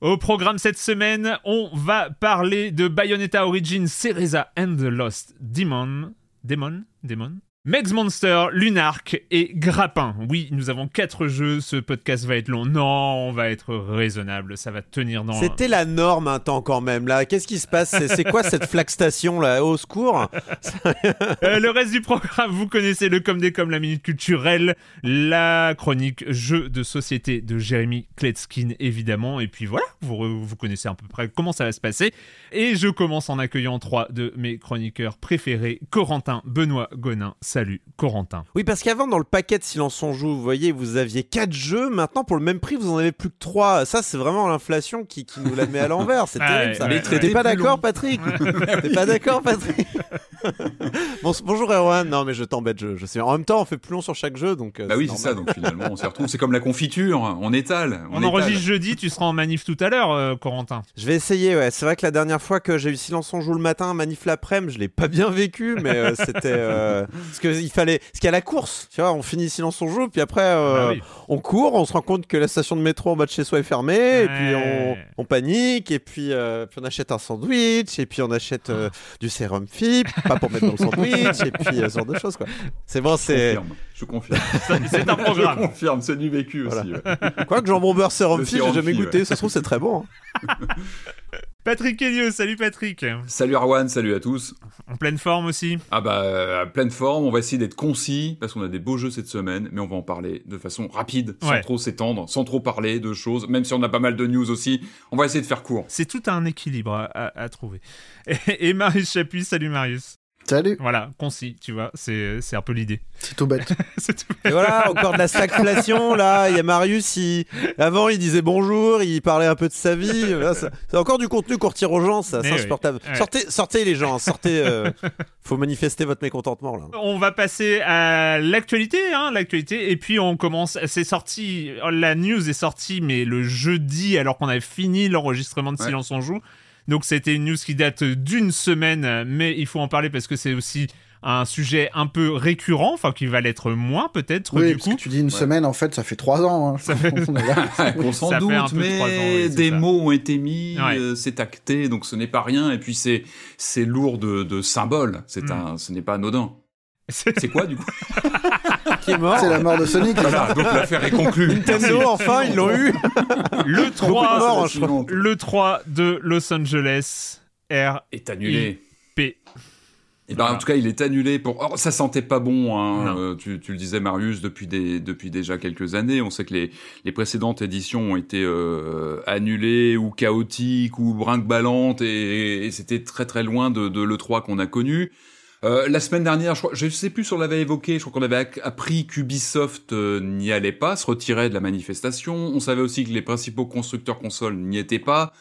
Au programme cette semaine, on va parler de Bayonetta Origins, Cereza and the Lost Demon. Demon? Demon? Megs Monster, Lunark et Grappin. Oui, nous avons quatre jeux, ce podcast va être long. Non, on va être raisonnable, ça va tenir dans... C'était la norme un temps quand même, là. Qu'est-ce qui se passe? C'est quoi cette flagstation, là? Au secours? Euh, Le reste du programme, vous connaissez le comme des comme, la minute culturelle, la chronique jeu de société de Jérémy Kletskin, évidemment. Et puis voilà, vous, vous connaissez à peu près comment ça va se passer. Et je commence en accueillant trois de mes chroniqueurs préférés, Corentin, Benoît Gonin, Salut, Corentin. Oui, parce qu'avant, dans le paquet de Silence on joue, vous voyez, vous aviez 4 jeux. Maintenant, pour le même prix, vous en avez plus que 3. Ça, c'est vraiment l'inflation qui, nous la met à l'envers. C'est terrible, ça. T'es pas d'accord, Patrick T'es pas d'accord, Patrick bon, Bonjour, Erwan. Non, mais je t'embête, je, sais. En même temps, on fait plus long sur chaque jeu, donc. Euh, bah oui, c'est ça. Donc finalement, on s'y retrouve. C'est comme la confiture. On étale. On, enregistre jeudi. Tu seras en manif tout à l'heure, euh, Corentin. Je vais essayer, ouais. C'est vrai que la dernière fois que j'ai eu Silence on joue le matin, manif l'après-midi, je l'ai pas bien vécu, mais euh, c'était il fallait, ce qu'il y a la course, tu vois, on finit silence on joue, puis après euh, bah on court, on se rend compte que la station de métro en bas de chez soi est fermée, et puis on, panique, et puis, euh, puis, on achète un sandwich, et puis on achète euh, du sérum FIP, pas pour mettre dans le sandwich, et puis ce genre de choses quoi. C'est bon, c'est. Je confirme. c'est un programme. Je confirme, c'est du vécu aussi. Quoi que jambon beurre sérum FIP, j'ai jamais goûté, ça se trouve c'est très bon. Hein. Patrick Elio, salut Patrick. Salut Arwan, salut à tous. En pleine forme aussi Ah bah, en pleine forme, on va essayer d'être concis, parce qu'on a des beaux jeux cette semaine, mais on va en parler de façon rapide, sans trop s'étendre, sans trop parler de choses, même si on a pas mal de news aussi, on va essayer de faire court. C'est tout un équilibre à, trouver. Et, et Marius Chapuis, salut Marius. Salut. Voilà, concis, tu vois, c'est, c'est un peu l'idée. C'est tout bête. Et voilà, encore de la stagflation, là. Il y a Marius, il... avant, il disait bonjour, il parlait un peu de sa vie. c'est encore du contenu qu'on retire aux gens, ça, c'est insupportable. Sortez, sortez les gens, sortez. Euh... faut manifester votre mécontentement, là. On va passer à l'actualité, hein, l'actualité. Et puis, on commence. C'est sorti, la news est sortie, mais le jeudi, alors qu'on avait fini l'enregistrement de Silence en Joue. Donc c'était une news qui date d'une semaine, mais il faut en parler parce que c'est aussi un sujet un peu récurrent, enfin qui va l'être moins peut-être. Oui, du parce coup. que tu dis une semaine, en fait, ça fait trois ans. Hein. Ça fait... On s'en doute, mais des mots ont été mis, euh, c'est acté, donc ce n'est pas rien. Et puis c'est c'est lourd de, de symboles. C'est mm. un, ce n'est pas anodin. C'est quoi du coup Qui est mort C'est la mort de Sonic. Voilà, donc l'affaire est conclue. Nintendo, enfin, ils l'ont eu. Le 3, le 3 de Los Angeles R est annulé. P. Et eh ben, En tout cas, il est annulé pour. Oh, ça sentait pas bon. Hein. Euh, tu, tu, le disais, Marius, depuis, des, depuis déjà quelques années. On sait que les, les précédentes éditions ont été euh, annulées ou chaotiques ou brinque-ballantes et, et c'était très très loin de, de l'E3 qu'on a connu. Euh, la semaine dernière, je, ne sais plus si on l'avait évoqué, je crois qu'on avait appris qu'Ubisoft euh, n'y allait pas, se retirait de la manifestation. On savait aussi que les principaux constructeurs consoles n'y étaient pas.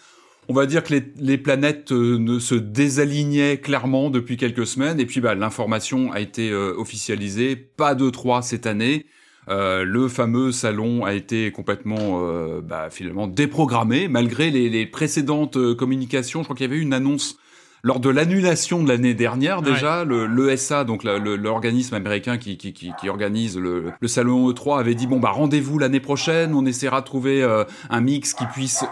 On va dire que les, planètes euh, ne se désalignaient clairement depuis quelques semaines. Et puis bah, l'information a été officialisée. Pas de 3 cette année. le fameux salon a été complètement bah, finalement déprogrammé malgré les, les précédentes communications. Je crois qu'il y avait eu une annonce lors de l'annulation de l'année dernière déjà, le l'ESA, donc l'organisme américain qui, qui, qui, qui organise le, le, salon E3, avait dit bon bah rendez-vous l'année prochaine, on essaiera de trouver euh, un mix qui puisse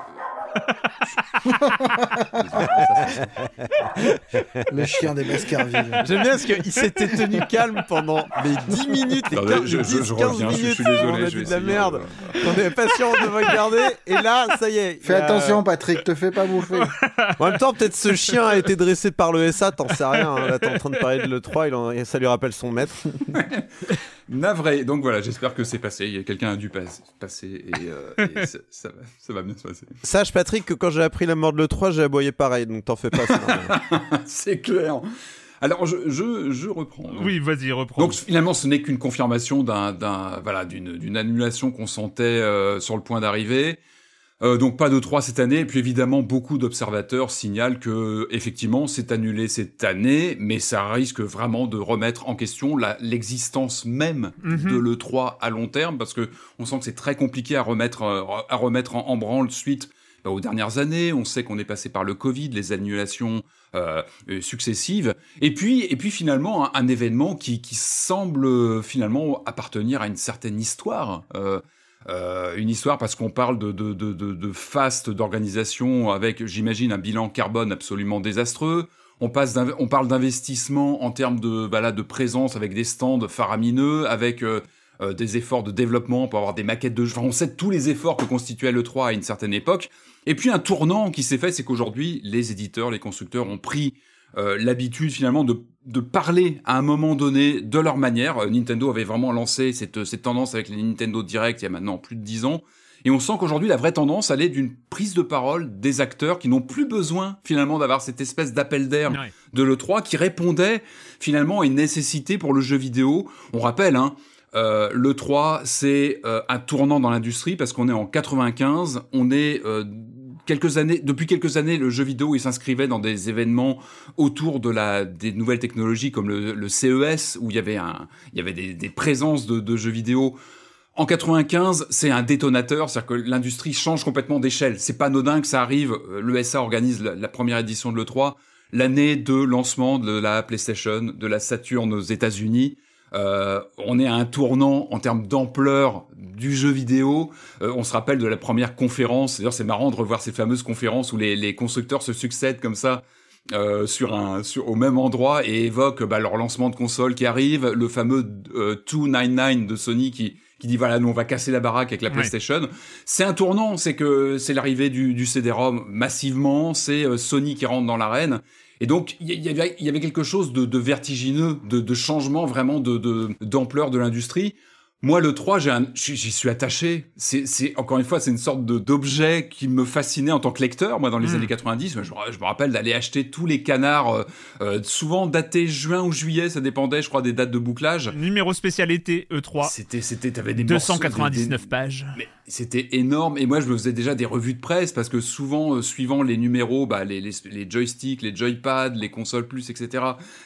le chien des Baskerville. J'aime bien parce qu'il s'était tenu calme pendant les 10 minutes, les 15, je, je, je 15 minutes. Je suis désolé, on a dit de la merde. On est patient de regarder. Et là, ça y est. Fais attention, Patrick, te fais pas bouffer. En même temps, peut-être ce chien a été dressé par le SA, t'en sais rien. Hein. Là, t'es en train de parler de l'E3, il ça lui rappelle son maître. Navré. Donc voilà, j'espère que c'est passé. Quelqu'un a dû passer et, euh, ça, va, bien se passer. Sache, Patrick, que quand j'ai appris la mort de l'E3, j'ai aboyé pareil, donc t'en fais pas. c'est clair. Alors je, je, reprends. Oui, vas-y, reprends. Donc finalement, ce n'est qu'une confirmation d'un, voilà, d'une, annulation qu'on sentait euh, sur le point d'arriver. Euh, donc pas de 3 cette année, et puis évidemment beaucoup d'observateurs signalent que effectivement c'est annulé cette année, mais ça risque vraiment de remettre en question l'existence même mhm. de l'E3 à long terme, parce que on sent que c'est très compliqué à remettre, euh, à remettre en, branle suite aux dernières années. On sait qu'on est passé par le Covid, les annulations euh, successives, et puis et puis finalement un, événement qui, qui semble finalement appartenir à une certaine histoire. Euh, euh, une histoire parce qu'on parle de, de, de, d'organisation avec, j'imagine, un bilan carbone absolument désastreux. On, passe on parle d'investissement en termes de, bah de présence avec des stands faramineux, avec euh, euh, des efforts de développement pour avoir des maquettes de jeux. On sait tous les efforts que constituait le 3 à une certaine époque. Et puis un tournant qui s'est fait, c'est qu'aujourd'hui, les éditeurs, les constructeurs ont pris euh, l'habitude finalement de, de, parler à un moment donné de leur manière. Euh, Nintendo avait vraiment lancé cette, cette tendance avec les Nintendo Direct il y a maintenant plus de dix ans. Et on sent qu'aujourd'hui, la vraie tendance, elle est d'une prise de parole des acteurs qui n'ont plus besoin, finalement, d'avoir cette espèce d'appel d'air de l'E3 qui répondait, finalement, à une nécessité pour le jeu vidéo. On rappelle, hein, euh, l'E3, c'est euh, un tournant dans l'industrie parce qu'on est en 95, on est euh, depuis quelques années, le jeu vidéo s'inscrivait dans des événements autour de la des nouvelles technologies comme le, CES où il y avait il des, présences de, jeux vidéo. En 95, c'est un détonateur, c'est-à-dire que l'industrie change complètement d'échelle. C'est pas anodin que ça arrive. L'ESA organise la, première édition de l'E3 l'année de lancement de la PlayStation, de la Saturn aux États-Unis. Euh, on est à un tournant en termes d'ampleur du jeu vidéo. Euh, on se rappelle de la première conférence. D'ailleurs, c'est marrant de revoir ces fameuses conférences où les, constructeurs se succèdent comme ça. Euh, sur un sur au même endroit et évoquent bah, leur lancement de console qui arrive, le fameux 299 de Sony qui qui dit voilà nous on va casser la baraque avec la PlayStation. C'est un tournant, c'est que c'est l'arrivée du, du CD-ROM massivement, c'est Sony qui rentre dans l'arène et donc, il y, avait, y avait quelque chose de, de vertigineux, de, de, changement vraiment de d'ampleur de, l'industrie. Moi, le 3, j'y suis attaché. C'est encore une fois, c'est une sorte d'objet qui me fascinait en tant que lecteur. Moi, dans les hmm. années 90, je, je me rappelle d'aller acheter tous les canards, euh, euh, souvent datés juin ou juillet, ça dépendait, je crois, des dates de bouclage. Numéro spécialité E3. C'était, c'était, t'avais des 299 pages. Mais c'était énorme. Et moi, je me faisais déjà des revues de presse parce que souvent, euh, suivant les numéros, bah, les, joysticks, les joypads, les consoles plus, etc.,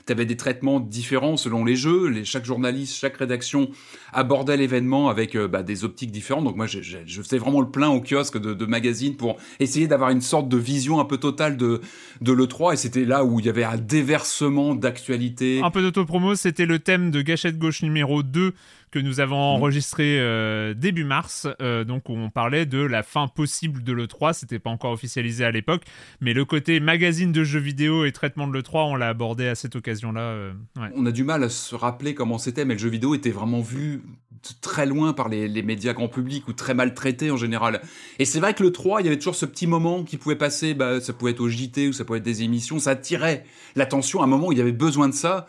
t'avais des traitements différents selon les jeux. Chaque journaliste, chaque rédaction abordait l'événement avec euh, bah, des optiques différentes. Donc moi, je, faisais vraiment le plein au kiosque de, magazines pour essayer d'avoir une sorte de vision un peu totale de, de l'E3. Et c'était là où il y avait un déversement d'actualité. Un peu d'autopromo, c'était le thème de Gâchette Gauche numéro 2 que nous avons mm. enregistré euh, début mars, euh, donc où on parlait de la fin possible de l'E3, c'était pas encore officialisé à l'époque, mais le côté magazine de jeux vidéo et traitement de l'E3, on l'a abordé à cette occasion-là. Euh, on a du mal à se rappeler comment c'était, mais le jeu vidéo était vraiment vu très loin par les, médias grand public ou très mal traité en général. Et c'est vrai que le 3, il y avait toujours ce petit moment qui pouvait passer, bah, ça pouvait être au JT ou ça pouvait être des émissions, ça attirait l'attention à un moment où il y avait besoin de ça.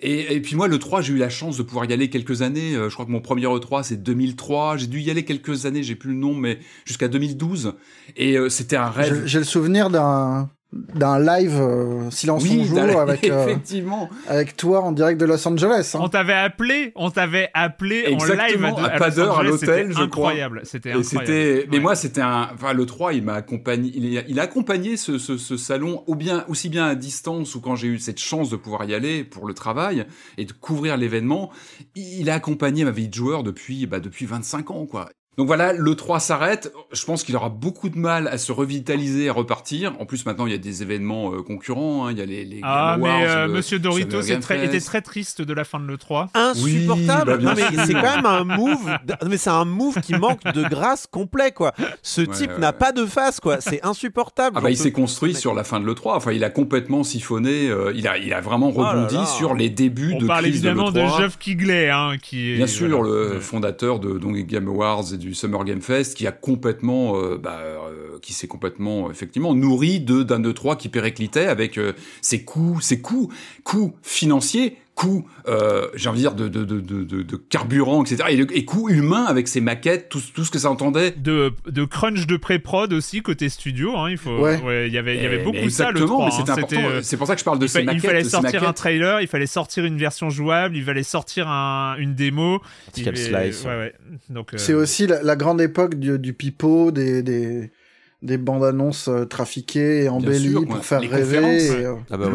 Et, puis moi, le 3, j'ai eu la chance de pouvoir y aller quelques années. Euh, je crois que mon premier E3, c'est 2003. J'ai dû y aller quelques années, j'ai plus le nom, mais jusqu'à 2012. Et euh, c'était un rêve. J'ai le souvenir d'un d'un live euh, silence on joue avec effectivement avec toi en direct de Los Angeles. Hein. On t'avait appelé, on t'avait appelé en live à, pas d'heure à l'hôtel, je incroyable. C'était incroyable. mais moi c'était un, enfin le 3 il m'a accompagné, il a, accompagné ce, ce, ce, salon bien aussi bien à distance ou quand j'ai eu cette chance de pouvoir y aller pour le travail et de couvrir l'événement. Il a accompagné ma vie de joueur depuis bah, depuis 25 ans quoi. Donc voilà, le 3 s'arrête. Je pense qu'il aura beaucoup de mal à se revitaliser, à repartir. En plus, maintenant, il y a des événements euh, concurrents. Hein. Il y a les, les ah, mais euh, Monsieur Doritos très, était très triste de la fin de le 3. Insupportable. Bah, mais c'est quand même un move. Mais c'est un move qui manque de grâce complet, quoi. Ce type n'a pas de face, quoi. C'est insupportable. Ah bah, il s'est construit sur la fin de le 3. Enfin, il a complètement siphonné. Euh, il a, il a vraiment oh rebondi sur les débuts On de parle évidemment de, Geoff Kigley, hein, qui est bien sûr le fondateur de donc Game Awards et du Summer Game Fest qui a complètement, euh, bah, euh, qui s'est complètement effectivement nourri de d'un de trois qui périclitait avec euh, ses coûts, ses coûts, coûts financiers coûts, euh, j'ai envie de dire, de, de, de, de, de carburant, etc. Et, et coûts humains avec ses maquettes, tout, tout ce que ça entendait. De, de crunch de pré-prod aussi, côté studio. Hein, il faut, ouais. il y avait, il y avait beaucoup ça, le 3. Hein, important. C'est pour ça que je parle de ces maquettes. Il fallait sortir un trailer, il fallait sortir une version jouable, il fallait sortir un, une démo. slice. Ouais, ouais. Donc, euh... C'est aussi la, la, grande époque du, du pipeau, des... des des bandes annonces euh, trafiquées et embellies pour faire rêver. Euh, ah bah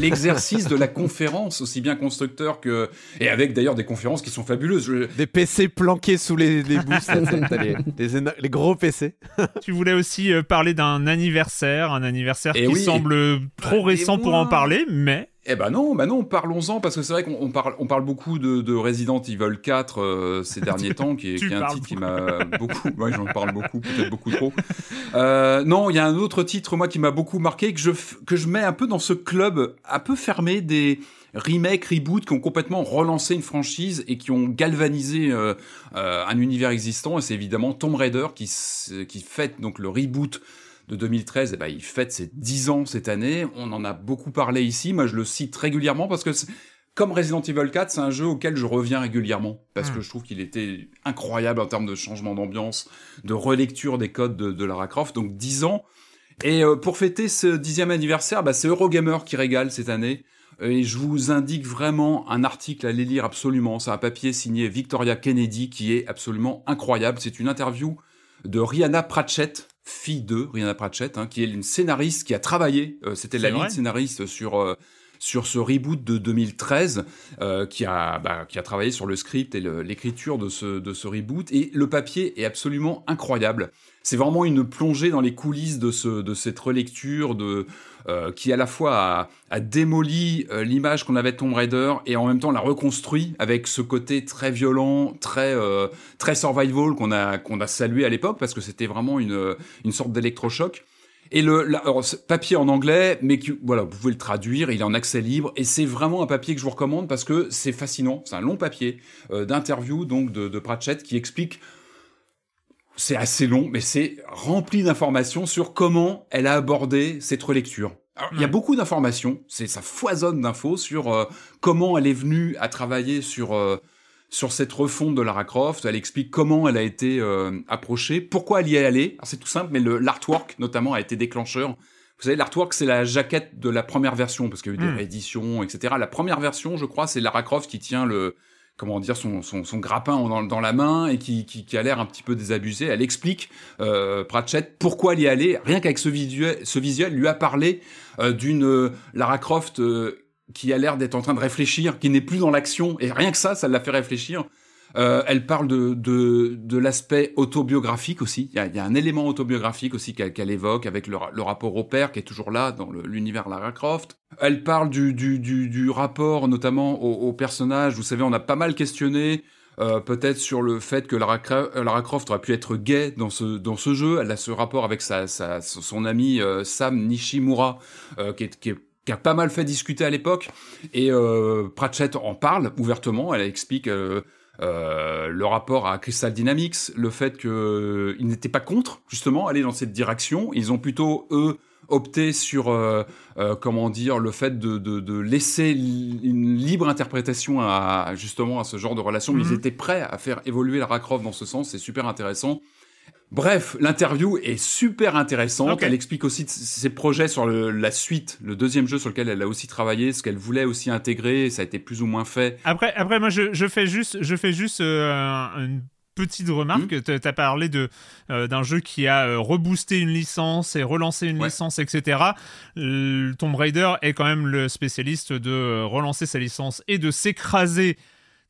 L'exercice de la conférence, aussi bien constructeur que. Et avec d'ailleurs des conférences qui sont fabuleuses. Des PC planqués sous les, les les, gros PC. tu voulais aussi euh, parler d'un anniversaire, un anniversaire qui semble trop bah, récent pour en parler, mais. Eh ben non, ben non, parlons-en parce que c'est vrai qu'on parle, on parle beaucoup de, de Resident Evil 4 euh, ces derniers temps, qui est, qui est un titre qui m'a beaucoup, moi j'en parle beaucoup, peut-être beaucoup trop. Euh, non, il y a un autre titre moi qui m'a beaucoup marqué que je que je mets un peu dans ce club un peu fermé des remakes, reboots qui ont complètement relancé une franchise et qui ont galvanisé euh, euh un univers existant. Et c'est évidemment Tomb Raider qui qui fête donc le reboot de 2013, eh ben, il fête ses 10 ans cette année. On en a beaucoup parlé ici. Moi, je le cite régulièrement parce que comme Resident Evil 4, c'est un jeu auquel je reviens régulièrement parce hmm. que je trouve qu'il était incroyable en termes de changement d'ambiance, de relecture des codes de, Lara Croft. Donc 10 ans. Et euh, pour fêter ce dixième anniversaire, bah, c'est Eurogamer qui régale cette année. Et je vous indique vraiment un article à aller lire absolument. C'est un papier signé Victoria Kennedy qui est absolument incroyable. C'est une interview de Rihanna Pratchett, fille de Rihanna Pratchett, hein, qui est une scénariste qui a travaillé, euh, c'était la lead scénariste sur euh, sur ce reboot de 2013, euh, qui a bah, qui a travaillé sur le script et l'écriture de ce de ce reboot. Et le papier est absolument incroyable. C'est vraiment une plongée dans les coulisses de ce de cette relecture de euh, qui à la fois a, démoli euh, l'image qu'on avait de Tomb Raider et en même temps l'a reconstruit avec ce côté très violent, très euh, très survival qu'on a qu'on a salué à l'époque parce que c'était vraiment une une sorte d'électrochoc. Et le papier en anglais, mais voilà, vous pouvez le traduire, il est en accès libre, et c'est vraiment un papier que je vous recommande parce que c'est fascinant. C'est un long papier d'interview donc de, de Pratchett qui explique c'est assez long, mais c'est rempli d'informations sur comment elle a abordé cette relecture. il y a beaucoup d'informations, c'est ça foisonne d'infos sur euh, comment elle est venue à travailler sur euh, sur cette refonte de Lara Croft. Elle explique comment elle a été euh, approchée, pourquoi elle y est allée. C'est tout simple, mais l'artwork notamment a été déclencheur. Vous savez, l'artwork c'est la jaquette de la première version parce qu'il y a eu des hmm. rééditions, etc. La première version, je crois, c'est Lara Croft qui tient le comment dire son, son, son grappin dans, la main et qui, qui, a l'air un petit peu désabusé. Elle explique euh, Pratchett pourquoi elle y allait. Rien qu'avec ce visuel, ce visuel lui a parlé euh, d'une euh, Lara Croft qui a l'air d'être en train de réfléchir, qui n'est plus dans l'action et rien que ça, ça l'a fait réfléchir. Euh, elle parle de, de, de l'aspect autobiographique aussi. Il y a, un élément autobiographique aussi qu'elle évoque avec le, rapport au père qui est toujours là dans l'univers Lara Croft. Elle parle du, du, du, rapport notamment au, personnage. Vous savez, on a pas mal questionné euh, peut-être sur le fait que Lara, Lara, Croft aurait pu être gay dans ce, dans ce jeu. Elle a ce rapport avec sa, son ami euh, Sam Nishimura euh, qui qui a pas mal fait discuter à l'époque et euh, Pratchett en parle ouvertement. Elle explique euh, le rapport à Crystal Dynamics, le fait qu'ils euh, n'étaient pas contre justement aller dans cette direction. Ils ont plutôt eux opté sur euh, euh comment dire le fait de, de, de, laisser une libre interprétation à justement à ce genre de relation. Mais ils mhm. étaient prêts à faire évoluer Lara Croft dans ce sens. C'est super intéressant. Bref, l'interview est super intéressante. Elle explique aussi ses projets sur la suite, le deuxième jeu sur lequel elle a aussi travaillé, ce qu'elle voulait aussi intégrer. Ça a été plus ou moins fait. Après, après moi, je, fais juste, je fais juste euh, une petite remarque. Mmh. Tu as parlé de euh, d'un jeu qui a euh, reboosté une licence et relancé une licence, etc. Tomb Raider est quand même le spécialiste de relancer sa licence et de s'écraser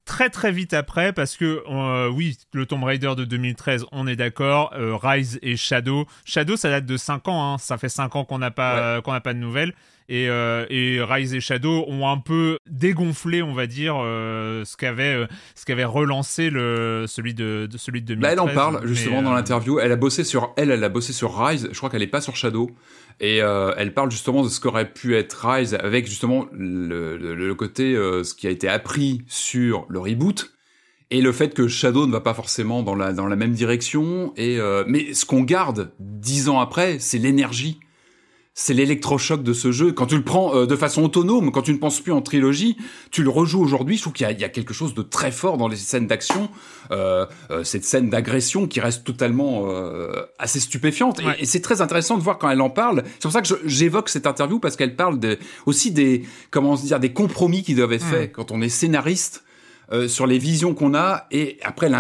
très très vite après parce que euh, oui le Tomb Raider de 2013 on est d'accord euh, Rise et Shadow Shadow ça date de 5 ans hein. ça fait 5 ans qu'on n'a pas qu'on n'a pas de nouvelles et, euh, et, Rise et Shadow ont un peu dégonflé, on va dire, euh, ce qu'avait euh, ce qu'avait relancé le celui de, celui de 2013. Là, elle en parle justement dans l'interview. Elle a bossé sur elle, elle a bossé sur Rise. Je crois qu'elle est pas sur Shadow. Et elle parle justement de ce qu'aurait pu être Rise avec justement le, côté ce qui a été appris sur le reboot et le fait que Shadow ne va pas forcément dans la dans la même direction. Et mais ce qu'on garde dix ans après c'est l'énergie c'est l'électrochoc de ce jeu. Quand tu le prends euh, de façon autonome, quand tu ne penses plus en trilogie, tu le rejoues aujourd'hui, je trouve qu'il y, a quelque chose de très fort dans les scènes d'action, euh, euh, cette scène d'agression qui reste totalement assez stupéfiante. Et, c'est très intéressant de voir quand elle en parle. C'est pour ça que j'évoque cette interview parce qu'elle parle aussi des comment dire des compromis qui doivent être hmm. faits quand on est scénariste euh, sur les visions qu'on a et après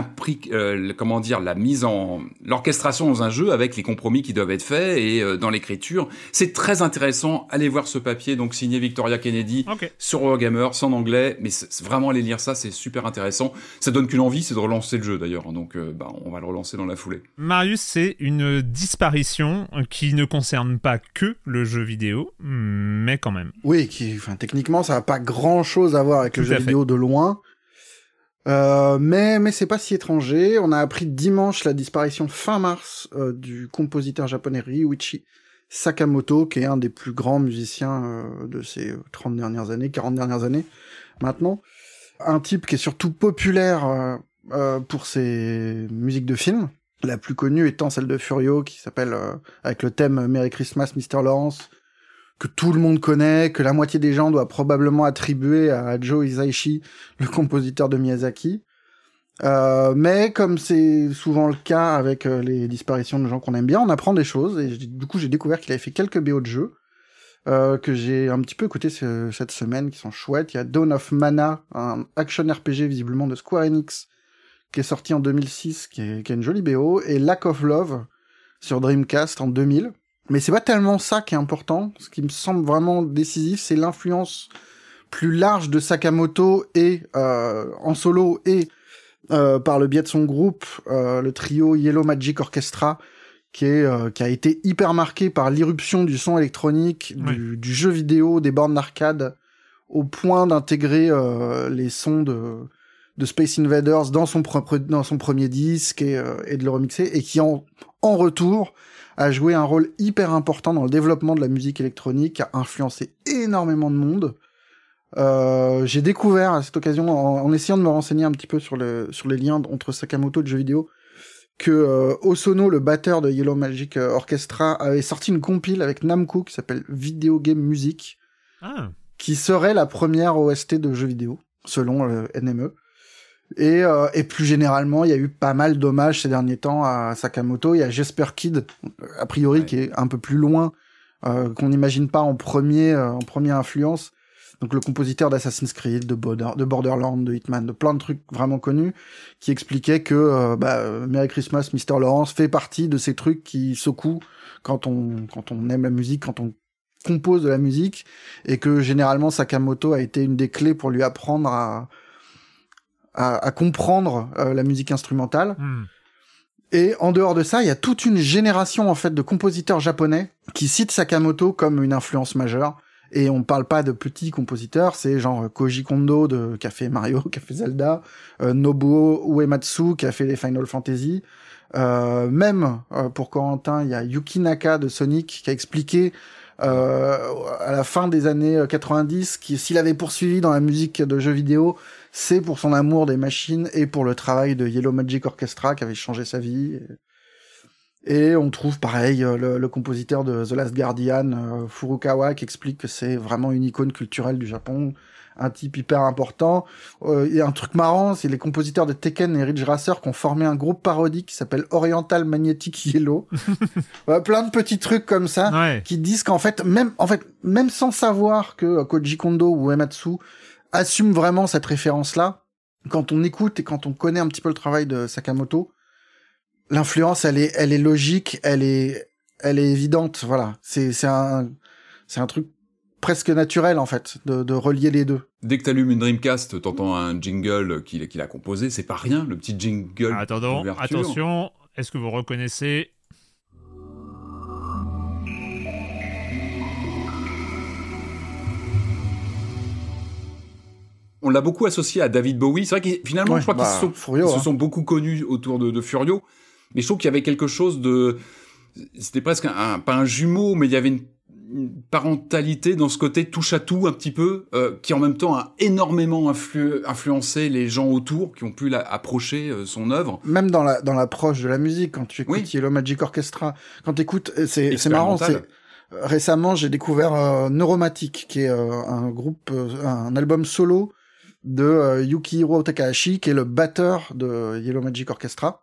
euh, comment dire, la mise en l'orchestration dans un jeu avec les compromis qui doivent être faits et euh, dans l'écriture. C'est très intéressant. Allez voir ce papier, donc signé Victoria Kennedy sur Eurogamer, c'est en anglais, mais c'est vraiment aller lire ça, c'est super intéressant. Ça donne qu'une envie, c'est de relancer le jeu d'ailleurs. Donc, bah, on va le relancer dans la foulée. Marius, c'est une disparition qui ne concerne pas que le jeu vidéo, mais quand même. Oui, qui, enfin, techniquement, ça n'a pas grand chose à voir avec le jeu vidéo de loin. Euh, mais mais c'est pas si étranger. On a appris dimanche la disparition fin mars euh, du compositeur japonais Ryuichi Sakamoto, qui est un des plus grands musiciens euh, de ces 30 dernières années, 40 dernières années maintenant. Un type qui est surtout populaire pour ses musiques de films. La plus connue étant celle de Furio, qui s'appelle avec le thème Merry Christmas, Mr. Lawrence, que tout le monde connaît, que la moitié des gens doit probablement attribuer à Joe Hisaishi, le compositeur de Miyazaki. Euh, mais comme c'est souvent le cas avec euh, les disparitions de gens qu'on aime bien, on apprend des choses. Et du coup, j'ai découvert qu'il avait fait quelques BO de jeux euh, que j'ai un petit peu écouté cette semaine, qui sont chouettes. Il y a Dawn of Mana, un action RPG visiblement de Square Enix, qui est sorti en 2006, qui est, qui une jolie BO, et Lack of Love sur Dreamcast en 2000 mais c'est pas tellement ça qui est important. Ce qui me semble vraiment décisif, c'est l'influence plus large de Sakamoto et euh, en solo et euh, par le biais de son groupe, euh, le trio Yellow Magic Orchestra, qui est qui a été hyper marqué par l'irruption du son électronique, du, du, jeu vidéo, des bornes d'arcade, au point d'intégrer les sons de de Space Invaders dans son propre dans son premier disque et, et de le remixer et qui en en retour a joué un rôle hyper important dans le développement de la musique électronique, a influencé énormément de monde. Euh, j'ai découvert à cette occasion, en, essayant de me renseigner un petit peu sur, le, sur les liens entre Sakamoto et le jeu vidéo, que euh, Osono, le batteur de Yellow Magic Orchestra, avait sorti une compile avec Namco qui s'appelle Video Game Music, ah. qui serait la première OST de jeu vidéo, selon le NME. Et, euh, et plus généralement, il y a eu pas mal d'hommages ces derniers temps à Sakamoto. Il y a Jesper Kid, a priori, qui est un peu plus loin, euh, qu'on n'imagine pas en premier, euh, en première influence. Donc le compositeur d'Assassin's Creed, de, Border, de Borderlands, de Hitman, de plein de trucs vraiment connus, qui expliquait que euh, bah, Merry Christmas, Mr. Lawrence fait partie de ces trucs qui secouent quand on quand on aime la musique, quand on compose de la musique, et que généralement Sakamoto a été une des clés pour lui apprendre à à, comprendre euh, la musique instrumentale. Hmm. Et en dehors de ça, il y a toute une génération en fait de compositeurs japonais qui citent Sakamoto comme une influence majeure. Et on parle pas de petits compositeurs, c'est genre Koji Kondo de qui a fait Mario, qui a fait Zelda, euh, Nobuo Uematsu qui a fait les Final Fantasy. Euh, même euh, pour Corentin, il y a Yuki Naka de Sonic qui a expliqué euh, à la fin des années 90 qui s'il avait poursuivi dans la musique de jeux vidéo, c'est pour son amour des machines et pour le travail de Yellow Magic Orchestra qui avait changé sa vie. Et on trouve pareil euh, le, compositeur de The Last Guardian, euh, Furukawa, qui explique que c'est vraiment une icône culturelle du Japon, un type hyper important. Euh, il y a un truc marrant, c'est les compositeurs de Tekken et Ridge Racer qui ont formé un groupe parodique qui s'appelle Oriental Magnetic Yellow. plein de petits trucs comme ça qui disent qu'en fait, même en fait, même sans savoir que Koji Kondo ou Ematsu assument vraiment cette référence-là, quand on écoute et quand on connaît un petit peu le travail de Sakamoto, l'influence, elle est, elle est logique, elle est, elle est évidente. Voilà, c'est, c'est un, c'est un truc presque naturel en fait de, de relier les deux. Dès que t'allumes une Dreamcast, t'entends un jingle qu'il, qu'il a composé, c'est pas rien, le petit jingle. Attendons, attention, est-ce que vous reconnaissez on l'a beaucoup associé à David Bowie. C'est vrai que finalement, je crois qu'ils se, sont, se hein. sont beaucoup connus autour de, de Furio. Mais je trouve qu'il y avait quelque chose de, c'était presque un, pas un jumeau, mais il y avait une, parentalité dans ce côté touche à tout un petit peu, euh, qui en même temps a énormément influencé les gens autour, qui ont pu approcher euh, son œuvre. Même dans la dans l'approche de la musique, quand tu écoutes Yellow Magic Orchestra, quand tu écoutes, euh, c'est c'est marrant, c'est récemment j'ai découvert Neuromatic, qui est un groupe, un album solo de Yukihiro Takahashi, qui est le batteur de Yellow Magic Orchestra.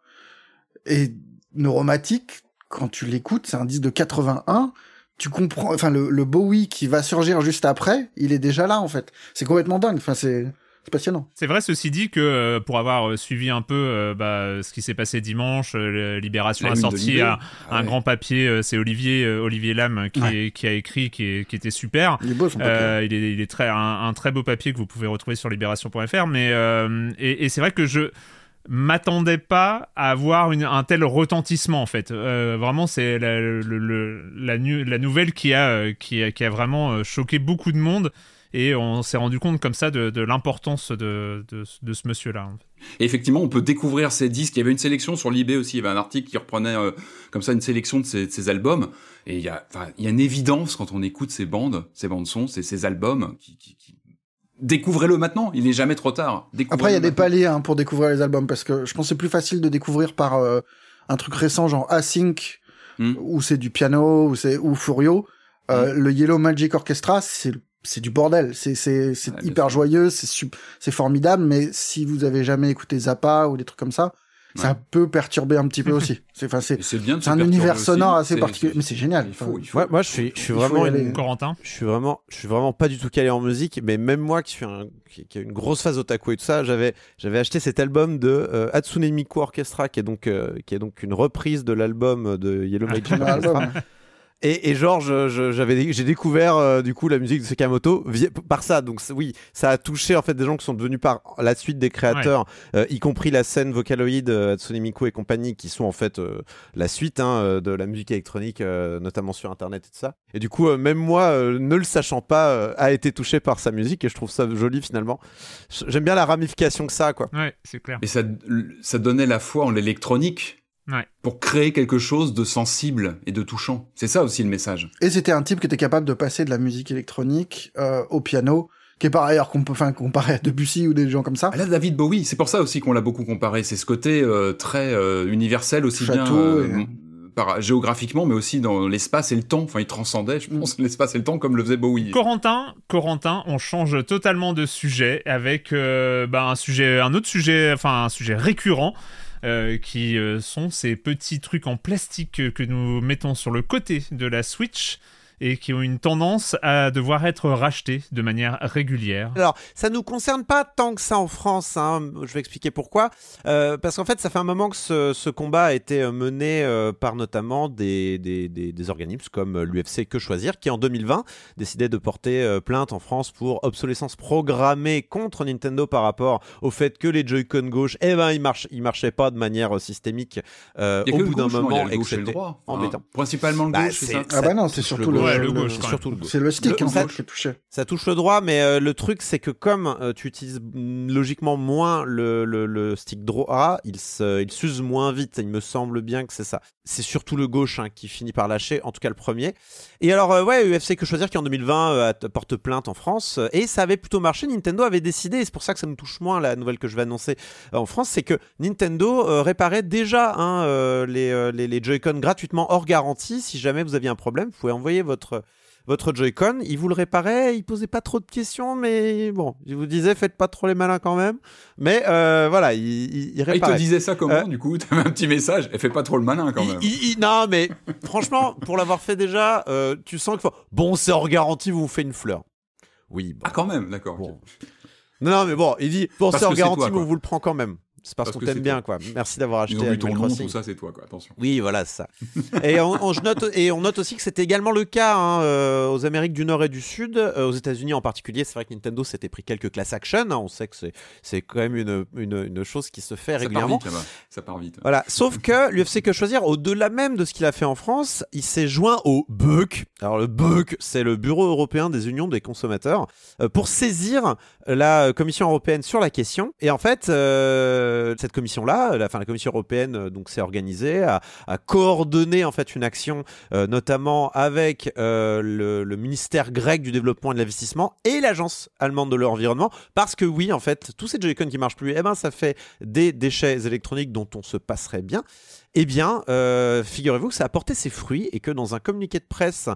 Et Neuromatic, quand tu l'écoutes, c'est un disque de 81. Tu comprends, enfin le, Bowie qui va surgir juste après, il est déjà là en fait. C'est complètement dingue. Enfin c'est passionnant. C'est vrai, ceci dit, que euh, pour avoir euh, suivi un peu euh, bah, ce qui s'est passé dimanche, Libération a sorti un, ah grand papier. c'est Olivier Olivier Lam qui, qui, a écrit, qui, qui était super. Il est beau son papier. il, est, il est très un, très beau papier que vous pouvez retrouver sur libération.fr. Mais et, et c'est vrai que je m'attendais pas à avoir un tel retentissement en fait. Euh, vraiment, c'est la, la, nouvelle qui a, qui a, qui a vraiment choqué beaucoup de monde et on s'est rendu compte comme ça de, l'importance de, de, ce monsieur-là. Et effectivement, on peut découvrir ces disques. Il y avait une sélection sur l'eBay aussi. Il y avait un article qui reprenait comme ça une sélection de ces, albums. Et il y, a, il y a une évidence quand on écoute ces bandes, ces bandes sons, ces, ces albums qui, qui, découvrez-le maintenant, il n'est jamais trop tard. Après, il y a des paliers hein, pour découvrir les albums, parce que je pense que c'est plus facile de découvrir par euh, un truc récent, genre Async, hmm. où c'est du piano, ou c'est ou Furio. Euh, hmm. Le Yellow Magic Orchestra, c'est c'est du bordel, c'est c'est c'est hyper joyeux, c'est c'est formidable, mais si vous avez jamais écouté Zappa ou des trucs comme ça, ça peut perturber un petit peu aussi. C'est enfin c'est c'est un univers sonore assez particulier, mais c'est génial. Il faut, il faut. moi je suis je suis vraiment une... Corentin. Je suis vraiment je suis vraiment pas du tout calé en musique, mais même moi qui suis un qui, a une grosse phase otaku et tout ça, j'avais j'avais acheté cet album de euh, Hatsune Miku Orchestra qui est donc euh, qui est donc une reprise de l'album de Yellow Magic Orchestra. Et, et genre, j'avais, j'ai découvert euh, du coup la musique de Sakamoto par ça. Donc oui, ça a touché en fait des gens qui sont devenus par la suite des créateurs, euh, y compris la scène Vocaloid, euh, Hatsune Miku et compagnie, qui sont en fait euh, la suite hein, de la musique électronique, notamment sur Internet et tout ça. Et du coup, même moi, ne le sachant pas, a été touché par sa musique et je trouve ça joli finalement. J'aime bien la ramification que ça, quoi. Ouais, c'est clair. Et ça, ça donnait la foi en l'électronique pour créer quelque chose de sensible et de touchant. C'est ça aussi le message. Et c'était un type qui était capable de passer de la musique électronique euh, au piano, qui est par ailleurs enfin, comparé à Debussy ou des gens comme ça. Ah là, David Bowie, c'est pour ça aussi qu'on l'a beaucoup comparé. C'est ce côté euh, très euh, universel aussi bien par, géographiquement, mais aussi dans l'espace et le temps. Enfin, il transcendait, je pense, l'espace et le temps comme le faisait Bowie. Corentin, Corentin, on change totalement de sujet avec bah, un sujet, un autre sujet, enfin un sujet récurrent. Euh, qui euh, sont ces petits trucs en plastique que nous mettons sur le côté de la Switch et qui ont une tendance à devoir être rachetés de manière régulière. Alors, ça nous concerne pas tant que ça en France, hein. je vais expliquer pourquoi. Euh, parce qu'en fait, ça fait un moment que ce, combat a été euh, mené euh, par notamment des, des, des, organismes comme l'UFC Que Choisir, qui en 2020 décidait de porter plainte en France pour obsolescence programmée contre Nintendo par rapport au fait que les Joy-Con gauche, eh ben, ils, marchent, ils marchaient pas de manière systémique au bout d'un moment, et le droit. principalement le bah, gauche, c'est ça Ah bah non, c'est surtout le, le C'est le stick en fait qui est touché. Ça touche le droit, mais euh, le truc c'est que comme euh, tu utilises logiquement moins le, le, stick droit, il s'use moins vite. Il me semble bien que c'est ça. C'est surtout le gauche hein, qui finit par lâcher, en tout cas le premier. Et alors euh, ouais, UFC que choisir qui en 2020 porte plainte en France et ça avait plutôt marché. Nintendo avait décidé, et c'est pour ça que ça me touche moins la nouvelle que je vais annoncer en France, c'est que Nintendo réparait déjà hein, les, les, les Joy-Con gratuitement hors garantie. Si jamais vous aviez un problème, vous pouvez envoyer votre votre Joy-Con, il vous le réparait, il posait pas trop de questions, mais bon, il vous disait faites pas trop les malins quand même. Mais euh, voilà, il, il, réparait. Ah, il te disait ça comment, euh, du coup? T'avais un petit message, et fais pas trop le malin quand même. non, mais franchement, pour l'avoir fait déjà, euh, tu sens que bon, c'est hors garantie, vous vous faites une fleur. Oui. Ah, quand même, d'accord. Non, non, mais bon, il dit bon, c'est hors garantie, mais on vous le prend quand même. C'est parce, qu'on t'aime bien, quoi. Merci d'avoir acheté. Ils ton nom, tout ça, c'est toi, quoi. Attention. Oui, voilà, c'est ça. et, on, note, et on note aussi que c'était également le cas hein, euh, aux Amériques du Nord et du Sud, euh, aux États-Unis en particulier. C'est vrai que Nintendo s'était pris quelques class action. Hein. on sait que c'est quand même une, une, chose qui se fait régulièrement. Ça part vite, Ça part vite. Voilà. Sauf que l'UFC Que Choisir, au-delà même de ce qu'il a fait en France, il s'est joint au BUC. Alors, le BUC, c'est le Bureau européen des unions des consommateurs, euh, pour saisir la Commission européenne sur la question. Et en fait, cette commission la, la Commission européenne euh, donc s'est organisée, à, coordonner en fait une action, euh, notamment avec euh, le, ministère grec du développement et de l'investissement et l'agence allemande de l'environnement, parce que oui, en fait, tous ces Joy-Con qui marchent plus, eh ben ça fait des déchets électroniques dont on se passerait bien. Eh bien, figurez-vous que ça a porté ses fruits et que dans un communiqué de presse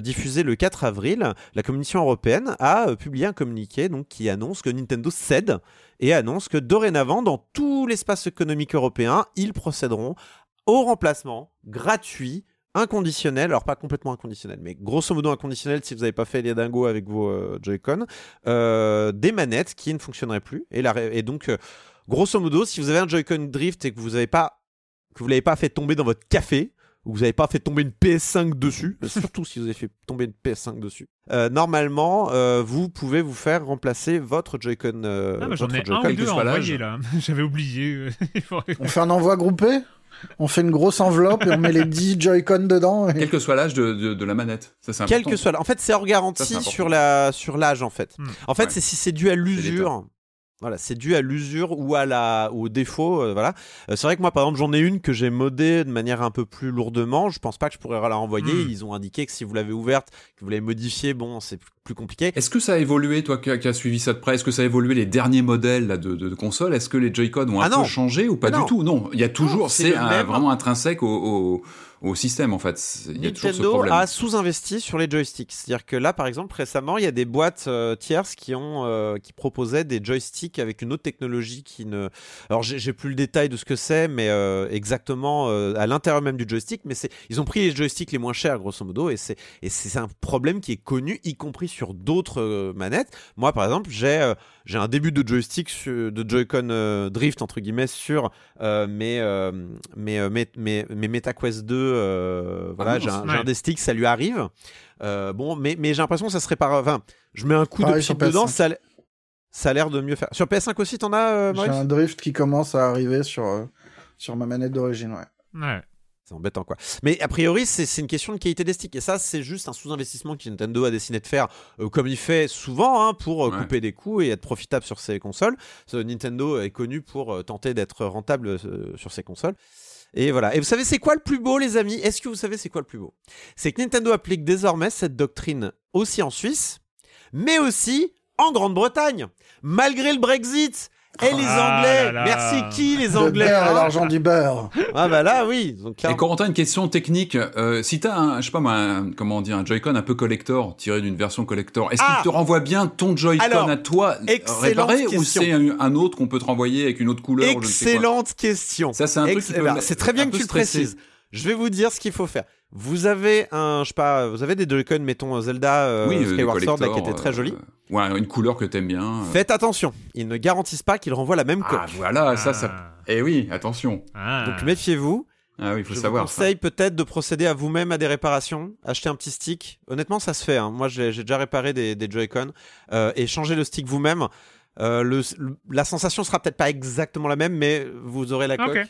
diffusé le 4 avril, la Commission européenne a publié un communiqué donc, qui annonce que Nintendo cède et annonce que dorénavant, dans tout l'espace économique européen, ils procéderont au remplacement gratuit inconditionnel, alors pas complètement inconditionnel, mais grosso modo inconditionnel si vous n'avez pas fait les dingos avec vos euh, Joy-Con, euh, des manettes qui ne fonctionneraient plus. Et, donc, euh, grosso modo, si vous avez un Joy-Con Drift et que vous n'avez pas que vous l'avez pas fait tomber dans votre café, vous n'avez pas fait tomber une PS5 dessus, surtout si vous avez fait tomber une PS5 dessus, euh, normalement, euh, vous pouvez vous faire remplacer votre Joy-Con. Euh, ah, j'en ai un ou deux envoyés là. J'avais oublié. on fait un envoi groupé on fait une grosse enveloppe et on met les 10 Joy-Con dedans. Quel que soit l'âge de, de, la manette. Ça, c'est Quel que soit En fait, c'est hors garantie sur l'âge, sur en fait. Hmm. En fait, c'est si c'est dû à l'usure. Voilà, c'est dû à l'usure ou à la au défaut. Euh, voilà. Euh, c'est vrai que moi, par exemple, j'en ai une que j'ai modée de manière un peu plus lourdement. Je pense pas que je pourrais la renvoyer. Hmm. Ils ont indiqué que si vous l'avez ouverte, que vous l'avez modifiée, bon, c'est plus compliqué. Est-ce que ça a évolué, toi qui as, suivi ça de près? Est-ce que ça a évolué les derniers modèles là, de, de, consoles Est-ce que les Joy-Con ont un ah peu changé ou pas du tout? Non, il y a toujours, c'est vraiment intrinsèque au au système en fait. Il y a Nintendo a sous-investi sur les joysticks. C'est-à-dire que là, par exemple, récemment, il y a des boîtes euh, tierces qui ont euh, qui proposaient des joysticks avec une autre technologie qui ne. Alors, j'ai plus le détail de ce que c'est, mais euh, exactement à l'intérieur même du joystick. Mais c'est ils ont pris les joysticks les moins chers, grosso modo, et c'est et c'est un problème qui est connu, y compris sur d'autres manettes. Moi, par exemple, j'ai j'ai un début de joystick de Joy-Con drift entre guillemets sur mes, mes, mes, mes, mes MetaQuest 2 euh, voilà, ah j'ai un, des sticks, ça lui arrive. Euh, bon, mais, mais j'ai l'impression que ça serait par. Enfin, je mets un coup de pied dedans, ça, ça a l'air de mieux faire. Sur PS5 aussi, t'en as, euh, J'ai un drift qui commence à arriver sur, sur ma manette d'origine, ouais. Ouais. C'est embêtant quoi. Mais a priori, c'est une question de qualité des sticks. Et ça, c'est juste un sous-investissement que Nintendo a décidé de faire, comme il fait souvent, hein, pour couper des coûts et être profitable sur ses consoles. Nintendo est connu pour tenter d'être rentable sur ses consoles. Et voilà. Et vous savez, c'est quoi le plus beau, les amis? Est-ce que vous savez c'est quoi le plus beau? C'est que Nintendo applique désormais cette doctrine aussi en Suisse, mais aussi en Grande-Bretagne. Malgré le Brexit, et les ah Anglais Merci qui les Anglais Le beurre l'argent du beurre. Ah bah là oui. Donc, Et Corentin, une question technique. Euh, si t'as un, je sais pas moi, un, comment dire, un Joy-Con un peu collector, tiré d'une version collector, est-ce qu'il ah te renvoie bien ton Joy-Con à toi réparé ou c'est un, autre qu'on peut te renvoyer avec une autre couleur Excellente question. Ça c'est un truc C'est très bien que tu le précises. Je vais vous dire ce qu'il faut faire. Vous avez un, je sais pas, vous avez des Joy-Con, mettons Zelda euh, euh, Skyward Sword, là, qui était très joli. Euh, ouais, une couleur que t'aimes bien. Faites attention, ils ne garantissent pas qu'ils renvoient la même coque. Ah voilà, ça, ça. Ah. Eh oui, attention. Ah. Donc méfiez-vous. Ah oui, faut je savoir. Je vous conseille peut-être de procéder à vous-même à des réparations, acheter un petit stick. Honnêtement, ça se fait. Hein. Moi, j'ai déjà réparé des, des Joy-Con et changer le stick vous-même. le, la sensation sera peut-être pas exactement la même, mais vous aurez la coque.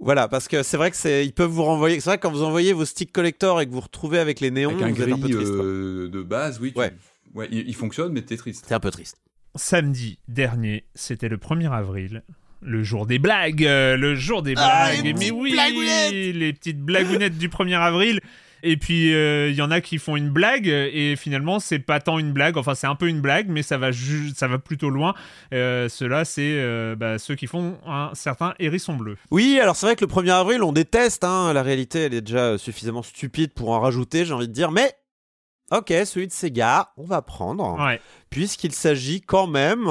Voilà, parce que c'est vrai que c'est, ils peuvent vous renvoyer. C'est vrai que quand vous envoyez vos sticks collector et que vous retrouvez avec les néons, avec un vous un peu triste. Euh, de base, oui. Ouais. Ouais, il, fonctionne, mais t'es triste. C'est un peu triste. Samedi dernier, c'était le 1er avril. Le jour des blagues, euh, le jour des ah, blagues. mais oui, les petites blagounettes du 1er avril. Et puis il euh, y en a qui font une blague et finalement c'est pas tant une blague, enfin c'est un peu une blague, mais ça va ça va plutôt loin. Euh, Ceux-là c'est euh, bah, ceux qui font un certain hérisson bleu. Oui, alors c'est vrai que le 1er avril on déteste, hein, la réalité elle est déjà suffisamment stupide pour en rajouter, j'ai envie de dire, mais Ok, celui de Sega, on va prendre. Puisqu'il s'agit quand même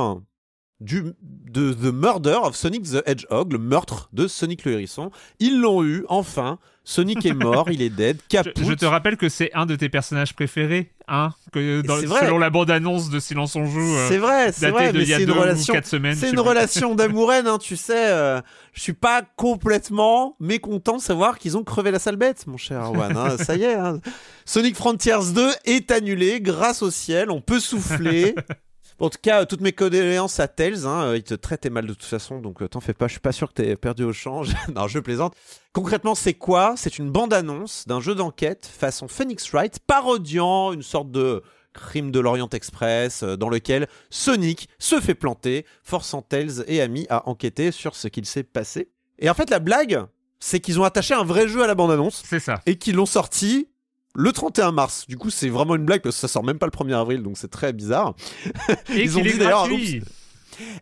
du, de The Murder of Sonic the Hedgehog, le meurtre de Sonic le Hérisson. Ils l'ont eu, enfin. Sonic est mort, il est dead. Je, te rappelle que c'est un de tes personnages préférés, hein, que selon la bande-annonce de Silence on joue. Euh, c'est vrai, c'est vrai, mais c'est une relation. C'est une relation d'amouraine, hein, tu sais. Euh, je suis pas complètement mécontent de savoir qu'ils ont crevé la sale bête, mon cher. Hein, ça y est. Hein. Sonic Frontiers 2 est annulé grâce au ciel. On peut souffler. En tout cas, toutes mes condoléances à Tails. Hein, il te traitait mal de toute façon, donc euh, t'en fais pas. Je suis pas sûr que t'aies perdu au change. non, je plaisante. Concrètement, c'est quoi? C'est une bande-annonce d'un jeu d'enquête façon Phoenix Wright, parodiant une sorte de crime de l'Orient Express, euh, dans lequel Sonic se fait planter, forçant Tails et Amy à enquêter sur ce qu'il s'est passé. Et en fait, la blague, c'est qu'ils ont attaché un vrai jeu à la bande-annonce. C'est ça. Et qu'ils l'ont sorti le 31 mars. Du coup, c'est vraiment une blague parce que ça sort même pas le 1er avril, donc c'est très bizarre. Et Ils ont dit d'ailleurs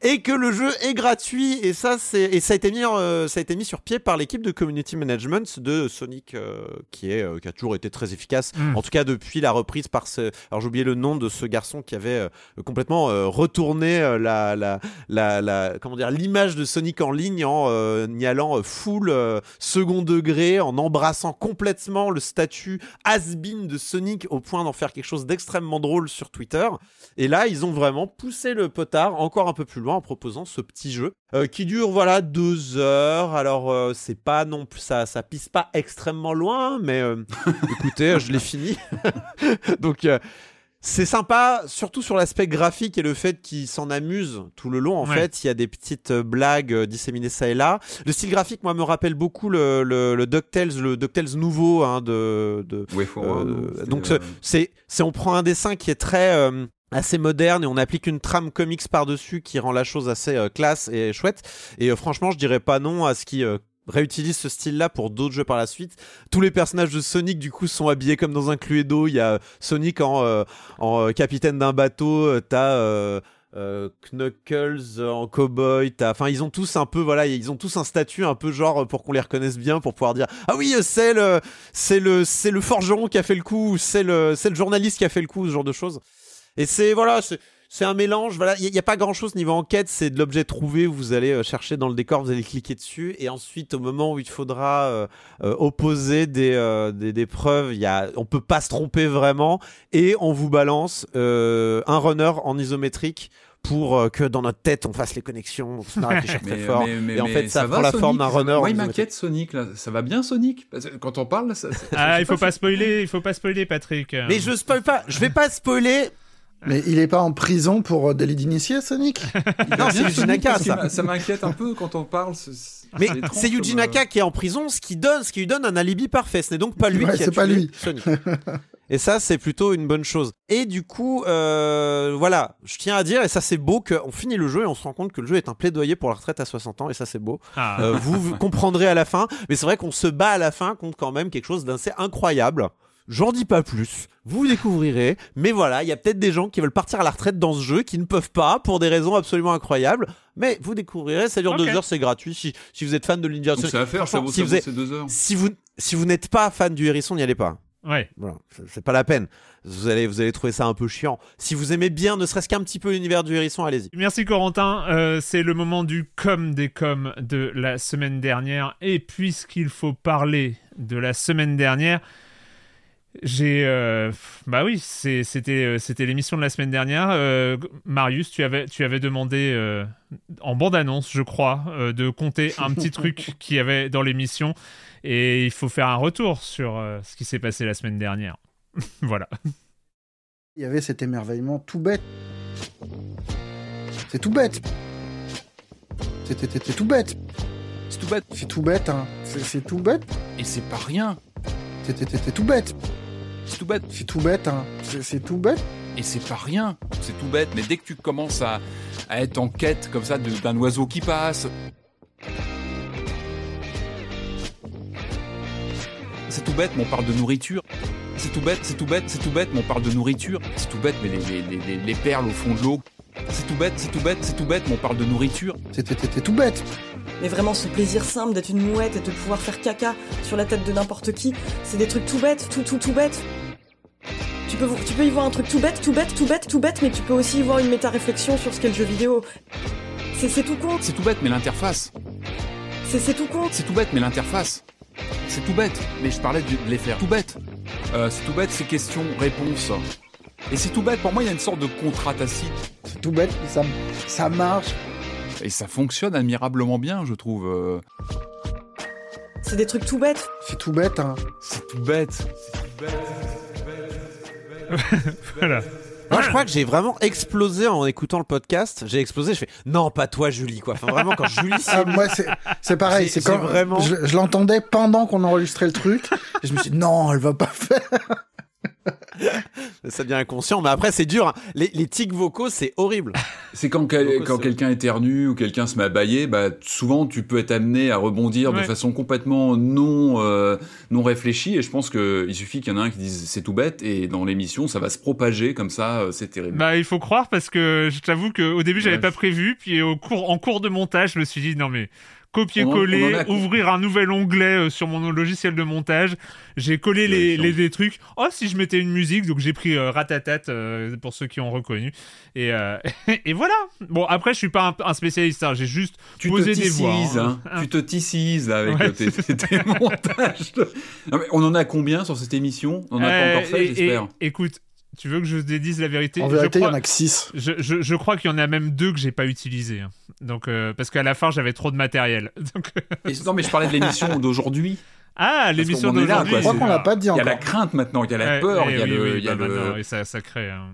et que le jeu est gratuit et ça c'est et ça a été mis euh, ça a été mis sur pied par l'équipe de community management de Sonic euh, qui est euh, qui a toujours été très efficace mm. en tout cas depuis la reprise par ce alors j'ai oublié le nom de ce garçon qui avait complètement retourné la, la, la, la, comment dire l'image de Sonic en ligne en y allant full second degré en embrassant complètement le statut has-been de Sonic au point d'en faire quelque chose d'extrêmement drôle sur Twitter et là ils ont vraiment poussé le potard encore un peu plus loin en proposant ce petit jeu euh, qui dure voilà deux heures. Alors euh, c'est pas non plus ça, ça pisse pas extrêmement loin, mais euh, écoutez, je l'ai fini. Donc c'est sympa, surtout sur l'aspect graphique et le fait qu'il s'en amuse tout le long. En fait, il y a des petites blagues disséminées ça et là. Le style graphique, moi, me rappelle beaucoup le, le, DuckTales, le DuckTales nouveau hein, de. de donc c'est, c'est, on prend un dessin qui est très assez moderne et on applique une trame comics par-dessus qui rend la chose assez euh, classe et chouette. Et euh, franchement, je dirais pas non à ce qui euh, réutilise ce style-là pour d'autres jeux par la suite. Tous les personnages de Sonic du coup sont habillés comme dans un Cluedo. Il y a Sonic en, en capitaine d'un bateau. T'as Knuckles en cowboy. Enfin, ils ont tous un peu, voilà, ils ont tous un statut un peu genre pour qu'on les reconnaisse bien, pour pouvoir dire ah oui, c'est le, c'est le, c'est le forgeron qui a fait le coup, c'est le, c'est le journaliste qui a fait le coup, ce genre de choses. Et c'est voilà, c'est un mélange. Voilà, il n'y a, pas grand chose niveau enquête. C'est de l'objet trouvé. Vous allez euh, chercher dans le décor, vous allez cliquer dessus, et ensuite, au moment où il faudra euh, euh, opposer des, des, des, preuves, y a, on peut pas se tromper vraiment, et on vous balance un runner en isométrique pour que dans notre tête on fasse les connexions, on se réfléchir très fort. et en fait, ça, prend la forme d'un runner. Moi, il m'inquiète Sonic là. Ça va bien Sonic? Quand on parle, ça, ah, il faut pas spoiler, il faut pas spoiler, Patrick. Mais je spoil pas. Je vais pas spoiler mais il est pas en prison pour euh, délit d'initié, Sonic? Non, c'est Yuji Naka, ça. Ça m'inquiète un peu quand on parle. Mais c'est Yuji Naka euh, qui est en prison, ce qui donne, ce qui lui donne un alibi parfait. Ce n'est donc pas lui qui a tué pas lui. Sonic. Et ça, c'est plutôt une bonne chose. Et du coup, euh, voilà, je tiens à dire, et ça c'est beau, qu'on finit le jeu et on se rend compte que le jeu est un plaidoyer pour la retraite à 60 ans, et ça c'est beau. Ah. Euh, vous, vous comprendrez à la fin, mais c'est vrai qu'on se bat à la fin contre quand même quelque chose d'assez incroyable. J'en dis pas plus, vous découvrirez, mais voilà, il y a peut-être des gens qui veulent partir à la retraite dans ce jeu, qui ne peuvent pas, pour des raisons absolument incroyables, mais vous découvrirez, ça dure deux heures, c'est gratuit, si, si vous êtes fan de l'Indiana Jones. à faire, ça vaut, si vous, deux heures. Si vous, si vous n'êtes pas fan du Hérisson, n'y allez pas. Ouais. Voilà, c'est pas la peine. Vous allez, vous allez trouver ça un peu chiant. Si vous aimez bien, ne serait-ce qu'un petit peu l'univers du hérisson, allez-y. Merci Corentin. Euh, c'est le moment du com des coms de la semaine dernière. Et puisqu'il faut parler de la semaine dernière, j'ai euh, bah oui, c'était euh, c'était l'émission de la semaine dernière. Euh, Marius, tu avais tu avais demandé en bande annonce, je crois, de compter un petit truc qu'il y avait dans l'émission et il faut faire un retour sur ce qui s'est passé la semaine dernière. voilà. Il y avait cet émerveillement tout bête. C'est tout bête. C'était tout bête. C'est tout bête. C'est tout bête, hein. C'est tout bête. Et c'est pas rien. C'était tout bête. C'est tout bête. C'est tout bête, hein. C'est tout bête. Et c'est pas rien. C'est tout bête. Mais dès que tu commences à, être en quête comme ça d'un oiseau qui passe. C'est tout bête, mais on parle de nourriture. C'est tout bête, c'est tout bête, c'est tout bête, mais on parle de nourriture. C'est tout bête, mais les, les perles au fond de l'eau. C'est tout bête, c'est tout bête, c'est tout bête, mais on parle de nourriture. C'était tout bête. Mais vraiment, ce plaisir simple d'être une mouette et de pouvoir faire caca sur la tête de n'importe qui, c'est des trucs tout bêtes, tout, tout, tout bêtes. Tu peux, tu peux y voir un truc tout bête, tout bête, tout bête, tout bête, mais tu peux aussi y voir une méta-réflexion sur ce qu'est le jeu vidéo. C'est tout con. C'est tout bête, mais l'interface. C'est tout con. C'est tout bête, mais l'interface. C'est tout bête, mais je parlais de les faire. Tout bête. Euh, c'est tout bête, c'est question-réponse. Et c'est tout bête, pour moi, il y a une sorte de contrat tacite. C'est tout bête, mais ça, ça marche. Et ça fonctionne admirablement bien, je trouve. Euh. C'est des trucs tout bêtes. C'est tout bête, hein. C'est tout bête. C'est tout bête. voilà. Moi, je crois que j'ai vraiment explosé en écoutant le podcast. J'ai explosé. Je fais non, pas toi, Julie, quoi. Enfin, vraiment, quand Julie. Ah, moi, c'est pareil. C'est quand vraiment. Je, je l'entendais pendant qu'on enregistrait le truc. et je me suis dit non, elle va pas faire. ça devient inconscient, mais après c'est dur. Hein. Les, les, tics vocaux, c'est horrible. C'est quand, quand quelqu'un éternue ou quelqu'un se met à bailler, bah, souvent tu peux être amené à rebondir de façon complètement non, euh, non réfléchie. Et je pense qu'il suffit qu'il y en ait un qui dise c'est tout bête, et dans l'émission ça va se propager comme ça, euh, c'est terrible. Bah, il faut croire parce que je t'avoue qu'au début j'avais pas prévu, puis au cours, en cours de montage, je me suis dit non mais copier-coller, ouvrir un nouvel onglet euh, sur mon logiciel de montage. J'ai collé les, les, trucs. Oh, si je mettais une musique, donc j'ai pris euh, Ratatat euh, pour ceux qui ont reconnu. Et, et voilà. Bon, après, je suis pas un, spécialiste. Hein. J'ai juste tu posé des voix. Hein. Hein. Tu te tissises avec tes, montages. on en a combien sur cette émission? On n'a pas encore fait, j'espère. Écoute, tu veux que je te dise la vérité? En vérité, il y en a que 6. Je, je, je crois qu'il y en a même deux que j'ai pas utilisés. Hein. Donc, euh, parce qu'à la fin, j'avais trop de matériel. Donc, euh, non, mais je parlais de l'émission d'aujourd'hui. Ah, l'émission d'aujourd'hui. Je crois qu'on l'a pas dit encore. Il y a la crainte maintenant, il y a la peur, il y a le. y a bah, le... ça, ça crée. Hein.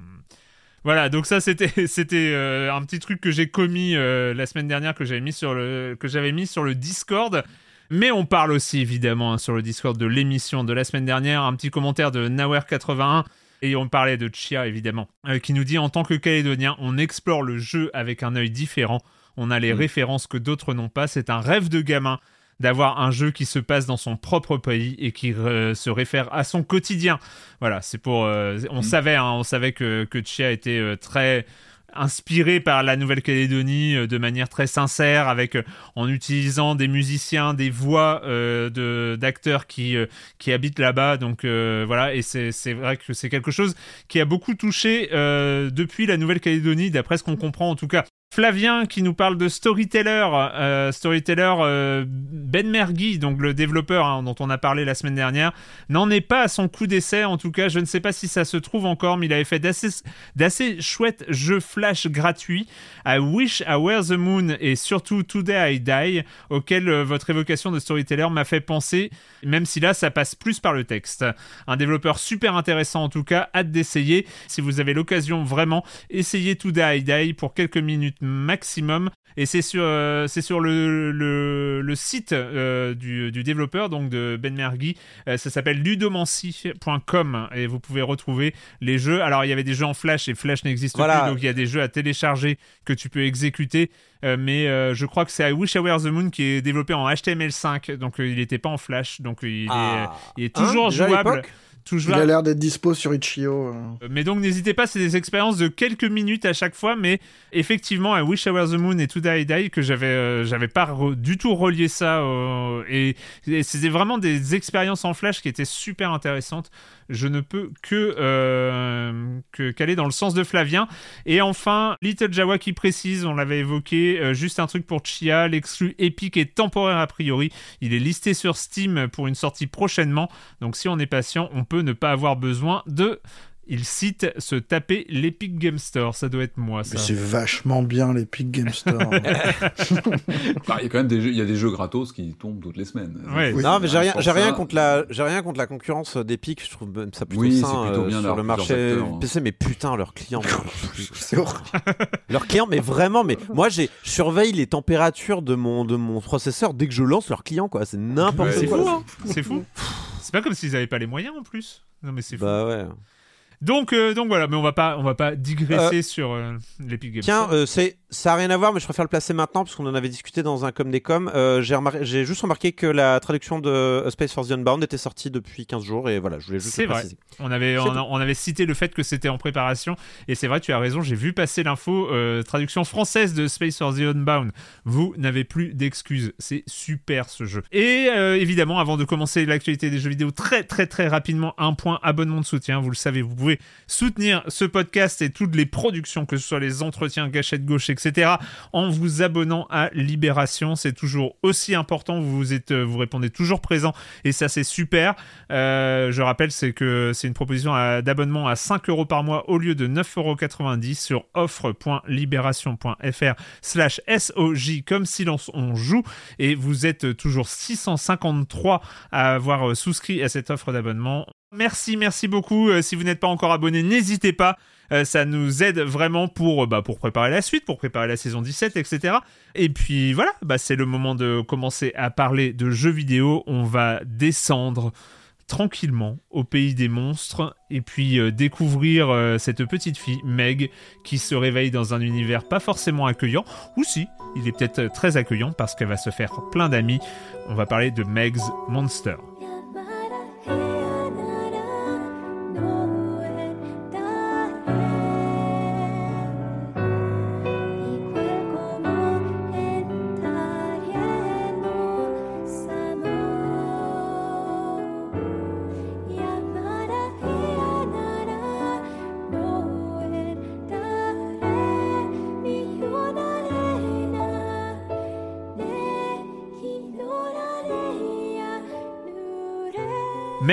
Voilà, donc ça c'était c'était euh, un petit truc que j'ai commis la semaine dernière que j'avais mis sur le que j'avais mis sur le Discord. Mais on parle aussi évidemment hein, sur le Discord de l'émission de la semaine dernière. Un petit commentaire de Nawer81 et on parlait de Chia, évidemment, euh, qui nous dit En tant que Calédonien, on explore le jeu avec un œil différent. On a les mm. références que d'autres n'ont pas. C'est un rêve de gamin d'avoir un jeu qui se passe dans son propre pays et qui euh, se réfère à son quotidien. Voilà, c'est pour. Euh, on mm. savait, hein, on savait que, que Chia était très inspiré par la Nouvelle-Calédonie euh, de manière très sincère, avec euh, en utilisant des musiciens, des voix euh, d'acteurs qui qui habitent là-bas. Donc voilà, et c'est vrai que c'est quelque chose qui a beaucoup touché depuis la Nouvelle-Calédonie, d'après ce qu'on comprend en tout cas. Flavien qui nous parle de Storyteller, euh, Storyteller euh, Ben Mergui, donc le développeur hein, dont on a parlé la semaine dernière, n'en est pas à son coup d'essai. En tout cas, je ne sais pas si ça se trouve encore, mais il avait fait d'assez chouettes jeux flash gratuits. I Wish I Were the Moon et surtout Today I Die, auquel euh, votre évocation de Storyteller m'a fait penser, même si là ça passe plus par le texte. Un développeur super intéressant en tout cas, hâte d'essayer. Si vous avez l'occasion vraiment, essayez Today I Die pour quelques minutes maximum. Et c'est sur, euh, c'est sur le, le, site euh, du, du, développeur, donc de Ben Mergui. Euh, ça s'appelle ludomancy.com et vous pouvez retrouver les jeux. Alors, il y avait des jeux en Flash et Flash n'existe plus, donc il y a des jeux à télécharger que tu peux exécuter. mais je crois que c'est I Wish I Were the Moon qui est développé en HTML5, donc il n'était pas en Flash, donc il, est, ah. il est, toujours hein, jouable. Il a l'air d'être dispo sur Itch.io. Euh. Euh, mais donc n'hésitez pas, c'est des expériences de quelques minutes à chaque fois, mais effectivement, I Wish I Were the Moon et To Die Die, que j'avais euh, j'avais pas du tout relié ça, et, et c'était vraiment des expériences en flash qui étaient super intéressantes je ne peux que, euh, dans le sens de Flavien. Et enfin, Little Jawa qui précise, on l'avait évoqué, euh, juste un truc pour Chia, l'exclu Epic est temporaire a priori. Il est listé sur Steam pour une sortie prochainement. Donc si on est patient, on peut ne pas avoir besoin de il cite se taper l'Epic Game Store. Ça doit être moi, ça. c'est vachement bien l'Epic Game Store. Bah, il y a quand même des jeux, il y a des jeux gratos qui tombent toutes les semaines. Non, mais j'ai rien, j'ai rien contre la, j'ai rien contre la concurrence d'Epic. Je trouve ça plutôt oui, sain plutôt bien euh, sur le marché PC. Mais putain, leurs clients. c'est leurs clients, mais vraiment, mais moi, j'ai surveille les températures de mon de mon processeur dès que je lance leurs clients, quoi. C'est n'importe quoi. Hein. C'est fou. C'est pas comme s'ils avaient pas les moyens en plus. Non, mais c'est fou. Bah ouais. Donc, euh, donc voilà, mais on va pas, on va pas digresser euh, sur euh, l'Epic Games. Tiens, c'est, ça a rien à voir, mais je préfère le placer maintenant parce qu'on en avait discuté dans un com des com. j'ai, j'ai juste remarqué que la traduction de Space Force the Unbound était sortie depuis 15 jours et voilà, je voulais juste c'est vrai. On avait, on, avait cité le fait que c'était en préparation et c'est vrai, tu as raison. J'ai vu passer l'info traduction française de Space Force the Unbound. Vous n'avez plus d'excuses, c'est super ce jeu. Et évidemment, avant de commencer l'actualité des jeux vidéo très très très rapidement, un point abonnement de soutien. Vous le savez, vous pouvez soutenir ce podcast et toutes les productions, que ce soit les entretiens, gâchettes gauche, etc., en vous abonnant à Libération. C'est toujours aussi important. Vous êtes, vous répondez toujours présent et ça, c'est super. Euh, je rappelle, c'est que c'est une proposition d'abonnement à 5 euros par mois au lieu de 9,90 euros sur offre.libération.fr slash SOJ comme silence on joue et vous êtes toujours 653 à avoir souscrit à cette offre d'abonnement. Merci, merci beaucoup. Euh, si vous n'êtes pas encore abonné, n'hésitez pas. Euh, ça nous aide vraiment pour, bah, pour préparer la suite, pour préparer la saison 17, etc. Et puis voilà, bah, c'est le moment de commencer à parler de jeux vidéo. On va descendre tranquillement au pays des monstres et puis euh, découvrir euh, cette petite fille, Meg, qui se réveille dans un univers pas forcément accueillant, ou si, il est peut-être très accueillant parce qu'elle va se faire plein d'amis. On va parler de Meg's Monster.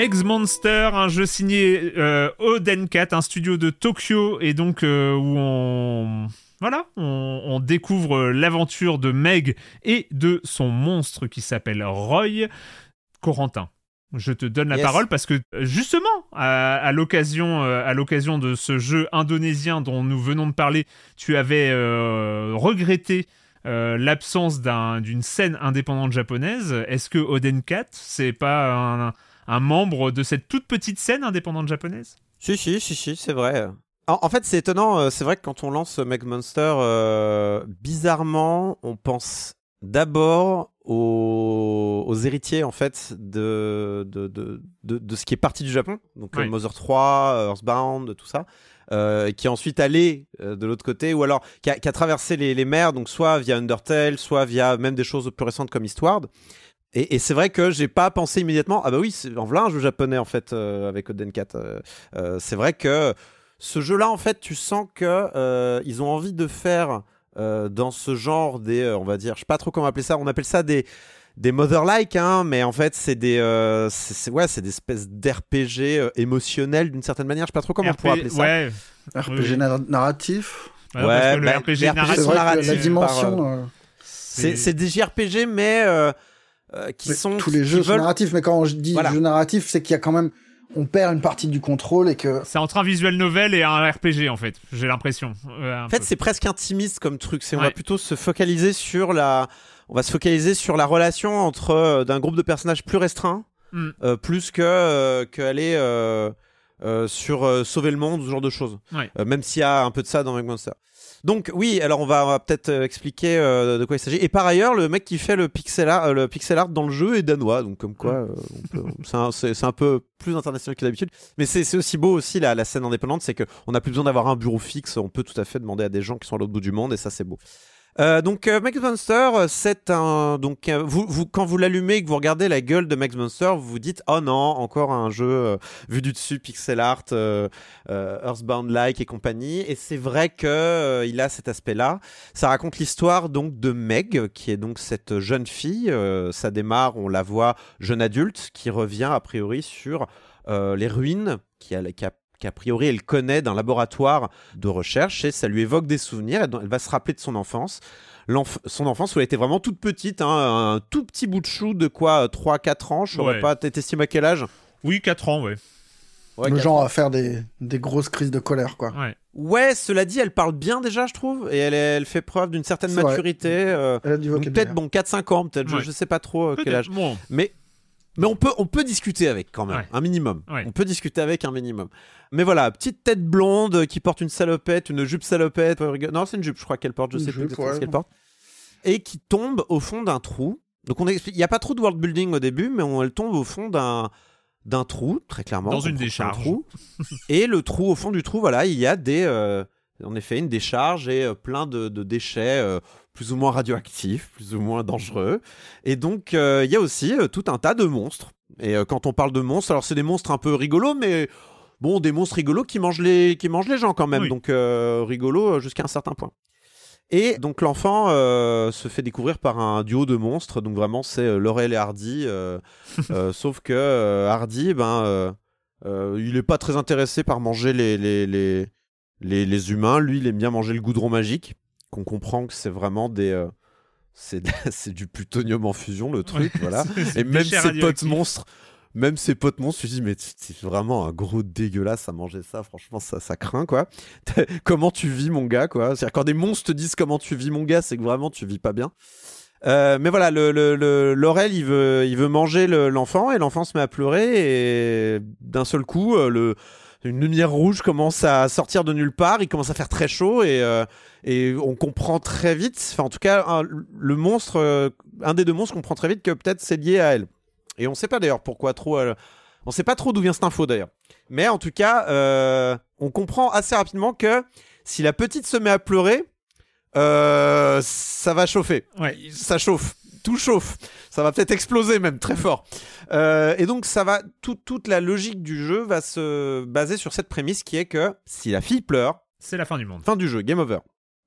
Meg's Monster, un jeu signé euh, Odenkat, un studio de Tokyo, et donc euh, où on voilà, on, découvre l'aventure de Meg et de son monstre qui s'appelle Roy. Corentin, je te donne la parole parce que justement, à, l'occasion, euh, à l'occasion de ce jeu indonésien dont nous venons de parler, tu avais regretté l'absence d'une scène indépendante japonaise. Est-ce que Odenkat, c'est pas un, un membre de cette toute petite scène indépendante japonaise? Si, si, si, si, c'est vrai. En, fait, c'est étonnant. Euh, c'est vrai que quand on lance Meg Monster, euh, bizarrement, on pense d'abord aux, héritiers en fait de de, de, de, ce qui est parti du Japon, donc euh, Mother 3, Earthbound, tout ça. qui est ensuite allé de l'autre côté, ou alors qui a, traversé les, les, mers, donc soit via Undertale, soit via même des choses plus récentes comme Eastward. Et, c'est vrai que j'ai pas pensé immédiatement, ah bah oui, en voilà un jeu japonais en fait euh, avec Oden 4. Euh, euh, c'est vrai que ce jeu-là, en fait, tu sens que ils ont envie de faire dans ce genre des, on va dire, je sais pas trop comment appeler ça, on appelle ça des des mother-like, hein, mais en fait c'est des, c'est, ouais, c'est des espèces d'RPG émotionnels d'une certaine manière. Je sais pas trop comment on pourrait appeler ça. Ouais. RPG narratif. Ouais, parce que le bah, RPG narratif, la dimension. c'est des JRPG, mais euh, qui sont tous les jeux sont narratifs mais quand je dis jeu narratif c'est qu'il y a quand même on perd une partie du contrôle et que c'est entre un visuel novel et un RPG en fait j'ai l'impression. Euh, en fait c'est presque intimiste comme truc. C'est on va plutôt se focaliser sur la on va se focaliser sur la relation entre euh, d'un groupe de personnages plus restreint mm. plus que qu'aller sur sauver le monde ce genre de choses. Même s'il y a un peu de ça dans Meg Monster donc oui, alors on va, peut-être euh, expliquer euh, de quoi il s'agit. Et par ailleurs, le mec qui fait le pixel art, euh, le pixel art dans le jeu est danois, donc comme quoi, c'est un, peu plus international que d'habitude. Mais c'est aussi beau aussi la, la scène indépendante, c'est qu'on n'a plus besoin d'avoir un bureau fixe, on peut tout à fait demander à des gens qui sont à l'autre bout du monde, et ça c'est beau. Euh, donc euh, Max Monster, c'est un donc euh, quand vous l'allumez et que vous regardez la gueule de Max Monster, vous vous dites oh non encore un jeu vu du dessus pixel art, Earthbound like et compagnie. Et c'est vrai que il a cet aspect-là. Ça raconte l'histoire donc de Meg qui est donc cette jeune fille. ça démarre, on la voit jeune adulte qui revient a priori sur les ruines qui a, qui a qu'a priori elle connaît d'un laboratoire de recherche et ça lui évoque des souvenirs. Elle va se rappeler de son enfance. son enfance où elle était vraiment toute petite, hein, un tout petit bout de chou de quoi 3-4 ans. Je ne pas, t'estimes à quel âge? Oui, 4 ans, ouais. le genre à faire des, des, grosses crises de colère, quoi. Ouais. ouais. cela dit, elle parle bien déjà, je trouve, et elle, elle fait preuve d'une certaine maturité. Euh, peut-être, bon, 4-5 ans, peut-être, je, ne sais pas trop euh, quel âge. Mais mais on peut, on peut discuter avec quand même, un minimum. On peut discuter avec un minimum. Mais voilà, petite tête blonde qui porte une salopette, une jupe salopette. Non, c'est une jupe, je crois qu'elle porte, je sais plus ce qu'elle porte. Et qui tombe au fond d'un trou. Donc on explique, il n'y a pas trop de world building au début, mais elle tombe au fond d'un d'un trou, très clairement. Dans une décharge. Trou. et le trou, au fond du trou, voilà, il y a des, euh, en effet, une décharge et euh, plein de, déchets euh, plus ou moins radioactifs, plus ou moins dangereux. Et donc, il y a aussi tout un tas de monstres. Et quand on parle de monstres, alors c'est des monstres un peu rigolos, mais bon, des monstres rigolos qui mangent les, qui mangent les gens quand même. Donc, rigolo jusqu'à un certain point. Et donc l'enfant se fait découvrir par un duo de monstres. Donc vraiment c'est Laurel et Hardy. sauf que Hardy, ben, il est pas très intéressé par manger les, les, les, les, les humains. Lui, il aime bien manger le goudron magique. Qu'on comprend que c'est vraiment des c'est du plutonium en fusion le truc, voilà. Et même ses potes monstres, même ses potes monstres, je dis mais c'est vraiment un gros dégueulasse à manger ça, franchement ça, ça craint quoi. comment tu vis mon gars quoi? C'est-à-dire quand des monstres te disent comment tu vis mon gars, c'est que vraiment tu vis pas bien. Euh, mais voilà, le, le, Laurel, il veut, il veut manger l'enfant et l'enfant se met à pleurer et d'un seul coup, euh, le, une lumière rouge commence à sortir de nulle part, il commence à faire très chaud et, euh, et on comprend très vite, enfin en tout cas le monstre, euh, un des deux monstres comprend très vite que peut-être c'est lié à elle. Et on sait pas d'ailleurs pourquoi trop, euh, on sait pas trop d'où vient cette info d'ailleurs. Mais en tout cas, on comprend assez rapidement que si la petite se met à pleurer, ça va chauffer. Ouais. Ça chauffe tout chauffe. Ça va peut-être exploser même très fort. Euh, et donc ça va, toute la logique du jeu va se baser sur cette prémisse qui est que si la fille pleure, c'est la fin du monde. Fin du jeu, game over.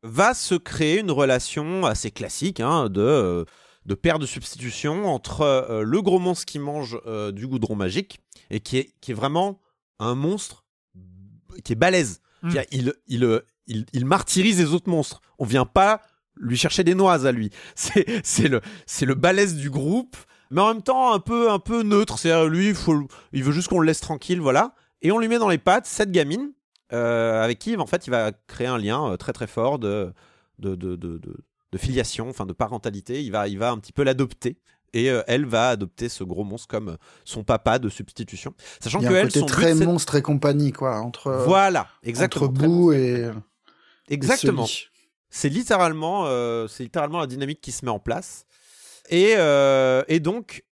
Va se créer une relation assez classique hein, de euh, de paire de substitution entre euh, le gros monstre qui mange du goudron magique et qui est, qui est vraiment un monstre qui est balèze. Hmm. Il, il, il, il, martyrise les autres monstres. On vient pas lui chercher des noises à lui. C'est le c'est le balèze du groupe, mais en même temps un peu un peu neutre. C'est lui, il, faut, il veut juste qu'on le laisse tranquille, voilà. Et on lui met dans les pattes cette gamine euh, avec qui en fait il va créer un lien euh, très très fort de de, de, de, de filiation, enfin de parentalité. Il va il va un petit peu l'adopter. Et euh, elle va adopter ce gros monstre comme son papa de substitution. Sachant il y a que un elle, côté très monstre et compagnie, quoi. Entre, voilà, exactement. Entre Boo et. Exactement. C'est littéralement, euh, c'est littéralement la dynamique qui se met en place. Et, euh, et donc,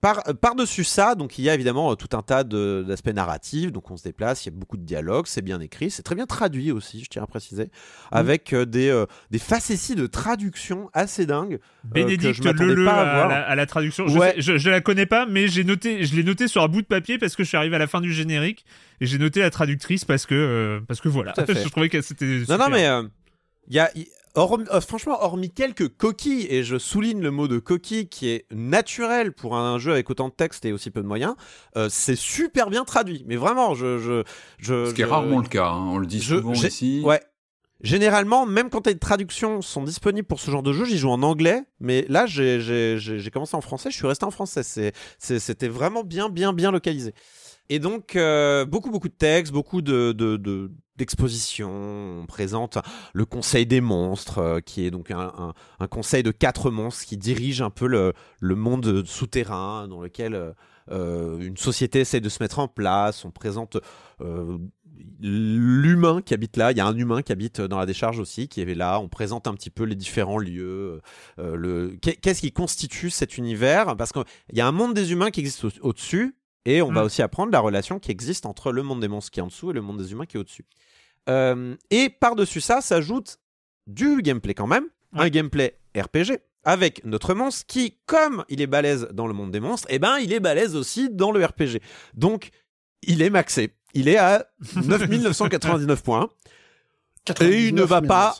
par, par-dessus ça, donc il y a évidemment euh, tout un tas d'aspects narratifs. Donc on se déplace, il y a beaucoup de dialogues, c'est bien écrit, c'est très bien traduit aussi, je tiens à préciser, mmh. avec des, des facéties de traduction assez dingues. Bénédicte je Leleu pas à, la, traduction. Je, ne je, la connais pas, mais j'ai noté, je l'ai noté sur un bout de papier parce que je suis arrivé à la fin du générique et j'ai noté la traductrice parce que, parce que voilà. je trouvais que c'était. Non, non, mais il y a, euh, franchement, hormis quelques coquilles, et je souligne le mot de coquille qui est naturel pour un jeu avec autant de texte et aussi peu de moyens, euh, c'est super bien traduit. Mais vraiment, je. je, je Ce qui est rarement le cas, hein. on le dit souvent ici. Ouais. Généralement, même quand les traductions sont disponibles pour ce genre de jeu, j'y joue en anglais. Mais là, j'ai commencé en français, je suis resté en français. C'était vraiment bien, bien, bien localisé. Et donc, euh, beaucoup, beaucoup de textes, beaucoup de, de, d'expositions. On présente le Conseil des monstres, euh, qui est donc un, un, conseil de quatre monstres qui dirige un peu le, le monde souterrain dans lequel euh, une société essaie de se mettre en place. On présente l'humain qui habite là. Il y a un humain qui habite dans la décharge aussi, qui est là. On présente un petit peu les différents lieux. le... Qu'est-ce qui constitue cet univers? Parce qu'il y a un monde des humains qui existe au-dessus et on va mm. aussi apprendre la relation qui existe entre le monde des monstres qui est en dessous et le monde des humains qui est au-dessus. Euh, et par-dessus ça s'ajoute du gameplay quand même, un gameplay RPG avec notre monstre qui, comme il est balèze dans le monde des monstres, eh ben il est balèze aussi dans le RPG. Donc il est maxé. Il est à 9999 points. Et il ne va pas.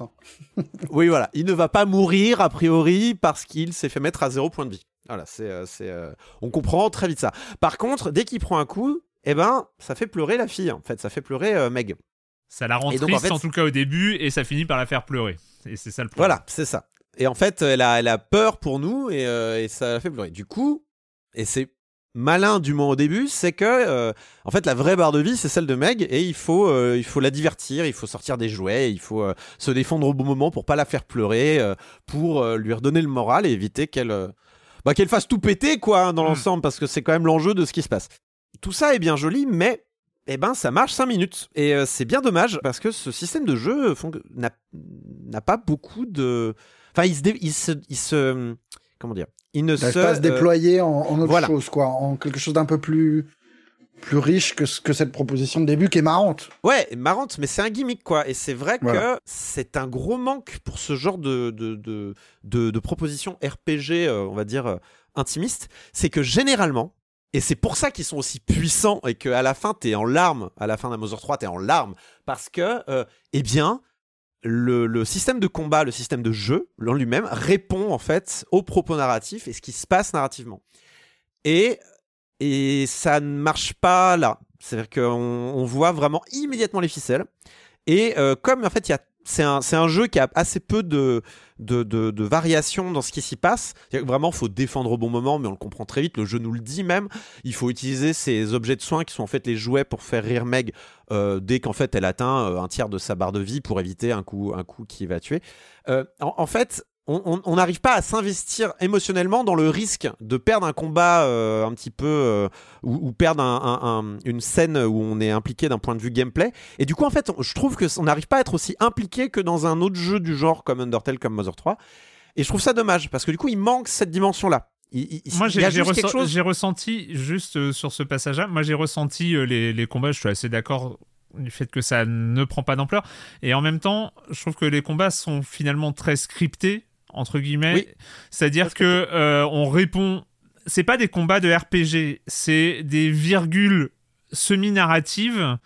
oui, voilà. Il ne va pas mourir a priori parce qu'il s'est fait mettre à zéro point de vie. Voilà, c'est, euh, c'est, euh, on comprend très vite ça. Par contre, dès qu'il prend un coup, eh ben, ça fait pleurer la fille. En fait, ça fait pleurer euh, Meg. Ça la rend triste en, tout cas au début et ça finit par la faire pleurer. Et c'est ça le problème. Voilà, c'est ça. Et en fait, elle a, elle a peur pour nous et, et, ça la fait pleurer. Du coup, et c'est malin du moins au début, c'est que en fait la vraie barre de vie c'est celle de Meg et il faut il faut la divertir, il faut sortir des jouets, il faut se défendre au bon moment pour pas la faire pleurer, pour lui redonner le moral et éviter qu'elle bah, qu'elle fasse tout péter, quoi, hein, dans mm. l'ensemble, parce que c'est quand même l'enjeu de ce qui se passe. Tout ça est bien joli, mais eh ben, ça marche 5 minutes. Et euh, c'est bien dommage, parce que ce système de jeu n'a pas beaucoup de. Enfin, il se, il se, il se. Comment dire Il ne se. pas se déployer en, autre chose, quoi, en quelque chose d'un peu plus plus riche que, que cette proposition de début qui est marrante. Ouais, marrante, mais c'est un gimmick quoi. Et c'est vrai que c'est un gros manque pour ce genre de, de, de, de, proposition RPG, euh, on va dire, euh, intimiste. C'est que généralement, Et c'est pour ça qu'ils sont aussi puissants et qu'à la fin, t'es en larmes. À la fin d'un Mother 3, t'es en larmes. Parce que, euh, eh bien, le, système de combat, le système de jeu en lui-même répond en fait au propos narratif et ce qui se passe narrativement. Et, et ça ne marche pas là. C'est-à-dire qu'on on voit vraiment immédiatement les ficelles. Et euh, comme en fait il y a c'est un, un, jeu qui a assez peu de, de, de, variations dans ce qui s'y passe. Vraiment, il faut défendre au bon moment, mais on le comprend très vite. Le jeu nous le dit même. Il faut utiliser ces objets de soins qui sont en fait les jouets pour faire rire Meg euh, dès qu'en fait elle atteint euh, un tiers de sa barre de vie pour éviter un coup, un coup qui va tuer. en, fait, on n'arrive pas à s'investir émotionnellement dans le risque de perdre un combat euh, un petit peu euh, ou, perdre une scène où on est impliqué d'un point de vue gameplay. Et du coup, en fait, je trouve que on n'arrive pas à être aussi impliqué que dans un autre jeu du genre comme Undertale, comme Mother 3. Et je trouve ça dommage parce que du coup, il manque cette dimension-là. moi, j'ai ressenti juste euh, sur ce passage-là. Moi, j'ai ressenti les, les combats. Je suis assez d'accord du fait que ça ne prend pas d'ampleur. Et en même temps, je trouve que les combats sont finalement très scriptés entre guillemets. C'est-à-dire que euh, on répond. C'est pas des combats de RPG, c'est des virgules semi-narratives.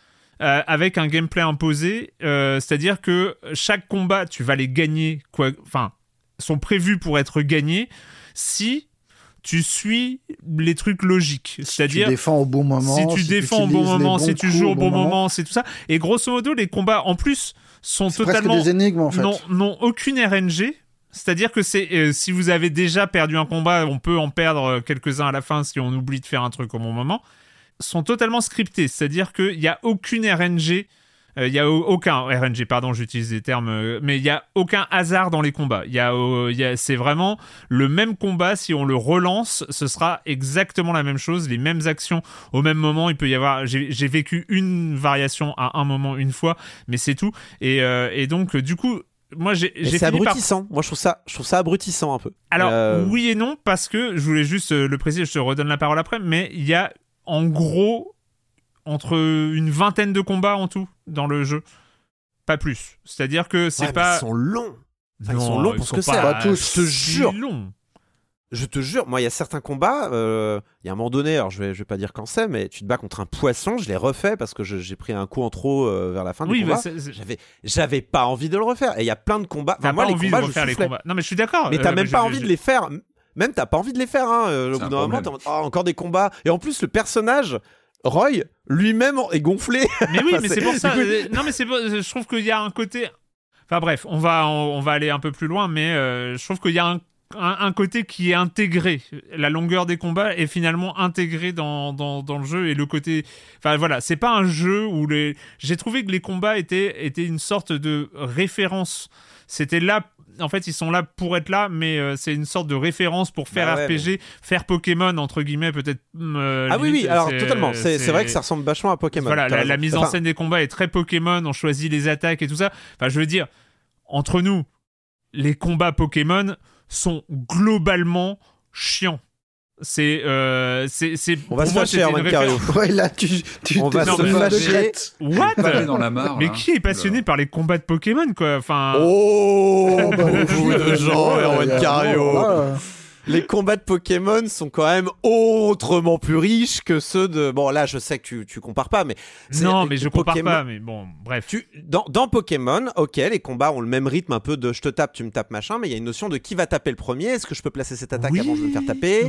Euh, avec un gameplay imposé, euh, c'est-à-dire que chaque combat, tu vas les gagner, quoi, enfin, sont prévus pour être gagnés si tu suis les trucs logiques. C'est-à-dire. Si tu défends au bon moment. Si tu défends au bon moment, si tu joues au bon moment, c'est tout ça. Et grosso modo, les combats, en plus, sont totalement. des énigmes, en fait. N'ont aucune RNG. C'est-à-dire que euh, si vous avez déjà perdu un combat, on peut en perdre euh, quelques-uns à la fin si on oublie de faire un truc au bon moment. Sont totalement scriptés, c'est-à-dire qu'il n'y a aucune RNG, euh, il y a aucun RNG, pardon, j'utilise des termes, mais il y a aucun hasard dans les combats. Il c'est vraiment le même combat. Si on le relance, ce sera exactement la même chose, les mêmes actions au même moment. Il peut y avoir, j'ai vécu une variation à un moment une fois, mais c'est tout. Et donc du coup moi j'ai c'est abrutissant. Moi je trouve ça je trouve ça abrutissant un peu. Alors euh, oui et non parce que je voulais juste euh, le préciser je te redonne la parole après mais il y a en gros entre une vingtaine de combats en tout dans le jeu. Pas plus. C'est à dire que c'est pas ils sont longs. Ils sont longs parce que c'est. pas tous je te jure. long je te jure, moi, il y a certains combats, euh, il y a un moment donné, alors je vais, je vais pas dire quand c'est, mais tu te bats contre un poisson, je l'ai refait parce que j'ai pris un coup en trop euh, vers la fin du combat. J'avais, j'avais pas envie de le refaire. Et il y a plein de combats. T'as moi, pas les envie combats, de refaire les combats. Non, mais je suis d'accord. Mais t'as euh, même pas envie de les faire. Même t'as pas envie de les faire. Hein. Au bout d'un moment, oh, encore des combats. Et en plus, le personnage. Roy lui-même est gonflé. Mais oui, mais c'est pour ça. non, mais c'est je trouve qu'il y a un côté. Enfin bref, on va on, va aller un peu plus loin, mais je trouve qu'il y a un un, côté qui est intégré. La longueur des combats est finalement intégrée dans, dans, le jeu et le côté. Enfin voilà, c'est pas un jeu où les. J'ai trouvé que les combats étaient, étaient une sorte de référence. C'était là. En fait, ils sont là pour être là, mais euh, c'est une sorte de référence pour faire bah RPG, faire Pokémon, entre guillemets, peut-être. Euh, ah oui, oui, alors totalement. C'est vrai que ça ressemble vachement à Pokémon. Voilà, la, mise en scène des combats est très Pokémon, on choisit les attaques et tout ça. Enfin, je veux dire, entre nous, les combats Pokémon, sont globalement chiants. C'est euh, c'est c'est on va se fâcher en ouais, là tu, tu on va se fâcher. what dans la mare, mais qui est passionné par les combats de Pokémon quoi? Enfin oh bah, vous de gens Erwan Cario les combats de Pokémon sont quand même autrement plus riches que ceux de. Bon, là, je sais que tu, tu compares pas, mais. Non, mais je compare pas, mais bon, bref. Tu... Dans, dans, Pokémon, ok, les combats ont le même rythme, un peu de je te tape, tu me tapes, machin, mais il y a une notion de qui va taper le premier. Est-ce que je peux placer cette attaque avant de me faire taper?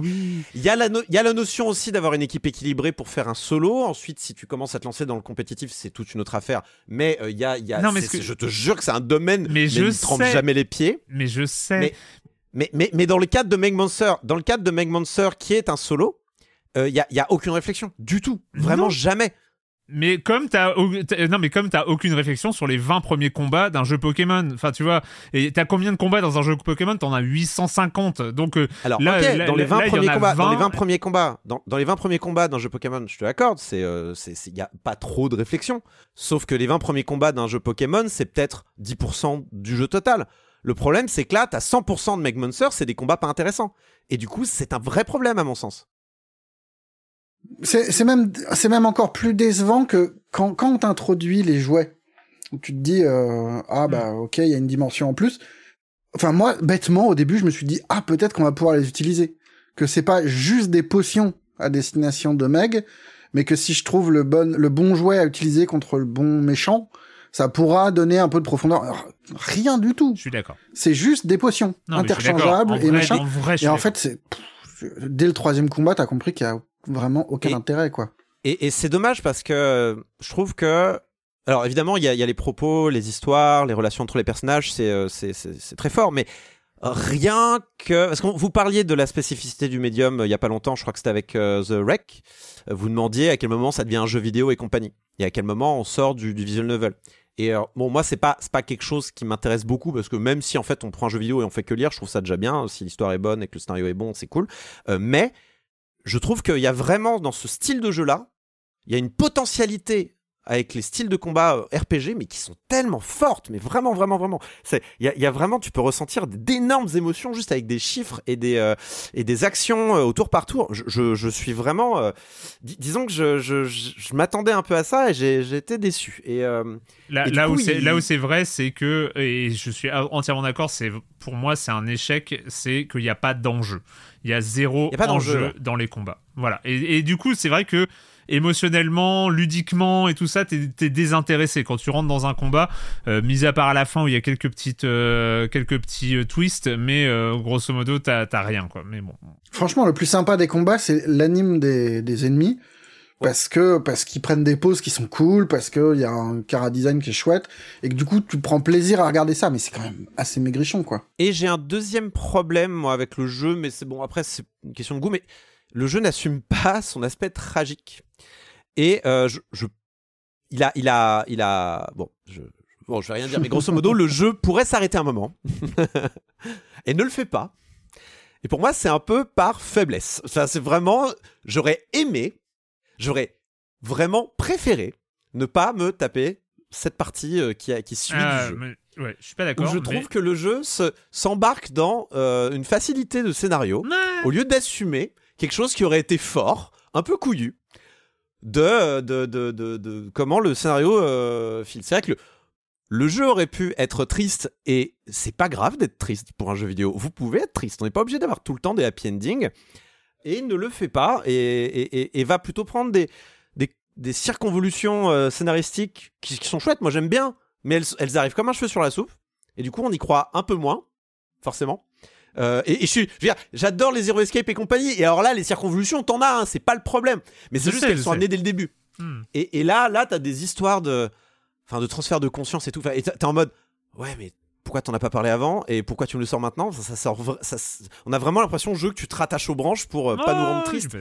Il y, a la y a la notion aussi d'avoir une équipe équilibrée pour faire un solo. Ensuite, si tu commences à te lancer dans le compétitif, c'est toute une autre affaire. Mais il euh, y a. Y a non, mais je te jure que c'est un domaine, mais, je ne trempe jamais les pieds. Mais je sais. Mais, mais, mais dans le cadre de Meg Monster, dans le cadre de Meg Monster qui est un solo, il euh, n'y a, y a aucune réflexion du tout, vraiment jamais. Mais comme t'as non mais comme t'as aucune réflexion sur les 20 premiers combats d'un jeu Pokémon, enfin tu vois, et t'as combien de combats dans un jeu Pokémon? T'en as 850. Donc euh, alors là, dans les 20 premiers combats, dans les 20 premiers combats, dans, les 20 premiers combats d'un jeu Pokémon, je te l'accorde, c'est euh, il y a pas trop de réflexion. Sauf que les 20 premiers combats d'un jeu Pokémon, c'est peut-être 10% du jeu total. Le problème, c'est que là, t'as 100% de Meg Monster, c'est des combats pas intéressants. Et du coup, c'est un vrai problème à mon sens. C'est même, même encore plus décevant que quand, on t'introduit les jouets. Où tu te dis, euh, ah bah ok, il y a une dimension en plus. Enfin moi, bêtement, au début, je me suis dit, ah peut-être qu'on va pouvoir les utiliser. Que c'est pas juste des potions à destination de Meg, mais que si je trouve le bon, le bon jouet à utiliser contre le bon méchant, ça pourra donner un peu de profondeur. rien du tout. Je suis d'accord. C'est juste des potions interchangeables et machin. et en fait, c'est dès le troisième combat, t'as compris qu'il y a vraiment aucun intérêt, quoi. Et, et c'est dommage parce que je trouve que alors évidemment, il y a, y a, les propos, les histoires, les relations entre les personnages, c'est euh, très fort, mais rien que parce que vous parliez de la spécificité du médium euh, il y a pas longtemps, je crois que c'était avec euh, The Wreck. Vous demandiez à quel moment ça devient un jeu vidéo et compagnie, et à quel moment on sort du, du visual novel. Et bon, moi c'est pas pas quelque chose qui m'intéresse beaucoup parce que même si en fait on prend un jeu vidéo et on fait que lire, je trouve ça déjà bien. Si l'histoire est bonne et que le scénario est bon, c'est cool. mais je trouve qu'il y a vraiment dans ce style de jeu là, il y a une potentialité avec les styles de combat euh, RPG, mais qui sont tellement fortes, mais vraiment, vraiment, vraiment. Il y a, vraiment, tu peux ressentir d'énormes émotions juste avec des chiffres et des, euh, et des actions euh, au tour par tour. Je, je, suis vraiment. disons que je, je, je m'attendais un peu à ça et j'ai été déçu. Et, là, là, où c'est là où c'est vrai, c'est que, et je suis entièrement d'accord, c'est pour moi, c'est un échec, c'est qu'il n'y a pas d'enjeu. Il y a zéro enjeu dans les combats. Voilà. Et, et du coup, c'est vrai que émotionnellement, ludiquement et tout ça, t'es es désintéressé quand tu rentres dans un combat. Euh, mis à part à la fin où il y a quelques petites, euh, quelques petits euh, twists, mais grosso modo t'as rien quoi. Mais bon. Franchement, le plus sympa des combats, c'est l'anime des, ennemis. Parce que parce qu'ils prennent des poses qui sont cool, parce qu'il y a un cara design qui est chouette, et que du coup tu prends plaisir à regarder ça, mais c'est quand même assez maigrichon quoi. Et j'ai un deuxième problème moi avec le jeu, mais c'est bon après c'est une question de goût, mais le jeu n'assume pas son aspect tragique. Et euh, je, il a, il a, il a, bon, je, bon, je vais rien dire, mais grosso modo, le jeu pourrait s'arrêter un moment et ne le fait pas. Et pour moi, c'est un peu par faiblesse. Ça, c'est vraiment, j'aurais aimé, j'aurais vraiment préféré ne pas me taper cette partie euh, qui, qui suit du ah, jeu. ouais, je suis pas d'accord. Je trouve que le jeu s'embarque dans euh, une facilité de scénario au lieu d'assumer quelque chose qui aurait été fort, un peu couillu, de, de, de, de, comment le scénario euh, file. C'est vrai que le, jeu aurait pu être triste et c'est pas grave d'être triste pour un jeu vidéo. Vous pouvez être triste, on n'est pas obligé d'avoir tout le temps des happy endings et il ne le fait pas et, va plutôt prendre des, des, circonvolutions euh, scénaristiques qui, qui, sont chouettes. Moi j'aime bien, mais elles, elles arrivent comme un cheveu sur la soupe et du coup on y croit un peu moins, forcément. Euh, et, je suis, j'adore les Zero Escape et compagnie. Et alors là, les circonvolutions, t'en as, hein, c'est pas le problème. Mais c'est juste qu'elles sont amenées dès le début. Hmm. Et, là, là, t'as des histoires de, enfin, de transfert de conscience et tout. Et t'es en mode, ouais, mais pourquoi t'en as pas parlé avant et pourquoi tu me le sors maintenant? Ça, sort, ça, on a vraiment l'impression jeu que tu te rattaches aux branches pour euh, pas nous rendre tristes.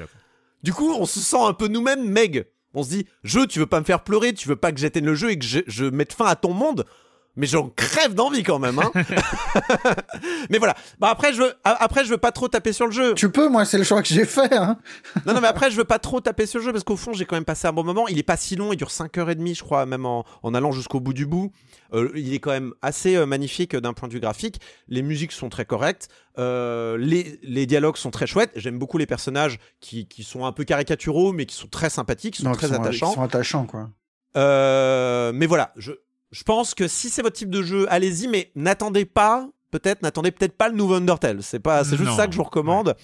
Du coup, on se sent un peu nous-mêmes Meg. On se dit, jeu, tu veux pas me faire pleurer, tu veux pas que j'éteigne le jeu et que je, je mette fin à ton monde? Mais j'en crève d'envie quand même. Hein. mais voilà. Bah après je veux après je veux pas trop taper sur le jeu. Tu peux, moi c'est le choix que j'ai fait. Hein. non non mais après je veux pas trop taper sur le jeu parce qu'au fond j'ai quand même passé un bon moment. Il est pas si long, il dure 5h30 je crois même en, en allant jusqu'au bout du bout. Euh, il est quand même assez euh, magnifique d'un point de vue graphique. Les musiques sont très correctes. Euh, les, les, dialogues sont très chouettes. J'aime beaucoup les personnages qui, qui, sont un peu caricaturaux mais qui sont très sympathiques, qui sont très attachants. Ils sont attachants quoi. mais voilà, je, je pense que si c'est votre type de jeu, allez-y, mais n'attendez pas, peut-être, n'attendez peut-être pas le nouveau Undertale. C'est pas, c'est juste ça que je vous recommande.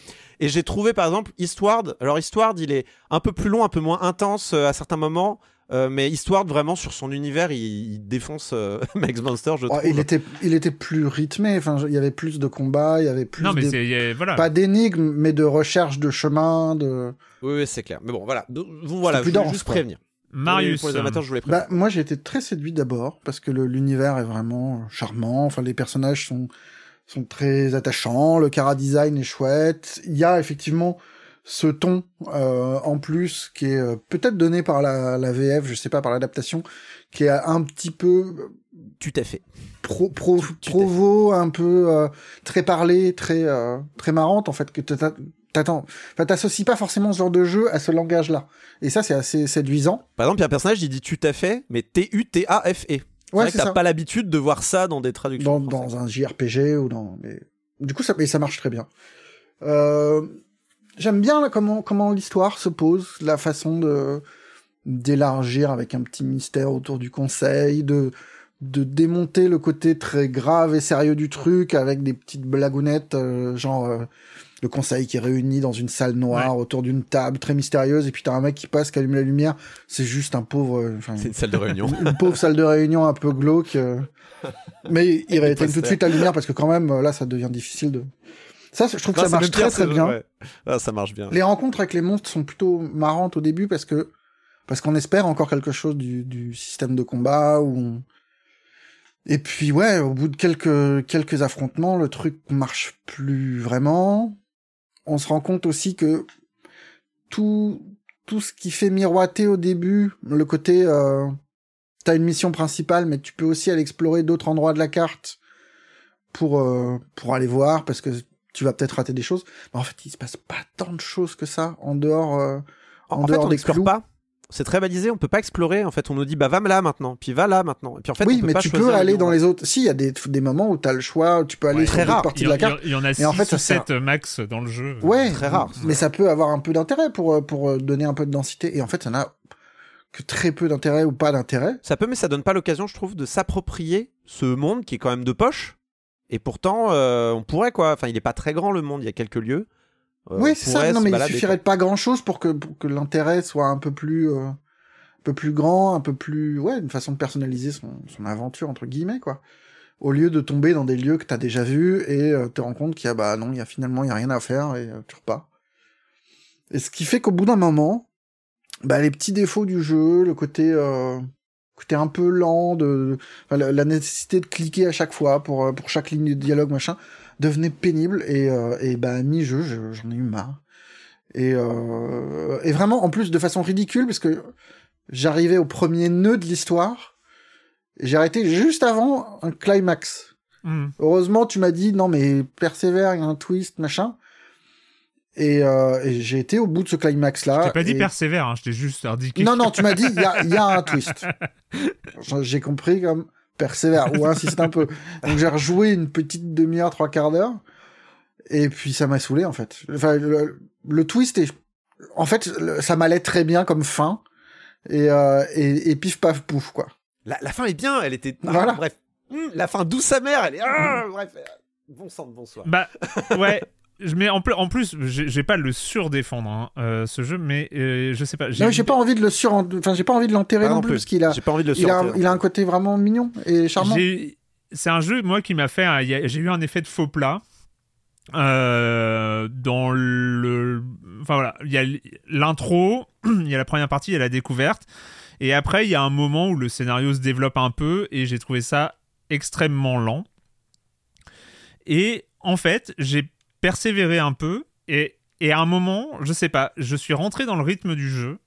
Et j'ai trouvé par exemple Eastward. Alors Eastward, il est un peu plus long, un peu moins intense euh, à certains moments. Euh, mais Eastward vraiment sur son univers il, défonce euh, Max Monster je trouve. il était il était plus rythmé enfin il y avait plus de combats il y avait plus non, mais voilà. pas d'énigmes mais de recherche de chemin de oui, c'est clair mais bon voilà vous voilà je voulais juste prévenir Marius. Pour les amateurs, je voulais bah, moi, j'ai été très séduit d'abord parce que l'univers est vraiment charmant. Enfin, les personnages sont sont très attachants. Le cara design est chouette. Il y a effectivement ce ton euh, en plus qui est euh, peut-être donné par la, la VF, je sais pas, par l'adaptation, qui est un petit peu tu t'es fait pro, pro, provo, un peu euh, très parlé, très très marrante en fait que t'attends, enfin, t'associes pas forcément ce genre de jeu à ce langage-là. Et ça, c'est assez séduisant. Par exemple, il y a un personnage, il dit tu t'as fait, mais T-U-T-A-F-E. Ouais, c'est t'as pas l'habitude de voir ça dans des traductions. Dans, un JRPG ou dans, mais du coup, ça, mais ça marche très bien. Euh, j'aime bien comment, comment l'histoire se pose, la façon de, d'élargir avec un petit mystère autour du conseil, de, de démonter le côté très grave et sérieux du truc avec des petites blagounettes, euh, genre euh, le conseil qui est réuni dans une salle noire autour d'une table très mystérieuse et puis t'as un mec qui passe qui allume la lumière. C'est juste un pauvre. Euh, c'est une salle de réunion. une pauvre salle de réunion un peu glauque. mais il rééteint tout de suite la lumière parce que quand même là ça devient difficile de. Ça, je trouve que ça marche très très bien. Ah, ça marche bien. Les rencontres avec les monstres sont plutôt marrantes au début parce que parce qu'on espère encore quelque chose du, du système de combat ou et puis ouais, au bout de quelques quelques affrontements, le truc marche plus vraiment. On se rend compte aussi que tout tout ce qui fait miroiter au début, le côté euh, t'as une mission principale, mais tu peux aussi aller explorer d'autres endroits de la carte pour euh, pour aller voir parce que tu vas peut-être rater des choses. Mais en fait, il se passe pas tant de choses que ça en dehors euh, en, dehors des clous. pas c'est très balisé, on peut pas explorer. En fait, on nous dit bah va là maintenant, puis va là maintenant. Et puis en fait, oui, on mais tu peux aller dans les autres. Si, il y a des, des moments où tu as le choix, tu peux aller très rare. partie de la carte. Il y en a 6 en fait, ou 7 max dans le jeu. Ouais, très rare. Mais ça peut avoir un peu d'intérêt pour pour donner un peu de densité. Et en fait, ça n'a que très peu d'intérêt ou pas d'intérêt. Ça peut, mais ça donne pas l'occasion, je trouve, de s'approprier ce monde qui est quand même de poche. Et pourtant, euh, on pourrait quoi. Enfin, il est pas très grand le monde. Il y a quelques lieux. Euh, oui, c'est ça. Non, mais il suffirait de pas grand chose pour que pour que l'intérêt soit un peu plus. Euh peu plus grand, un peu plus, ouais, une façon de personnaliser son, son aventure entre guillemets quoi. Au lieu de tomber dans des lieux que t'as déjà vus et euh, te rends compte qu'il y a bah non, il y a finalement il y a rien à faire et euh, tu repars. Et ce qui fait qu'au bout d'un moment, bah les petits défauts du jeu, le côté euh, côté un peu lent, de la, nécessité de cliquer à chaque fois pour euh, pour chaque ligne de dialogue machin, devenait pénible et et bah mi-jeu j'en ai eu marre. Et, et vraiment en plus de façon ridicule parce que j'arrivais au premier nœud de l'histoire. J'ai arrêté juste avant un climax. Hmm. Heureusement, tu m'as dit non mais persévère, il y a un twist, machin. Et, euh, et j'ai été au bout de ce climax-là. Je t'ai pas dit persévère, hein, je t'ai juste indiqué. Non, non, tu m'as dit il y a, y a un twist. j'ai compris comme persévère ou insiste un peu. Donc j'ai rejoué une petite demi-heure, trois quarts d'heure. Et puis ça m'a saoulé en fait. Enfin, le, le twist est, en fait, ça m'allait très bien comme fin et, euh, et, et, pif paf pouf quoi. La, la, fin est bien, elle était. Ah, voilà. Bref, hum, la fin douce sa mère, elle est. Ah, bref, bon sang de bonsoir. Bah ouais. Mais en, en plus, j'ai pas le surdéfendre hein, euh, ce jeu, mais euh, je sais pas. Non, j'ai pas envie de le sur, enfin j'ai pas envie de l'enterrer non, plus, parce qu'il a. J'ai pas envie de le il a, il a un côté vraiment mignon et charmant. C'est un jeu moi qui m'a fait, j'ai eu un effet de faux plat. Euh, dans le, enfin voilà, il y a l'intro, il y a la première partie, il y a la découverte, et après il y a un moment où le scénario se développe un peu, et j'ai trouvé ça extrêmement lent. Et en fait, j'ai persévéré un peu, et, et à un moment, je sais pas, je suis rentré dans le rythme du jeu,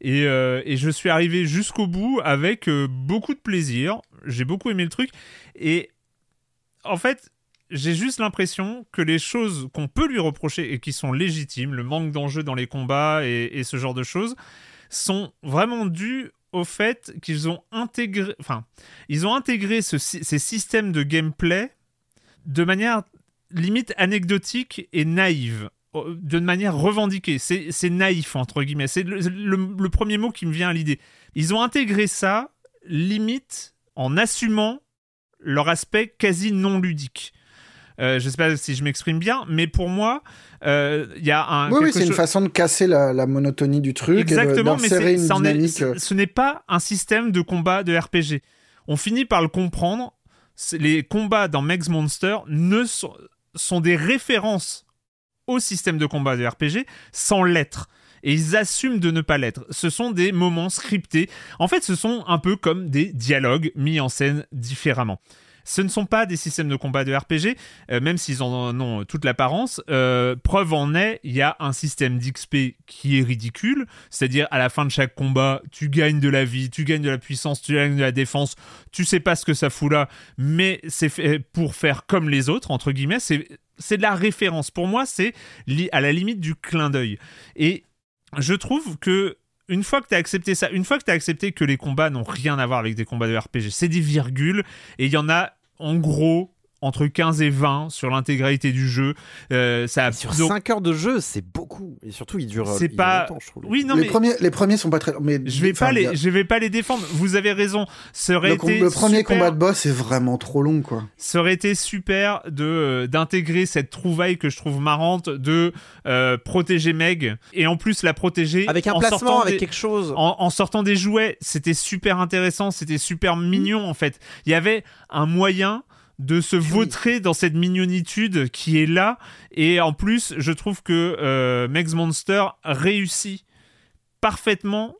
et, euh, et je suis arrivé jusqu'au bout avec euh, beaucoup de plaisir. J'ai beaucoup aimé le truc, et en fait, j'ai juste l'impression que les choses qu'on peut lui reprocher et qui sont légitimes, le manque d'enjeux dans les combats et, ce genre de choses, sont vraiment dues au fait qu'ils ont intégré, enfin, ils ont intégré ces systèmes de gameplay de manière limite anecdotique et naïve, de manière revendiquée. C'est naïf, entre guillemets. C'est le premier mot qui me vient à l'idée. Ils ont intégré ça limite en assumant leur aspect quasi non ludique. Euh, je sais pas si je m'exprime bien, mais pour moi, euh, il y a un. Oui, oui c'est une façon de casser la, monotonie du truc. Exactement, mais une euh. ce n'est pas un système de combat de RPG. On finit par le comprendre. Les combats dans Megs Monster ne sont, sont des références au système de combat de RPG sans l'être et ils assument de ne pas l'être. Ce sont des moments scriptés. En fait, ce sont un peu comme des dialogues mis en scène différemment. Ce ne sont pas des systèmes de combat de RPG, euh, même s'ils en ont toute l'apparence. Euh, preuve en est, il y a un système d'XP qui est ridicule, c'est-à-dire à la fin de chaque combat, tu gagnes de la vie, tu gagnes de la puissance, tu gagnes de la défense, tu sais pas ce que ça fout là, mais c'est fait pour faire comme les autres, entre guillemets, c'est c'est de la référence. Pour moi, c'est à la limite du clin d'œil. Et je trouve que une fois que tu as accepté ça, une fois que tu as accepté que les combats n'ont rien à voir avec des combats de RPG, c'est des virgules, et il y en a en gros entre 15 et 20 sur l'intégralité du jeu. Euh, ça sur 5 heures de jeu, c'est beaucoup. Et surtout, il dure. C'est pas. Longtemps, je trouve. Oui, non, les mais... premiers, les premiers sont pas très. Mais je vais pas les, je vais pas les défendre. Vous avez raison. Ça aurait le, été le premier super... combat de boss est vraiment trop long, quoi. Ça aurait été super de euh, d'intégrer cette trouvaille que je trouve marrante de euh, protéger Meg et en plus la protéger avec un en placement, avec des... quelque chose. En, en, sortant des jouets, c'était super intéressant, c'était super mignon en fait. Il y avait un moyen de se vautrer dans cette mignonitude qui est là. Et en plus, je trouve que euh, Mex Monster réussit parfaitement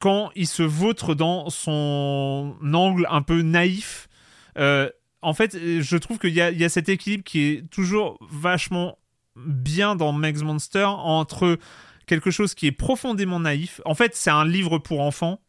quand il se vautre dans son angle un peu naïf. Euh, en fait, je trouve qu'il y, y a, cet équilibre qui est toujours vachement bien dans Mex Monster entre quelque chose qui est profondément naïf. En fait, c'est un livre pour enfants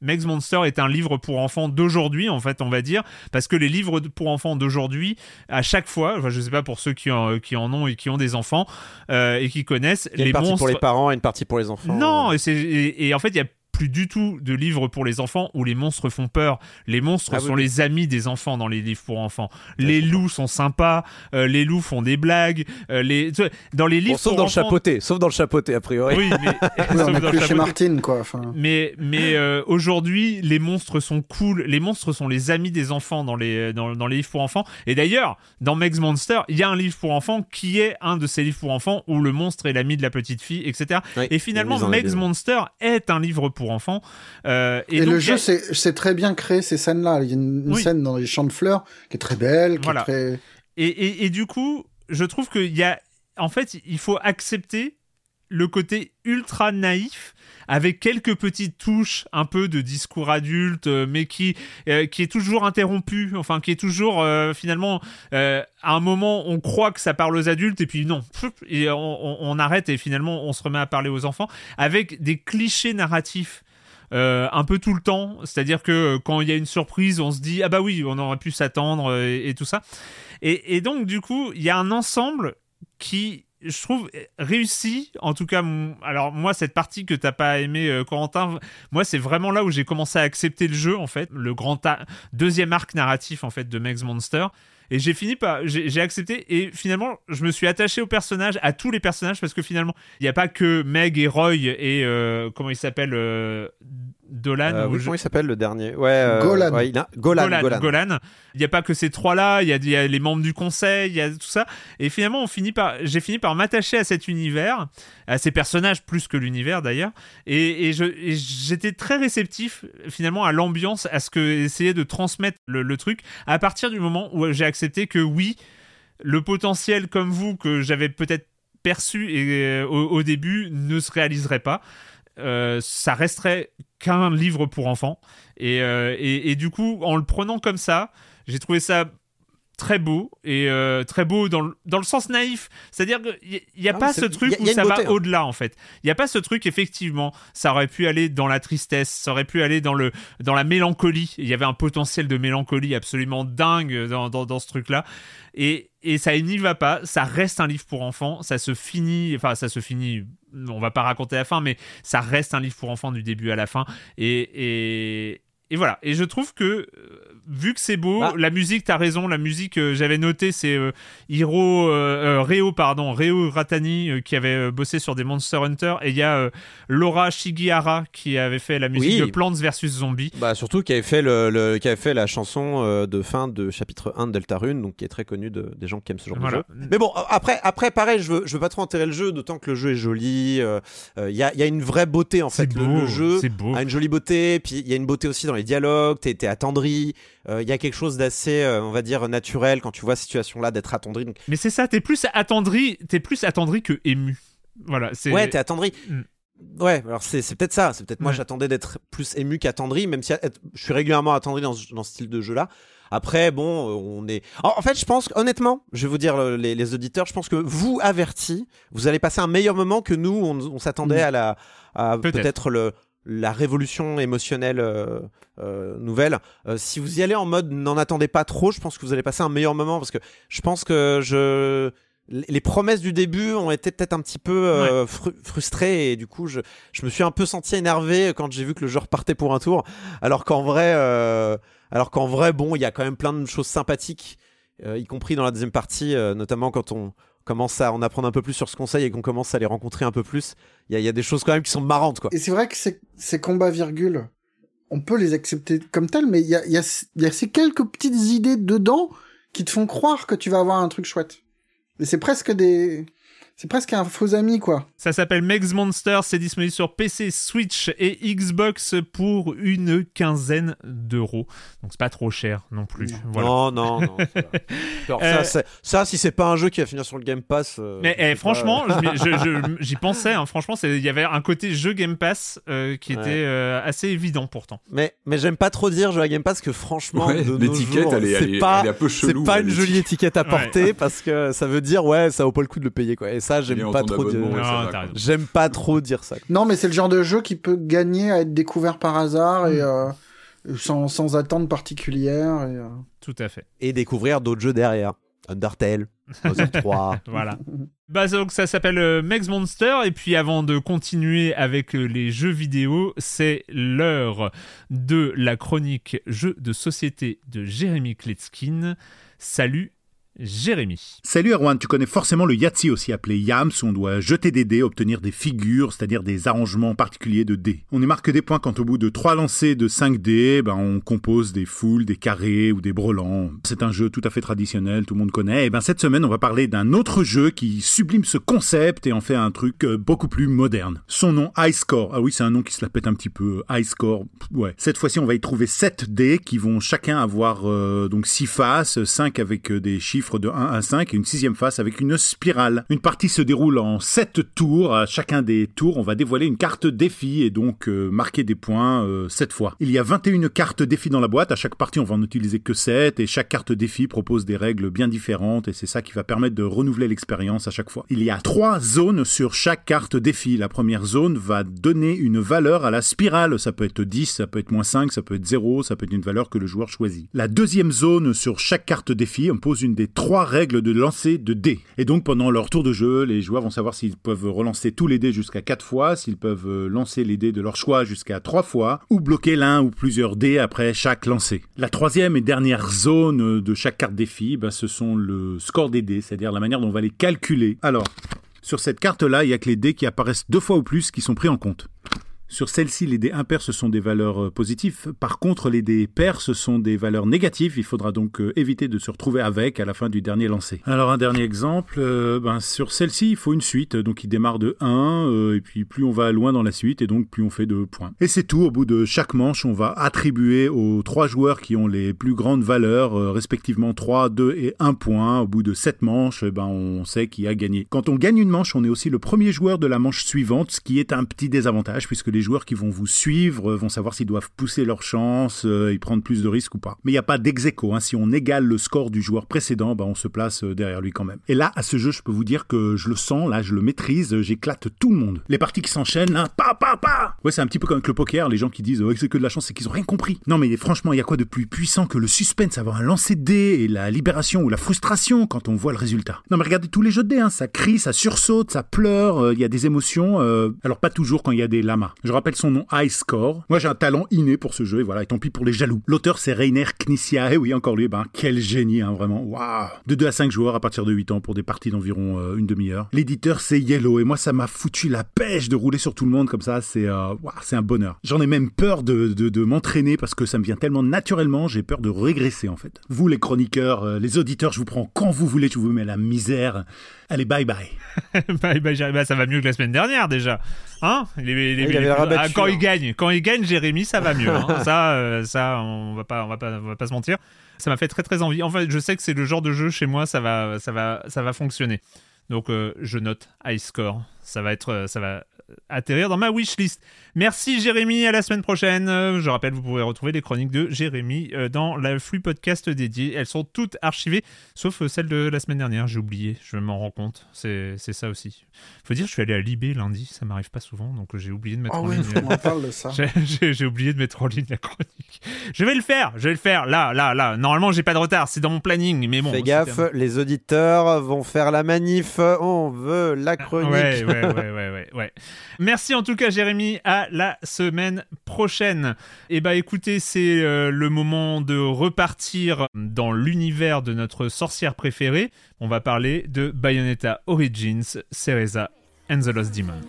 Megs Monster est un livre pour enfants d'aujourd'hui, en fait, on va dire, parce que les livres pour enfants d'aujourd'hui, à chaque fois, enfin, je sais pas pour ceux qui en, qui en ont et qui ont des enfants euh, et qui connaissent, il y a les une partie monstres. pour les parents et une partie pour les enfants. Non, et, et, et en fait, il y a plus du tout de livres pour les enfants où les monstres font peur. Les monstres Ah sont oui. les amis des enfants dans les livres pour enfants. Les loups sont sympas, euh, les loups font des blagues. euh, les... Dans les livres Bon, sauf pour dans le chapeauté, sauf dans le chapeauté a priori. Oui, mais... Oui, on dans le chez. Martine, quoi. Mais, mais euh, aujourd'hui, les monstres sont cool. Les monstres sont les amis des enfants dans les, dans, dans les livres pour enfants. Et d'ailleurs, dans Meg's Monster, il y a un livre pour enfants qui est un de ces livres pour enfants où le monstre est l'ami de la petite fille, etc. Oui, Et finalement, Meg's Monster est un livre pour enfants. Euh, et donc, le jeu, a- c'est très bien créé ces scènes-là. Il y a une, une Oui. scène dans les champs de fleurs qui est très belle, qui Voilà. est très. Et, et, et du coup, je trouve qu'il y a. En fait, il faut accepter le côté ultra naïf avec quelques petites touches un peu de discours adulte euh, mais qui euh, qui est toujours interrompu enfin qui est toujours euh, finalement à un moment on croit que ça parle aux adultes et puis non et on, arrête et finalement on se remet à parler aux enfants avec des clichés narratifs un peu tout le temps, c'est-à-dire que quand il y a une surprise, on se dit ah bah oui, on aurait pu s'attendre et, tout ça. Et donc du coup, il y a un ensemble qui je trouve réussi en tout cas mon- alors moi cette partie que t'as pas aimé euh, Corentin moi c'est vraiment là où j'ai commencé à accepter le jeu en fait le grand deuxième arc narratif en fait de Megs Monster. Et j'ai fini par j'ai j'ai accepté et finalement je me suis attaché aux personnages à tous les personnages parce que finalement il n'y a pas que Meg et Roy et euh, comment il s'appelle euh, Dolan Euh, ou oui, je- comment il s'appelle le dernier? Ouais, euh, Golan. ouais, il a- Golan. Golan, Golan. Golan. Il n'y a pas que ces trois-là, il y, a- il y a les membres du conseil, il y a tout ça. Et finalement, on finit par, j'ai fini par m'attacher à cet univers, à ces personnages plus que l'univers d'ailleurs. Et, et je- et j'étais très réceptif finalement à l'ambiance, à ce que essayait de transmettre le, le truc, à partir du moment où j'ai accepté que oui, le potentiel comme vous que j'avais peut-être perçu et, euh, au, au début ne se réaliserait pas. Euh, ça resterait qu'un livre pour enfants. Et, euh, et, et du coup, en le prenant comme ça, j'ai trouvé ça très beau et euh, très beau dans le, dans le sens naïf. C'est-à-dire qu'il n'y a, Ah, pas ce truc y a- où y a une ça beauté, va hein. au-delà en fait. Il n'y a pas ce truc, effectivement, ça aurait pu aller dans la tristesse, ça aurait pu aller dans, le, dans la mélancolie. Il y avait un potentiel de mélancolie absolument dingue dans, dans, dans ce truc-là. Et, et ça n'y va pas, ça reste un livre pour enfants, ça se finit, enfin ça se finit, on va pas raconter la fin, mais ça reste un livre pour enfants du début à la fin. Et, et, et voilà, et je trouve que, euh, vu que c'est beau, Bah. la musique, t'as raison, la musique, euh, j'avais noté, c'est euh, Hiro, euh, Reo, pardon, Reo Ratani, qui avait bossé sur des Monster Hunter, et il y a Laura Shigihara, qui avait fait la musique Oui. de Plants vs Zombies. Bah surtout qui avait fait le, le- qui avait fait la chanson de fin de chapitre 1 de Deltarune donc qui est très connu de, des gens qui aiment ce genre Voilà. de jeu. Mais bon après après pareil je veux je veux pas trop enterrer le jeu d'autant que le jeu est joli il y, a, y a une vraie beauté en fait le- beau, le, jeu c'est beau. a une jolie beauté puis il y a une beauté aussi dans les dialogues t'es t'es attendri euh, il y a quelque chose d'assez euh, on va dire naturel quand tu vois cette situation là d'être attendri donc, Mais c'est ça, t'es plus attendri, t'es plus attendri que ému. Voilà, ouais t'es attendri Mm. Ouais, alors c'est peut-être ça. C'est peut-être moi j'attendais d'être plus ému qu'attendri, même si être- je suis régulièrement attendri dans ce, dans ce style de jeu-là. Après, bon, euh, on est. En, fait, je pense honnêtement, je vais vous dire le- les, les auditeurs, je pense que vous avertis, vous allez passer un meilleur moment que nous. On, on s'attendait Mm. à la peut-être le la révolution émotionnelle euh, euh, nouvelle. Euh, si vous y allez en mode n'en attendez pas trop, je pense que vous allez passer un meilleur moment parce que je pense que je les promesses du début ont été peut-être un petit peu fru- frustrées et du coup je, je me suis un peu senti énervé quand j'ai vu que le jeu repartait pour un tour alors qu'en vrai alors qu'en vrai bon il y a quand même plein de choses sympathiques y compris dans la deuxième partie, notamment quand on commence à en apprendre un peu plus sur ce conseil et qu'on commence à les rencontrer un peu plus, il y, a des choses quand même qui sont marrantes. Quoi. Et c'est vrai que ces combats virgules, on peut les accepter comme tels, mais il y a, y, a, y a ces quelques petites idées dedans qui te font croire que tu vas avoir un truc chouette. Et c'est presque des c'est presque un faux ami, quoi. Ça s'appelle Megs Monster, c'est disponible sur PC, Switch et Xbox pour une quinzaine d'euros. Donc c'est pas trop cher non plus. Non, non, non. Euh, ça, si c'est pas un jeu qui va finir sur le Game Pass. Euh, mais eh, franchement, j'y pensais. Hein, franchement, il y avait un côté jeu Game Pass euh, qui était assez évident pourtant. Mais, mais j'aime pas trop dire jeu à Game Pass que franchement, l'étiquette, elle, est, pas, un peu C'est pas une jolie étiquette à porter parce que ça veut dire ouais, ça vaut pas le coup de le payer quoi ça, j'aime pas trop dire. J'aime pas trop dire ça. Non, mais c'est le genre de jeu qui peut gagner à être découvert par hasard et euh, sans, sans, attente particulière. Et, euh. Tout à fait. Et découvrir d'autres jeux derrière. Undertale, Bowser 3. voilà. Bah, donc ça s'appelle euh, Mex Monster. Et puis avant de continuer avec les jeux vidéo, c'est l'heure de la chronique jeux de société de Jérémy Kletskin. Salut Jérémy. Salut Erwan, tu connais forcément le Yahtzee aussi appelé Yams où on doit jeter des dés, obtenir des figures, c'est-à-dire des arrangements particuliers de dés. On y marque des points quand au bout de 3 lancers de 5 dés, ben on compose des foules, des carrés ou des brelans. C'est un jeu tout à fait traditionnel, tout le monde connaît. Et ben cette semaine, on va parler d'un autre jeu qui sublime ce concept et en fait un truc euh, beaucoup plus moderne. Son nom High Score. Ah oui, c'est un nom qui se la pète un petit peu. High Score. Ouais. Cette fois-ci, on va y trouver 7 dés qui vont chacun avoir euh, donc 6 faces, 5 avec euh, des chiffres de 1 à 5 et une sixième face avec une spirale. Une partie se déroule en 7 tours. À chacun des tours, on va dévoiler une carte défi et donc euh, marquer des points 7 euh, fois. Il y a 21 cartes défi dans la boîte. À chaque partie, on va en utiliser que 7 et chaque carte défi propose des règles bien différentes et c'est ça qui va permettre de renouveler l'expérience à chaque fois. Il y a 3 zones sur chaque carte défi. La première zone va donner une valeur à la spirale. Ça peut être 10, ça peut être moins 5, ça peut être 0, ça peut être une valeur que le joueur choisit. La deuxième zone sur chaque carte défi impose une des trois règles de lancer de dés. Et donc pendant leur tour de jeu, les joueurs vont savoir s'ils peuvent relancer tous les dés jusqu'à 4 fois, s'ils peuvent euh, lancer les dés de leur choix jusqu'à 3 fois, ou bloquer l'un ou plusieurs dés après chaque lancer. La troisième et dernière zone de chaque carte défi, bah, ce sont le score des dés, c'est-à-dire la manière dont on va les calculer. Alors, sur cette carte-là, il y a que les dés qui apparaissent deux fois ou plus qui sont pris en compte. Sur celle-ci, les dés impairs, ce sont des valeurs euh, positives. Par contre, les dés pairs, ce sont des valeurs négatives. Il faudra donc euh, éviter de se retrouver avec à la fin du dernier lancer. Alors, un dernier exemple. Euh, ben, sur celle-ci, il faut une suite. Donc, il démarre de 1. et puis, plus on va loin dans la suite, et donc plus on fait de points. Et c'est tout. Au bout de chaque manche, on va attribuer aux trois joueurs qui ont les plus grandes valeurs, respectivement 3, 2 et 1 point. Au bout de 7 manches, ben, on sait qui a gagné. Quand on gagne une manche, on est aussi le premier joueur de la manche suivante, ce qui est un petit désavantage puisque les joueurs qui vont vous suivre vont savoir s'ils doivent pousser leur chance euh, et prendre plus de risques ou pas. Mais il n'y a pas d'ex hein. Si on égale le score du joueur précédent, bah, on se place euh, derrière lui quand même. Et là, à ce jeu, je peux vous dire que je le sens, là, je le maîtrise, j'éclate tout le monde. Les parties qui s'enchaînent, là, pa, pa, pa Ouais, c'est un petit peu comme avec le poker, les gens qui disent c'est que de la chance, c'est qu'ils ont rien compris. Non, mais franchement, il y a quoi de plus puissant que le suspense, avoir un lancer de dés et la libération ou la frustration quand on voit le résultat? Non, mais regardez tous les jeux de dés, hein. ça crie, ça sursaute, ça pleure, euh, il y a des émotions. alors pas toujours quand il y a des lamas. Je rappelle son nom High Score. Moi, j'ai un talent inné pour ce jeu, et voilà, et tant pis pour les jaloux. L'auteur, c'est Rainer Knizia, et oui, encore lui, ben, quel génie, hein, vraiment, waouh De 2 à 5 joueurs à partir de 8 ans pour des parties d'environ euh, une demi-heure. L'éditeur, c'est Yellow, et moi, ça m'a foutu la pêche de rouler sur tout le monde comme ça, c'est euh, c'est un bonheur. J'en ai même peur de, de, m'entraîner parce que ça me vient tellement naturellement, j'ai peur de régresser, en fait. Vous, les chroniqueurs, euh, les auditeurs, je vous prends quand vous voulez, je vous mets la misère. Allez, bye bye. bye bye, bah, ça va mieux que la semaine dernière déjà. Hein les, ah, Quand il gagne, quand il gagne, Jérémy, ça va mieux. Hein. ça, euh, ça, on va pas, on va pas, on va pas se mentir. Ça m'a fait très très envie. En fait, je sais que c'est le genre de jeu chez moi, ça va, ça va, ça va fonctionner. Donc, euh, je note high score. Ça va être, euh, ça va atterrir dans ma wishlist. Merci Jérémy, à la semaine prochaine. Je rappelle, vous pouvez retrouver les chroniques de Jérémy euh, dans la flux podcast dédiée. Elles sont toutes archivées, sauf euh, celle de la semaine dernière. J'ai oublié, je m'en rends compte. C'est ça aussi. Faut dire, je suis allé à Libé lundi, ça m'arrive pas souvent, donc j'ai oublié de mettre ah en ligne. On parle de ça. J'ai oublié de mettre en ligne la chronique. Je vais le faire, je vais le faire. Là, là, là. Normalement, j'ai pas de retard, c'est dans mon planning, mais bon. Fais gaffe, les auditeurs vont faire la manif. On veut la chronique. Ouais, ouais, ouais, ouais, ouais, ouais, Merci en tout cas, Jérémy. À la semaine prochaine. Et eh bah écoutez, c'est euh, le moment de repartir dans l'univers de notre sorcière préférée. On va parler de Bayonetta Origins, Cereza and the Lost Demon.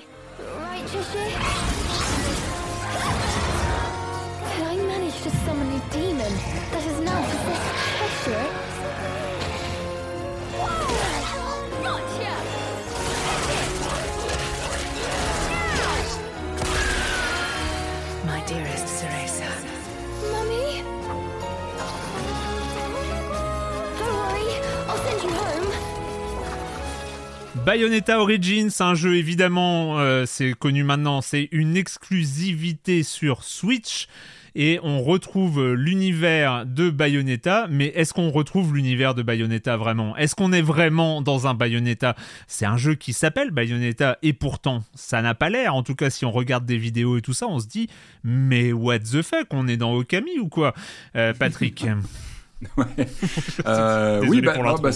Bayonetta Origins, un jeu évidemment, euh, c'est connu maintenant, c'est une exclusivité sur Switch et on retrouve l'univers de Bayonetta, mais est-ce qu'on retrouve l'univers de Bayonetta vraiment? Est-ce qu'on est vraiment dans un Bayonetta? C'est un jeu qui s'appelle Bayonetta et pourtant ça n'a pas l'air, en tout cas si on regarde des vidéos et tout ça, on se dit mais what the fuck, on est dans Okami ou quoi? Euh, Patrick Euh, oui, bah, bah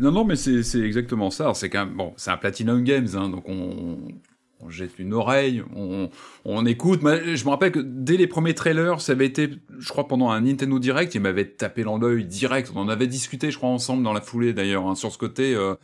non, non, mais c'est exactement ça. C'est bon, c'est un Platinum Games, hein, donc on, on, jette une oreille, on, on écoute. je me rappelle que dès les premiers trailers, ça avait été, je crois, pendant un Nintendo Direct, il m'avait tapé dans l'œil direct. On en avait discuté, je crois, ensemble dans la foulée d'ailleurs, hein, sur ce côté. Euh,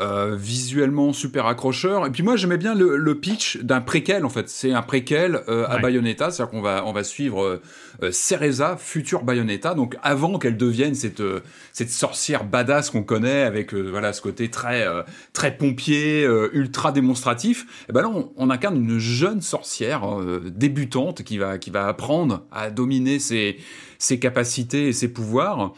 euh, visuellement super accrocheur. Et puis moi j'aimais bien le, le pitch d'un préquel en fait. C'est un préquel euh, à Bayonetta, c'est-à-dire qu'on va on va suivre euh, euh Cereza, future Bayonetta, donc avant qu'elle devienne cette euh, cette sorcière badass qu'on connaît avec voilà ce côté très très pompier, ultra démonstratif. Et ben là on, on incarne une jeune sorcière débutante qui va qui va apprendre à dominer ses ses capacités et ses pouvoirs.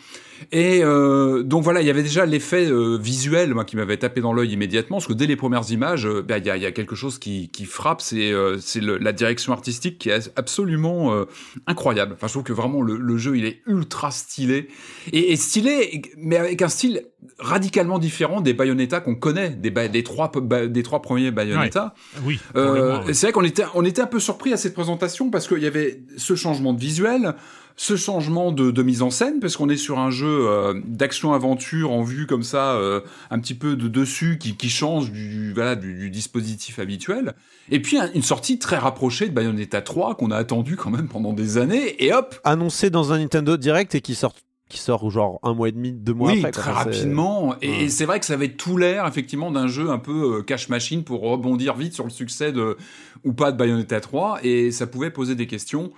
Et euh, donc voilà, il y avait déjà l'effet euh, visuel moi, qui m'avait tapé dans l'œil immédiatement, parce que dès les premières images, euh, bah, il y, a, y, a, quelque chose qui, qui frappe, c'est euh, la direction artistique qui est absolument euh, incroyable. Enfin, je trouve que vraiment le, le, jeu, il est ultra stylé. Et, et, stylé, mais avec un style radicalement différent des Bayonetta qu'on connaît, des, des, trois, des trois premiers Bayonetta. Oui. C'est vrai qu'on était, on était un peu surpris à cette présentation, parce qu'il y avait ce changement de visuel, ce changement de, de mise en scène, parce qu'on est sur un jeu euh, d'action-aventure en vue comme ça, euh, un petit peu de dessus, qui, qui change du, voilà, du, du, dispositif habituel. Et puis une sortie très rapprochée de Bayonetta 3 qu'on a attendu quand même pendant des années, et hop Annoncé dans un Nintendo Direct et qui sort qui sort genre un mois et demi, deux mois oui, après. très rapidement. Et, c'est vrai que ça avait tout l'air effectivement d'un jeu un peu euh, cash machine pour rebondir vite sur le succès de ou pas de Bayonetta 3 et ça pouvait poser des questions.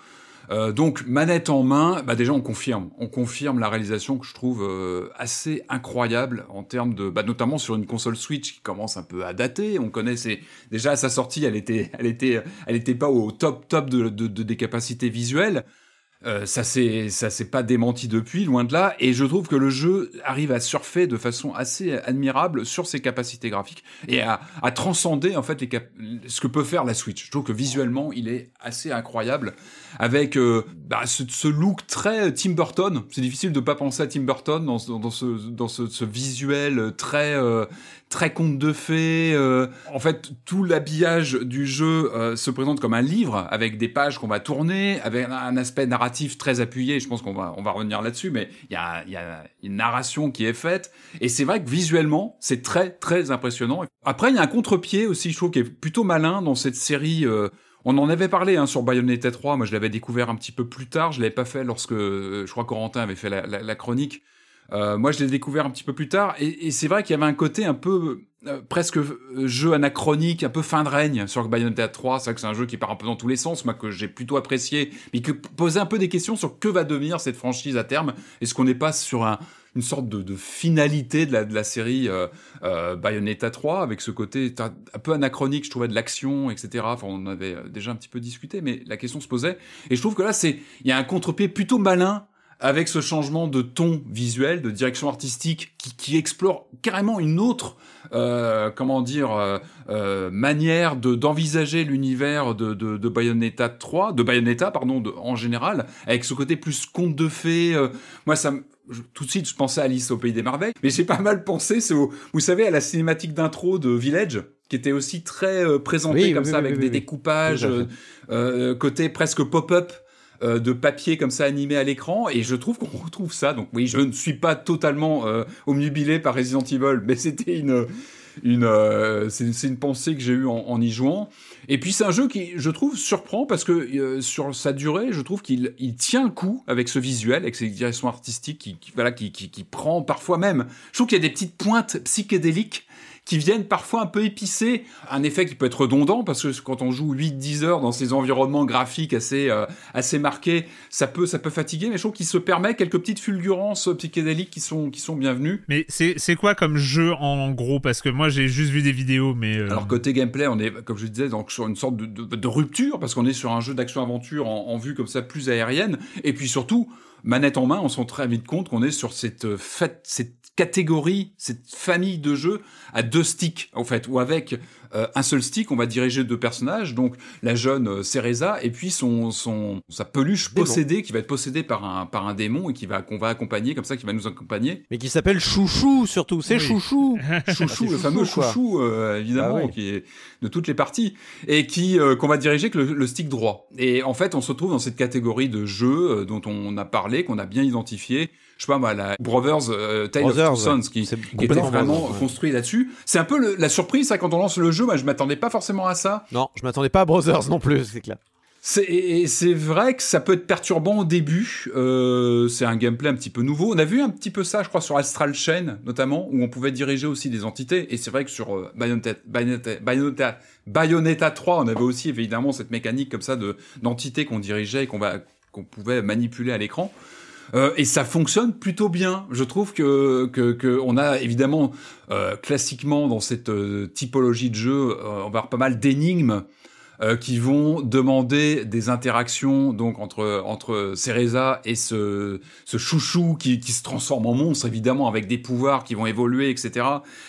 Euh, donc manette en main, bah déjà on confirme, on confirme la réalisation que je trouve euh, assez incroyable en termes de, bah, notamment sur une console Switch qui commence un peu à dater. On connaît déjà à sa sortie, elle était, elle était, elle était pas au top top de, de, de des capacités visuelles. Euh, ça s'est ça s'est pas démenti depuis, loin de là, et je trouve que le jeu arrive à surfer de façon assez admirable sur ses capacités graphiques et à, transcender en fait les ce que peut faire la Switch. Je trouve que visuellement il est assez incroyable avec euh, bah, ce, look très Tim Burton. C'est difficile de pas penser à Tim Burton dans, dans ce dans ce visuel très euh, très conte de fées. Euh, en fait, tout l'habillage du jeu euh, se présente comme un livre avec des pages qu'on va tourner, avec un aspect narratif très appuyé. Je pense qu'on va on va revenir là-dessus, mais il y a, y a une narration qui est faite et c'est vrai que visuellement c'est très très impressionnant. Après, il y a un contre-pied aussi, je trouve, qui est plutôt malin dans cette série. Euh, on en avait parlé hein, sur Bayonetta 3. Moi, je l'avais découvert un petit peu plus tard. Je l'avais pas fait lorsque je crois Corentin avait fait la, chronique. Euh, moi, je l'ai découvert un petit peu plus tard, et, et c'est vrai qu'il y avait un côté un peu euh, presque euh, jeu anachronique, un peu fin de règne sur Bayonetta 3. C'est vrai que c'est un jeu qui part un peu dans tous les sens, moi que j'ai plutôt apprécié, mais qui posait un peu des questions sur que va devenir cette franchise à terme. Est-ce qu'on n'est pas sur un, une sorte de, de, finalité de la, de la série euh, euh, Bayonetta 3 avec ce côté un peu anachronique, je trouvais de l'action, etc. Enfin, on avait déjà un petit peu discuté, mais la question se posait. Et je trouve que là, c'est il y a un contre-pied plutôt malin avec ce changement de ton visuel, de direction artistique, qui, qui explore carrément une autre, euh, comment dire, euh, euh, manière de d'envisager l'univers de, de, de, Bayonetta 3, de Bayonetta, pardon, de, en général, avec ce côté plus conte de fées. Euh, moi, ça tout de suite, je pensais à Alice au pays des merveilles, mais j'ai pas mal pensé, c'est vous savez, à la cinématique d'intro de Village, qui était aussi très euh, présentée comme ça, avec des découpages, côté presque pop-up. Euh, de papier comme ça animé à l'écran et je trouve qu'on retrouve ça. Donc oui, je ne suis pas totalement euh, omnubilé par Resident Evil, mais c'était une une, euh, c'est une pensée que j'ai eue en, y jouant. Et puis c'est un jeu qui, je trouve, surprend parce que euh, sur sa durée, je trouve qu'il il tient le coup avec ce visuel, avec ses directions artistiques, qui, voilà, qui, qui, qui prend parfois même. Je trouve qu'il y a des petites pointes psychédéliques qui viennent parfois un peu épicer. Un effet qui peut être redondant parce que quand on joue 8-10 heures dans ces environnements graphiques assez euh, assez marqués, ça peut ça peut fatiguer mais je trouve qu'il se permet quelques petites fulgurances psychédéliques qui sont qui sont bienvenues. Mais c'est c'est quoi comme jeu en gros? Parce que moi j'ai juste vu des vidéos mais euh, Alors côté gameplay, on est comme je disais donc sur une sorte de, de, rupture parce qu'on est sur un jeu d'action aventure en, en vue comme ça plus aérienne. Et puis surtout manette en main, on se rend très vite compte qu'on est sur cette euh, fête, cette catégorie, cette famille de jeux à deux sticks en fait, ou avec euh, un seul stick, on va diriger deux personnages, donc la jeune euh, Cereza et puis son, son sa peluche possédée qui va être possédée par un par un démon et qui va qu'on va accompagner comme ça, qui va nous accompagner. Mais qui s'appelle Chouchou surtout, c'est Chouchou, Chouchou, le fameux Chouchou euh, évidemment ah qui est de toutes les parties et qui qu'on va diriger que le, stick droit. Et en fait, on se retrouve dans cette catégorie de jeux dont on a parlé, qu'on a bien identifié je sais pas moi, la Brothers euh, Tale of Two Sons, qui, qui était vraiment construit là-dessus. C'est un peu la surprise, ça, quand on lance le jeu. Moi, je m'attendais pas forcément à ça. Non, je m'attendais pas à Brothers non plus, c'est clair. C'est vrai que ça peut être perturbant au début. Euh, c'est un gameplay un petit peu nouveau. On a vu un petit peu ça, je crois, sur Astral Chain notamment, où on pouvait diriger aussi des entités. Et c'est vrai que sur euh, Bayonetta, Bayonetta, Bayonetta, 3, on avait aussi évidemment cette mécanique comme ça de d'entités qu'on dirigeait et qu'on va qu'on pouvait manipuler à l'écran. Euh, et ça fonctionne plutôt bien. Je trouve que, que, on a évidemment euh, classiquement dans cette euh, typologie de jeu, euh, on va avoir pas mal d'énigmes euh, qui vont demander des interactions donc entre entre Cereza et ce ce chouchou qui, qui se transforme en monstre évidemment avec des pouvoirs qui vont évoluer etc.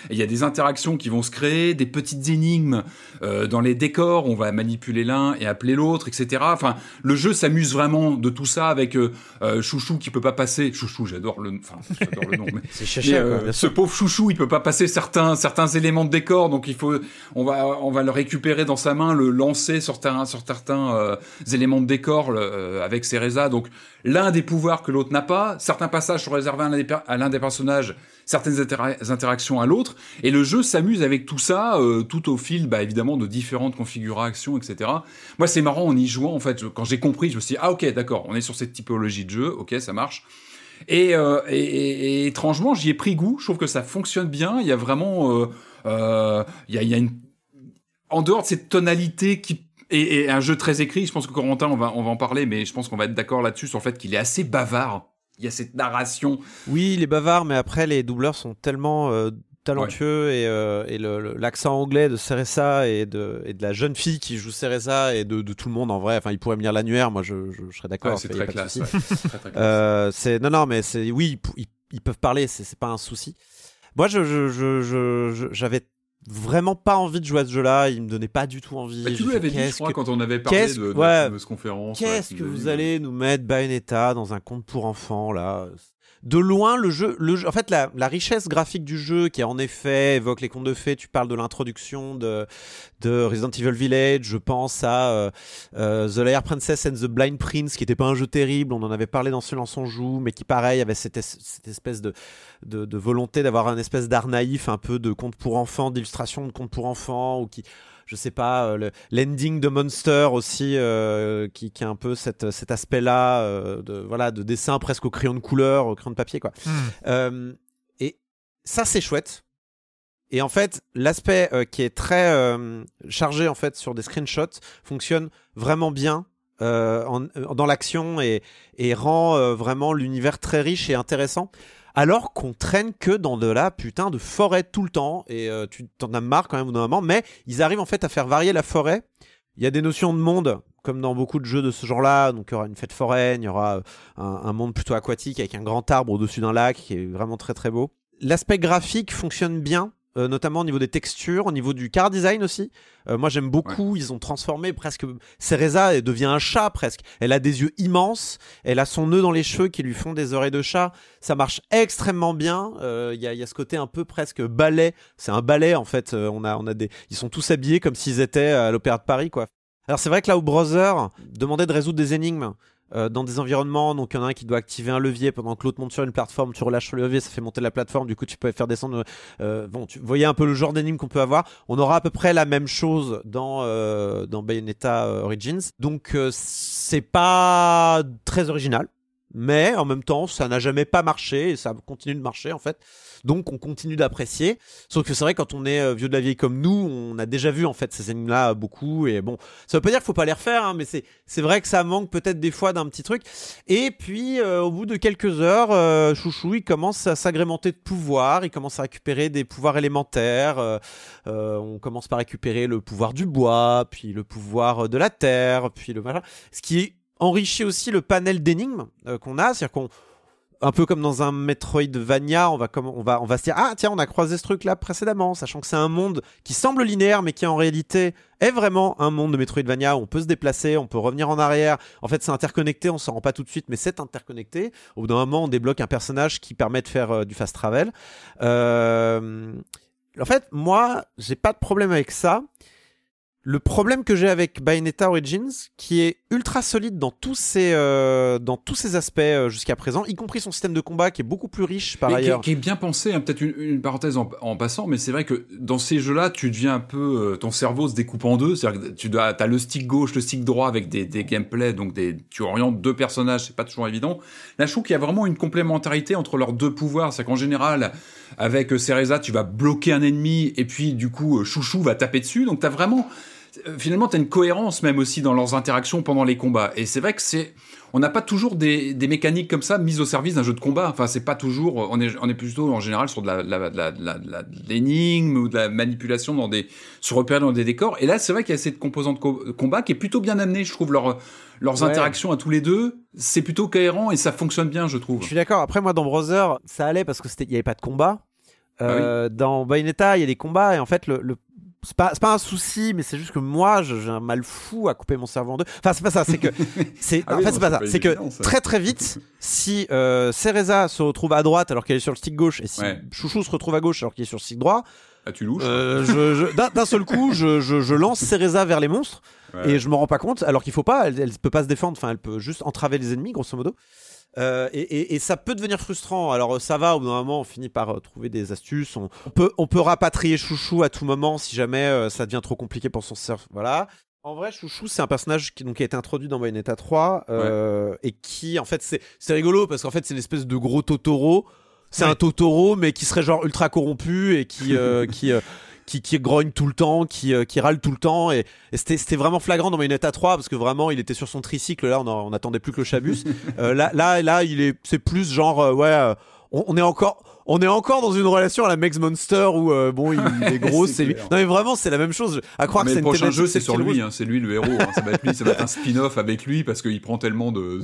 Et il y a des interactions qui vont se créer, des petites énigmes euh, dans les décors. On va manipuler l'un et appeler l'autre etc. Enfin le jeu s'amuse vraiment de tout ça avec euh, euh chouchou qui peut pas passer. Chouchou j'adore le enfin j'adore le nom mais, c'est euh, ce pauvre chouchou il peut pas passer certains certains éléments de décor donc il faut on va on va le récupérer dans sa main le lancer sur, certains euh, éléments de décor euh, avec Cereza. Donc l'un des pouvoirs que l'autre n'a pas. Certains passages sont réservés à l'un des, personnages, certaines interactions à l'autre. Et le jeu s'amuse avec tout ça, euh, tout au fil, bah, évidemment, de différentes configurations, etc. Moi, c'est marrant en y jouant, en fait. Quand j'ai compris, je me suis dit, ah ok, d'accord, on est sur cette typologie de jeu, ok, ça marche. Et, et, étrangement, j'y ai pris goût. Je trouve que ça fonctionne bien. Il y a vraiment, il y a une en dehors de cette tonalité qui et, un jeu très écrit, je pense que Corentin, on va, on va en parler, mais je pense qu'on va être d'accord là-dessus sur le fait qu'il est assez bavard. Il y a cette narration. Oui, il est bavard, mais après, les doubleurs sont tellement euh, talentueux et, euh, et l'accent anglais de Ceresa et de, et de la jeune fille qui joue Ceresa et de, de, tout le monde en vrai. Enfin, il pourrait me lire l'annuaire, moi je, je, serais d'accord. c'est très, classe. Euh, c'est non, non, mais c'est oui, ils, ils, peuvent parler, c'est pas un souci. Moi, je, je, j'avais vraiment pas envie de jouer à ce jeu-là. Il me donnait pas du tout envie. Bah, tu l'avais dit, je crois, quand on avait parlé de, de, conférence. Qu'est-ce que vous allez nous mettre Bayonetta dans un conte pour enfants là? De loin, le jeu, le en fait, la, richesse graphique du jeu, qui en effet évoque les contes de fées, tu parles de l'introduction de, de Resident Evil Village, je pense à euh, euh, The Liar Princess and the Blind Prince, qui était pas un jeu terrible, on en avait parlé dans Silence on joue, mais qui pareil avait cette, espèce de volonté d'avoir un espèce d'art naïf, un peu de conte pour enfants, d'illustration de conte pour enfants, ou qui je sais pas, euh, l'ending de Monster aussi, euh, qui, qui a un peu cette, cet aspect-là euh, de, voilà, de dessin presque au crayon de couleur, au crayon de papier, quoi. Hmm. et ça, c'est chouette. Et en fait, l'aspect qui est très chargé en fait sur des screenshots fonctionne vraiment bien en, dans l'action et, et rend vraiment l'univers très riche et intéressant alors qu'on traîne que dans de la putain de forêt tout le temps, et euh, tu t'en as marre quand même au moment, mais ils arrivent en fait à faire varier la forêt. Il y a des notions de monde, comme dans beaucoup de jeux de ce genre-là, donc il y aura une fête foraine, il y aura euh, un, monde plutôt aquatique avec un grand arbre au-dessus d'un lac qui est vraiment très très beau. L'aspect graphique fonctionne bien, euh, notamment au niveau des textures, au niveau du car design aussi. Euh, moi j'aime beaucoup, ils ont transformé presque Cereza, elle devient un chat presque. Elle a des yeux immenses, elle a son nœud dans les cheveux qui lui font des oreilles de chat. Ça marche extrêmement bien. Euh, il y, a, y, a, ce côté un peu presque ballet. C'est un ballet en fait. on a, on a des, ils sont tous habillés comme s'ils étaient à l'Opéra de Paris quoi. Alors c'est vrai que là où Brother demandait de résoudre des énigmes euh, dans des environnements. Donc, il y en a un qui doit activer un levier pendant que l'autre monte sur une plateforme. Tu relâches le levier, ça fait monter la plateforme. Du coup, tu peux faire descendre. Euh, bon, tu voyez un peu le genre d'énigme qu'on peut avoir. On aura à peu près la même chose dans, euh, dans Bayonetta Origins. Donc, c'est pas très original. Mais en même temps, ça n'a jamais pas marché et ça continue de marcher en fait. Donc on continue d'apprécier. Sauf que c'est vrai quand on est euh, vieux de la vieille comme nous, on a déjà vu en fait ces énigmes-là beaucoup. Et bon, ça veut pas dire qu'il faut pas les refaire, hein, mais c'est c'est vrai que ça manque peut-être des fois d'un petit truc. Et puis euh, au bout de quelques heures, euh, Chouchou il commence à s'agrémenter de pouvoirs. Il commence à récupérer des pouvoirs élémentaires. on commence par récupérer le pouvoir du bois, puis le pouvoir de la terre, puis le machin. Ce qui enrichit aussi le panel d'énigmes qu'on a, c'est-à-dire qu'on un peu comme dans un Metroidvania, on va, comme, on, va, on va se dire Ah, tiens, on a croisé ce truc-là précédemment, sachant que c'est un monde qui semble linéaire, mais qui en réalité est vraiment un monde de Metroidvania où on peut se déplacer, on peut revenir en arrière. En fait, c'est interconnecté, on s'en rend pas tout de suite, mais c'est interconnecté. Au bout d'un moment, on débloque un personnage qui permet de faire euh, du fast travel. Euh, en fait, moi, j'ai pas de problème avec ça. Le problème que j'ai avec Bayonetta Origins, qui est ultra solide dans tous ses, euh, dans tous ses aspects euh, jusqu'à présent, y compris son système de combat qui est beaucoup plus riche par ailleurs. Qui, est bien pensé, hein, peut-être une, parenthèse en, passant, mais c'est vrai que dans ces jeux-là, tu deviens un peu. Euh, ton cerveau se découpe en deux. C'est-à-dire que tu dois, as le stick gauche, le stick droit avec des, des gameplays, donc des, tu orientes deux personnages, c'est pas toujours évident. Là, je trouve qu'il y a vraiment une complémentarité entre leurs deux pouvoirs. C'est qu'en général, avec Cereza, tu vas bloquer un ennemi et puis du coup, Chouchou va taper dessus. Donc tu as vraiment euh, finalement, tu as une cohérence même aussi dans leurs interactions pendant les combats. Et c'est vrai que c'est, on n'a pas toujours des, des, mécaniques comme ça mises au service d'un jeu de combat. Enfin, c'est pas toujours, on est, on est plutôt en général sur de la, la, la, la l'énigme ou de la manipulation dans des, sur repérer dans des décors. Et là, c'est vrai qu'il y a cette composante de combat qui est plutôt bien amenée. Je trouve leur, leurs interactions à tous les deux, c'est plutôt cohérent et ça fonctionne bien, je trouve. Je suis d'accord. Après, moi, dans Brother, ça allait parce que c'était, il y avait pas de combat. Ah euh, Dans Bayonetta, il y a des combats et en fait, le, le c'est pas, pas un souci, mais c'est juste que moi, j'ai un mal fou à couper mon cerveau en deux. Enfin, c'est pas ça, c'est que. c'est ah en fait, c'est pas ça. C'est que très très vite, si euh, Cereza se retrouve à droite alors qu'elle est sur le stick gauche, et si Chouchou se retrouve à gauche alors qu'il est sur le stick droit. Ah, tu louches euh, D'un seul coup, je, je, je, lance Cereza vers les monstres et je me rends pas compte, alors qu'il faut pas, elle, elle peut pas se défendre, enfin, elle peut juste entraver les ennemis, grosso modo. Euh, et, ça peut devenir frustrant. Alors ça va, au bout d'un moment, on finit par euh, trouver des astuces. On, peut, on peut rapatrier Chouchou à tout moment si jamais euh, ça devient trop compliqué pour son surf. Voilà. En vrai, Chouchou, c'est un personnage qui, donc, a été introduit dans Bayonetta 3 et qui, en fait, c'est rigolo parce qu'en fait, c'est une espèce de gros Totoro. C'est un Totoro, mais qui serait genre ultra corrompu et qui, qui, qui, qui grogne tout le temps, qui, euh, qui râle tout le temps. Et, c'était vraiment flagrant dans Bayonetta 3 parce que vraiment, il était sur son tricycle. Là, on, on attendait plus que le Chabus. Euh, là, là, là, il est, c'est plus genre, euh, ouais, on, est encore on est encore dans une relation à la Max Monster où euh, bon il, est gros c'est lui. non mais vraiment c'est la même chose. À croire mais que le prochain jeu c'est sur lui hein, c'est lui le héros hein. ça va être lui ça va être un spin-off avec lui parce qu'il prend tellement de,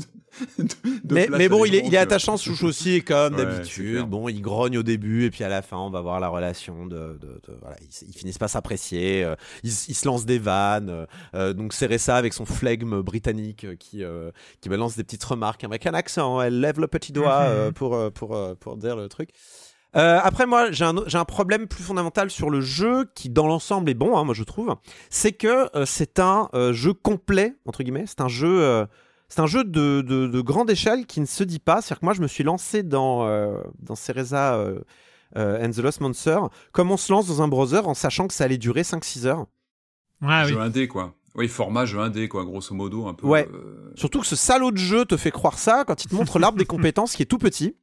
mais, mais bon il est, il est attachant chouchou aussi comme d'habitude. bon il grogne au début et puis à la fin on va voir la relation de, de, voilà ils, finissent pas s'apprécier euh, ils, se lancent des vannes euh, donc c'est ça avec son flegme britannique qui qui balance des petites remarques avec un accent elle lève le petit doigt mhm. pour pour pour dire le truc euh, après, moi, j'ai un, un, problème plus fondamental sur le jeu qui, dans l'ensemble, est bon, hein, moi je trouve. C'est que euh, c'est un euh, jeu complet, entre guillemets. C'est un jeu, c'est un jeu de, de, de, grande échelle qui ne se dit pas. C'est-à-dire que moi, je me suis lancé dans, dans Cereza and the Lost Monster comme on se lance dans un browser en sachant que ça allait durer 5-6 heures. Ouais, jeu oui. indé, quoi. Oui, format jeu indé, quoi, grosso modo, un peu. Ouais. Surtout que ce salaud de jeu te fait croire ça quand il te montre l'arbre des compétences qui est tout petit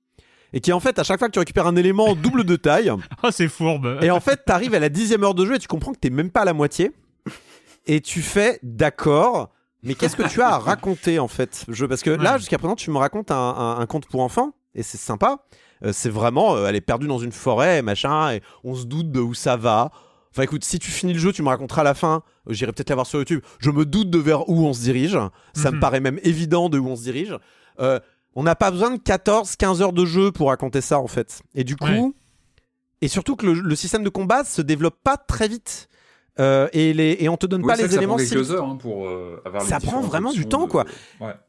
et qui en fait à chaque fois que tu récupères un élément double de taille. oh c'est fourbe. Et en fait t'arrives à la dixième heure de jeu et tu comprends que t'es même pas à la moitié. Et tu fais d'accord. Mais qu'est-ce que tu as à raconter en fait je, Parce que là, jusqu'à présent, tu me racontes un, conte pour enfants, et c'est sympa. Euh, c'est vraiment, euh, elle est perdue dans une forêt, machin, et on se doute de où ça va. Enfin écoute, si tu finis le jeu, tu me raconteras à la fin. Euh, j'irai peut-être la voir sur YouTube. Je me doute de vers où on se dirige. Ça me mhm. paraît même évident de où on se dirige. Euh, on n'a pas besoin de 14-15 heures de jeu pour raconter ça en fait. Et du coup, et surtout que le, système de combat se développe pas très vite. Euh, et, les, et on te donne pas les éléments. Ça prend quelques heures hein, pour euh, avoir Ça prend vraiment du temps, quoi.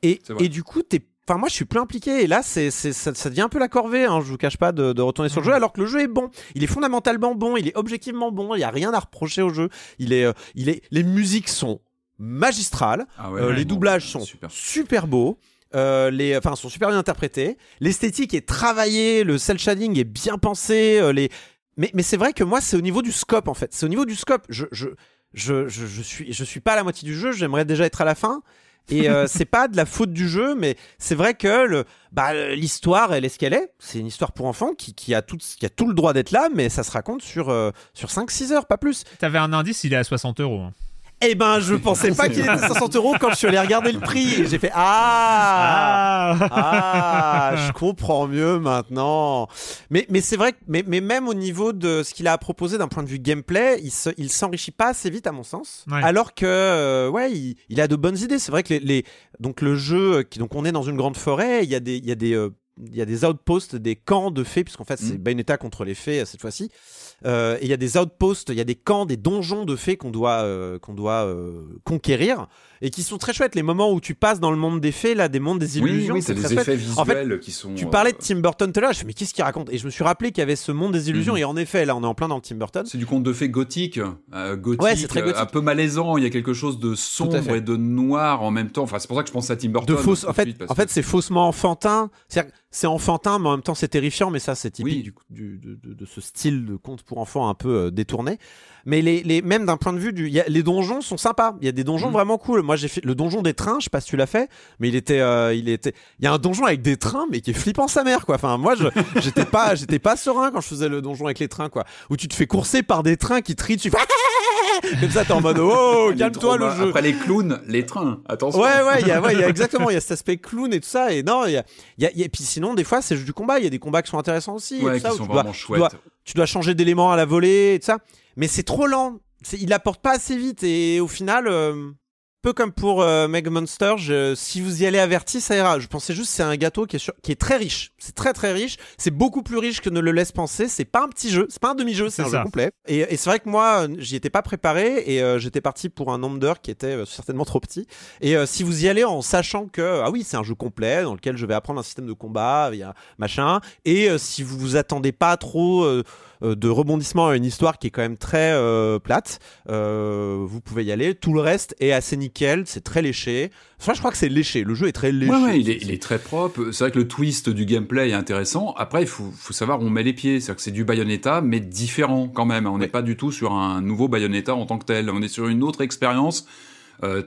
et, et, du coup, t'es. Enfin, moi, je suis plus impliqué. Et là, c'est, ça, ça, devient un peu la corvée. Hein, je vous cache pas de, retourner sur le jeu, alors que le jeu est bon. Il est fondamentalement bon. Il est objectivement bon. Il y a rien à reprocher au jeu. Il est, euh, il est. Les musiques sont magistrales. Ah les doublages sont super, super beaux. Les, enfin, sont super bien interprétés. L'esthétique est travaillée, le cel shading est bien pensé. les... Mais, mais c'est vrai que moi, c'est au niveau du scope en fait. C'est au niveau du scope. Je, je, je, je, je, suis, je suis pas à la moitié du jeu. J'aimerais déjà être à la fin. Et euh, c'est pas de la faute du jeu, mais c'est vrai que le, bah, l'histoire, elle est ce qu'elle est. C'est une histoire pour enfants qui, qui, a tout, qui a tout le droit d'être là, mais ça se raconte sur, euh, sur 5-6 heures, pas plus. T'avais un indice, il est à 60 euros. Eh ben, je pensais pas qu'il était 60 euros quand je suis allé regarder le prix. J'ai fait ah, ah, ah, je comprends mieux maintenant. Mais mais c'est vrai que mais, mais même au niveau de ce qu'il a à proposer d'un point de vue gameplay, il se, il s'enrichit pas assez vite à mon sens. Alors que euh, ouais, il, il, a de bonnes idées. C'est vrai que les, les, donc le jeu qui donc on est dans une grande forêt, il y a des il y a des euh, il y a des outposts, des camps de fées, puisqu'en fait c'est mm. Bayonetta contre les fées cette fois-ci. Euh, et il y a des outposts, il y a des camps, des donjons de fées qu'on doit, euh, qu'on doit euh, conquérir et qui sont très chouettes. Les moments où tu passes dans le monde des fées, là, des mondes des illusions. Oui, c'est des effets visuels qui sont. Tu parlais de Tim Burton tout à l'heure, je mais qu'est-ce qu'il raconte? Et je me suis rappelé qu'il y avait ce monde des illusions, mhm. et en effet, là, on est en plein dans le Tim Burton. C'est du conte de fées gothique, gothique, ouais, très gothique, un peu malaisant. Il y a quelque chose de sombre et de noir en même temps. Enfin, c'est pour ça que je pense à Tim Burton. De fausse, en fait, en fait c'est faussement enfantin. C'est enfantin, mais en même temps, c'est terrifiant. Mais ça, c'est typique du, de, de, ce style de conte pour enfants un peu détourné. Mais les, les même d'un point de vue du, y a, les donjons sont sympas. Il y a des donjons mm. vraiment cool. Moi, j'ai fait le donjon des trains. Je sais pas si tu l'as fait, mais il était, euh, il était. Il y a un donjon avec des trains, mais qui est flippant sa mère, quoi. Enfin, moi, j'étais pas, j'étais pas serein quand je faisais le donjon avec les trains, quoi. Où tu te fais courser par des trains qui trient dessus. Comme ça, t'es en mode oh, calme-toi le jeu. Après les clowns, les trains. Attention. Ouais, ouais, il y a, ouais, y a exactement, il y a cet aspect clown et tout ça. Et non, il y a, y a, puis sinon, des fois, c'est juste du combat. Il y a des combats qui sont intéressants aussi. Ouais, qui sont vraiment chouettes. Tu dois, changer d'éléments à la volée et tout ça. Mais c'est trop lent il apporte pas assez vite et au final, euh, peu comme pour euh, Meg Monster, si vous y allez averti, ça ira. Je pensais juste c'est un gâteau qui est, qui est très riche. C'est très très riche. C'est beaucoup plus riche que ne le laisse penser. C'est pas un petit jeu, c'est pas un demi-jeu, c'est un jeu complet. Et, c'est vrai que moi, j'y étais pas préparé et euh, j'étais parti pour un nombre d'heures qui était certainement trop petit. Et si vous y allez en sachant que ah oui, c'est un jeu complet dans lequel je vais apprendre un système de combat, il y a machin. Et si vous vous attendez pas trop euh, de rebondissement à une histoire qui est quand même très euh, plate, euh, vous pouvez y aller. Tout le reste est assez nickel, c'est très léché. Enfin, je crois que c'est léché. Le jeu est très léché. Ouais, il, est, très propre. C'est vrai que le twist du gameplay est intéressant. Après, il faut, savoir où on met les pieds. C'est-à-dire que c'est du Bayonetta, mais différent quand même. On n'est pas du tout sur un nouveau Bayonetta en tant que tel. On est sur une autre expérience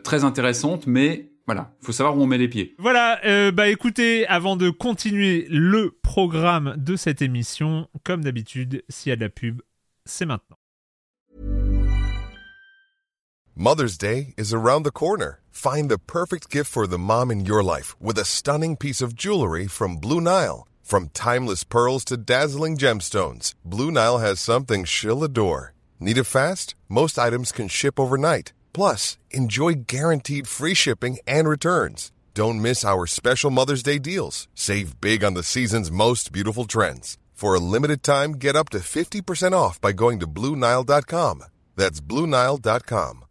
très intéressante, mais voilà, il faut savoir où on met les pieds. Voilà, euh, bah écoutez, avant de continuer le programme de cette émission, comme d'habitude, s'il y a de la pub, c'est maintenant. Mother's Day is around the corner. Find the perfect gift for the mom in your life with a stunning piece of jewelry from Blue Nile. From timeless pearls to dazzling gemstones, Blue Nile has something she'll adore. Need it fast? Most items can ship overnight. Plus, enjoy guaranteed free shipping and returns. Don't miss our special Mother's Day deals. Save big on the season's most beautiful trends. For a limited time, get up to 50% off by going to Bluenile.com. That's Bluenile.com.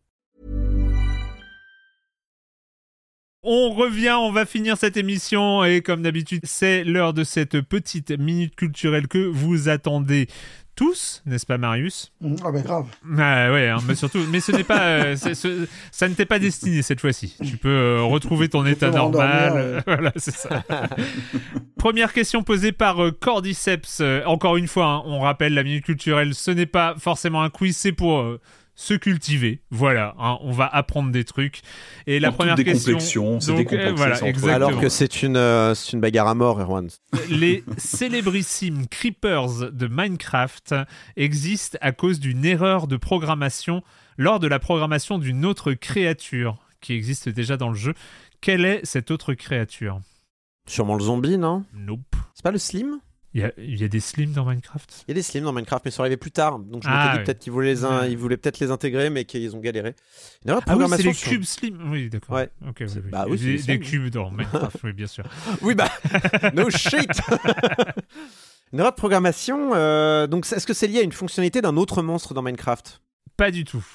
On revient, on va finir cette émission et comme d'habitude, c'est l'heure de cette petite minute culturelle que vous attendez tous, n'est-ce pas Marius mm, Ah ben grave. Ah ouais, hein, mais surtout, mais ce n'est pas, euh, ça ne t'est pas destiné cette fois-ci. Tu peux euh, retrouver ton état normal. voilà, c'est ça. Première question posée par euh, Cordyceps. encore une fois, hein, on rappelle la minute culturelle, ce n'est pas forcément un quiz, c'est pour se cultiver. Voilà, hein, on va apprendre des trucs. Et la première des question. C'est des euh, voilà, Alors que c'est une, euh, une bagarre à mort, Erwan. Les célébrissimes creepers de Minecraft existent à cause d'une erreur de programmation lors de la programmation d'une autre créature qui existe déjà dans le jeu. Quelle est cette autre créature? Sûrement le zombie, non? Nope. C'est pas le slim? Il y, a, des slims dans Minecraft? Il y a des slims dans Minecraft, mais ils sont arrivés plus tard. Donc je me ah, dit peut-être qu'ils voulaient, peut-être les intégrer, mais qu'ils ont galéré. ah oui, c'est les cubes slim. Oui, d'accord. Ouais. oui, Bah, des, cubes dans Minecraft, oui, bien sûr. oui, bah, no shit Une erreur de programmation. Euh, donc, est-ce que c'est lié à une fonctionnalité d'un autre monstre dans Minecraft? Pas du tout.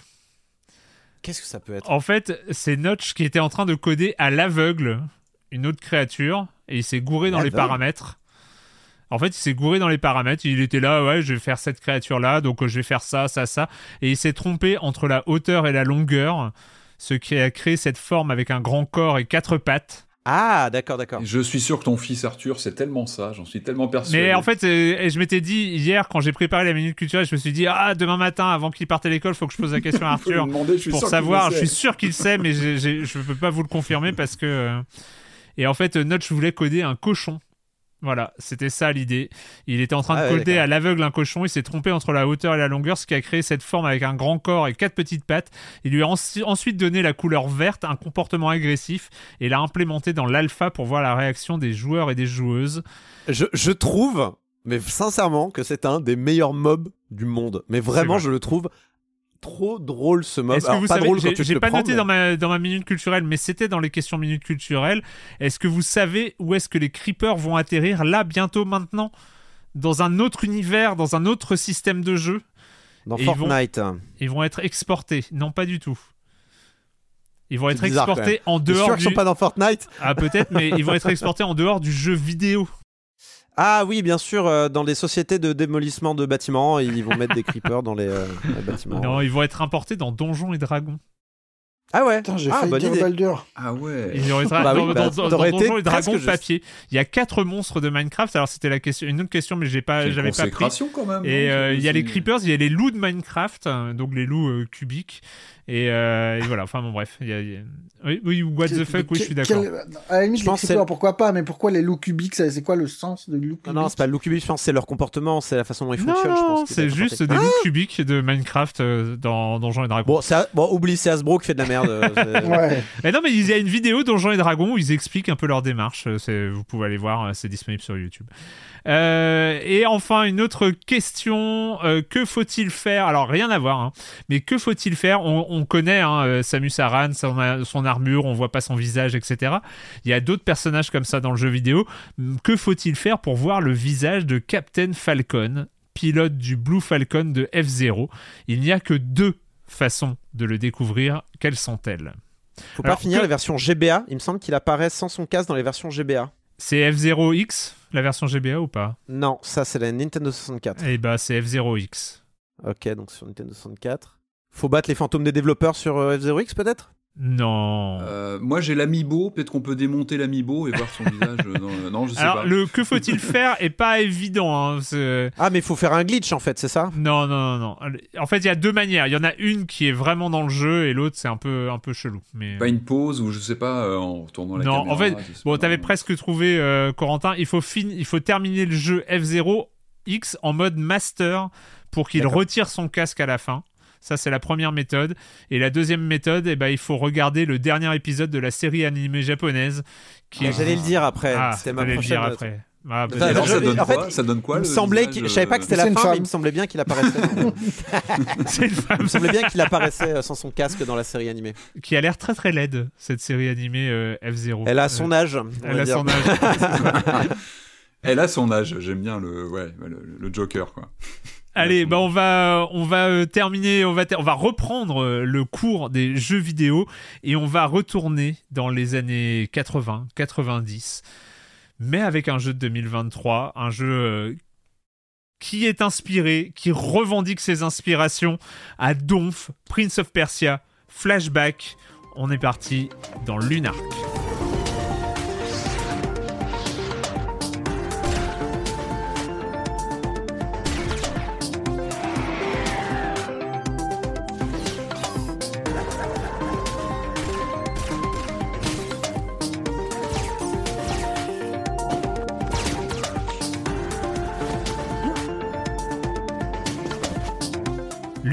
Qu'est-ce que ça peut être? En fait, c'est Notch qui était en train de coder à l'aveugle une autre créature et il s'est gouré dans les paramètres. En fait, il s'est gouré dans les paramètres. Il était là, ouais, je vais faire cette créature-là, donc euh, je vais faire ça, ça, ça. Et il s'est trompé entre la hauteur et la longueur, ce qui a créé cette forme avec un grand corps et quatre pattes. Ah, d'accord, d'accord. Je suis sûr que ton fils Arthur, c'est tellement ça, j'en suis tellement persuadé. Mais en fait, euh, je m'étais dit hier, quand j'ai préparé la minute culturelle, je me suis dit, ah, demain matin, avant qu'il parte à l'école, faut que je pose la question à Arthur pour savoir. Je suis sûr qu'il sait, mais je ne peux pas vous le confirmer parce que. Euh, et en fait, Notch voulait coder un cochon voilà, c'était ça l'idée. Il était en train de ah coder à l'aveugle un cochon, il s'est trompé entre la hauteur et la longueur, ce qui a créé cette forme avec un grand corps et quatre petites pattes. Il lui a ensuite donné la couleur verte, un comportement agressif, et l'a implémenté dans l'alpha pour voir la réaction des joueurs et des joueuses. Je, trouve, mais sincèrement, que c'est un des meilleurs mobs du monde. Mais vraiment, je le trouve trop drôle ce mob. Est-ce que vous pas savez, j'ai pas noté dans, ma, dans ma minute culturelle, mais c'était dans les questions minute culturelle. Est-ce que vous savez où est-ce que les creepers vont atterrir là, bientôt, maintenant? Dans un autre univers, dans un autre système de jeu? Dans Fortnite. Ils vont, être exportés. Non, pas du tout. Ils vont être exportés en dehors. Sûr du... sont pas dans Fortnite? Ah peut-être, mais ils vont être exportés en dehors du jeu vidéo. Ah oui, bien sûr, euh, dans les sociétés de démolissement de bâtiments, ils vont mettre des creepers dans les, euh, bâtiments. Non, ils vont être importés dans Donjons et Dragons. Ah ouais j'ai ah, failli dire Baldur. Ah ouais. Ils auraient bah dans, bah, dans, Donjons et Dragons papier. Il y a quatre monstres de Minecraft. Alors c'était la question, une autre question, mais j'ai pas, j'avais pas pris. quand même. Et euh, il y a les creepers, il y a les loups de Minecraft, donc les loups cubiques. Euh, et, voilà, enfin bon, bref. Oui, oui, what the fuck, oui, je suis d'accord. À la limite, je pense pourquoi pas, mais pourquoi les loups cubiques C'est quoi le sens de loups cubiques Non, c'est pas le loup cubique, je pense c'est leur comportement, c'est la façon dont ils fonctionnent. Non, c'est juste des loups ah cubiques de Minecraft euh, dans Donjons et Dragons. Bon, bon oublie, c'est Hasbro qui fait de la merde. Euh, ouais. Mais non, mais il y a une vidéo Donjons et Dragons où ils expliquent un peu leur démarche. Vous pouvez aller voir, c'est disponible sur YouTube. Euh, et enfin, une autre question euh, que faut-il faire? Alors, rien à voir, hein, mais que faut-il faire? On, connaît hein, euh, Samus Aran, son, son, armure, on voit pas son visage, etc. Il y a d'autres personnages comme ça dans le jeu vidéo. Que faut-il faire pour voir le visage de Captain Falcon, pilote du Blue Falcon de F0 Il n'y a que deux façons de le découvrir. Quelles sont-elles? Faut pas finir les versions GBA. Il me semble qu'il apparaît sans son casque dans les versions GBA. C'est F0X, la version GBA ou pas? Non, ça c'est la Nintendo 64. Eh bah c'est F0X. Ok, donc sur Nintendo 64. Faut battre les fantômes des développeurs sur euh, F0X peut-être? Non. Euh, moi j'ai l'amiibo, peut-être qu'on peut démonter l'amiibo et voir son visage. Euh, non, je sais Alors, le que faut-il faire est pas évident. Hein, ah, mais il faut faire un glitch en fait, c'est ça? Non, non, non, En fait, il y a deux manières. Il y en a une qui est vraiment dans le jeu et l'autre c'est un peu, un peu chelou. Mais... Pas une pause ou je sais pas, euh, en tournant la non, en fait, bon, t'avais presque trouvé, Corentin. Il faut, fin... il faut terminer le jeu F0 X en mode master pour qu'il retire son casque à la fin. Ça, c'est la première méthode. Et la deuxième méthode, eh ben, il faut regarder le dernier épisode de la série animée japonaise. Qui ah, J'allais le dire après. Ah, C'était ma prochaine. Le dire après. Ah, ça, donne quoi ça donne quoi il me semblait Je savais pas que c'était la fin, mais il me semblait bien qu'il apparaissait. femme. Il me semblait bien qu'il apparaissait euh, sans son casque dans la série animée. Qui a l'air très très laide, cette série animée euh, F0. Elle a son âge. Elle a son âge. Elle a son âge. J'aime bien le, ouais, le, le Joker, quoi. Allez, bah on va on va euh, terminer, on va on va reprendre euh, le cours des jeux vidéo et on va retourner dans les années 80, 90, mais avec un jeu de 2023, un jeu euh, qui est inspiré, qui revendique ses inspirations à Donf, Prince of Persia, Flashback. On est parti dans Lunark.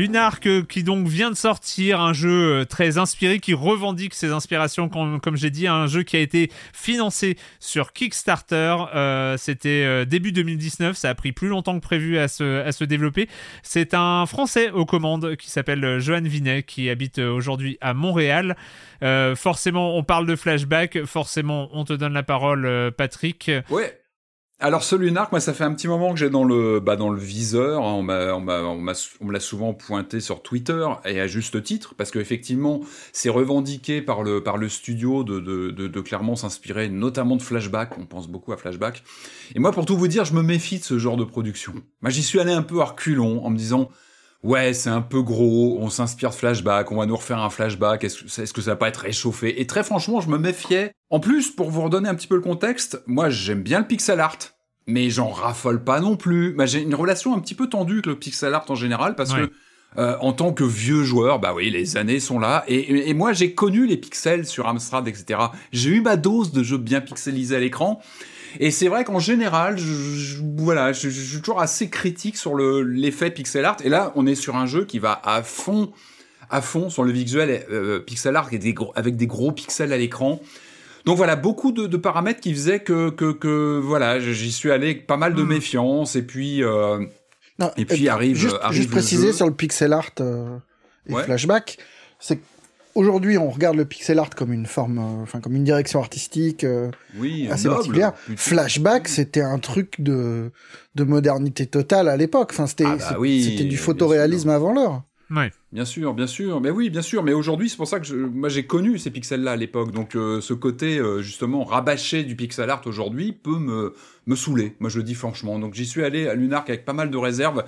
Lunark euh, qui donc vient de sortir, un jeu euh, très inspiré qui revendique ses inspirations, comme, j'ai dit, un jeu qui a été financé sur Kickstarter. Euh, c'était début 2019, ça a pris plus longtemps que prévu à se, à se développer. C'est un Français aux commandes qui s'appelle Johan Vinet, qui habite aujourd'hui à Montréal. forcément, on parle de flashback, forcément, on te donne la parole, Patrick. Ouais. Alors ce Lunark, moi ça fait un petit moment que j'ai dans le bah, dans le viseur. Hein. On, me l'a souvent pointé sur Twitter et à juste titre parce qu'effectivement c'est revendiqué par le par le studio de, de, de, clairement s'inspirer notamment de Flashback. On pense beaucoup à Flashback. Et moi pour tout vous dire, je me méfie de ce genre de production. Moi j'y suis allé un peu à reculons en me disant ouais, c'est un peu gros, on s'inspire de flashback, on va nous refaire un flashback, est-ce que, est que ça va pas être réchauffé? Et très franchement, je me méfiais En plus, pour vous redonner un petit peu le contexte, moi j'aime bien le pixel art, mais j'en raffole pas non plus. Bah, j'ai une relation un petit peu tendue avec le pixel art en général parce que euh, en tant que vieux joueur, bah oui, les années sont là. Et, moi, j'ai connu les pixels sur Amstrad, etc. J'ai eu ma dose de jeux bien pixelisés à l'écran. Et c'est vrai qu'en général, je, voilà, je, suis toujours assez critique sur l'effet pixel art. Et là, on est sur un jeu qui va à fond, à fond sur le visuel euh, pixel art avec des gros pixels à l'écran. Donc voilà, beaucoup de, paramètres qui faisaient que, que, que voilà, j'y suis allé avec pas mal de hmm. méfiance. Et puis, euh, et puis arrive, juste, arrive juste préciser sur le pixel art euh, et flashback, c'est aujourd'hui on regarde le pixel art comme une forme, euh, enfin comme une direction artistique euh, oui, assez particulière. Flashback, c'était un truc de de modernité totale à l'époque. Enfin c'était ah bah c'était du photoréalisme avant l'heure. Ouais. Bien sûr, bien sûr. Mais oui, bien sûr. Mais aujourd'hui, c'est pour ça que je, moi j'ai connu ces pixels-là à l'époque. Donc euh, ce côté euh, justement rabâché du pixel art aujourd'hui peut me me saouler. Moi je le dis franchement. Donc j'y suis allé à Lunark avec pas mal de réserves.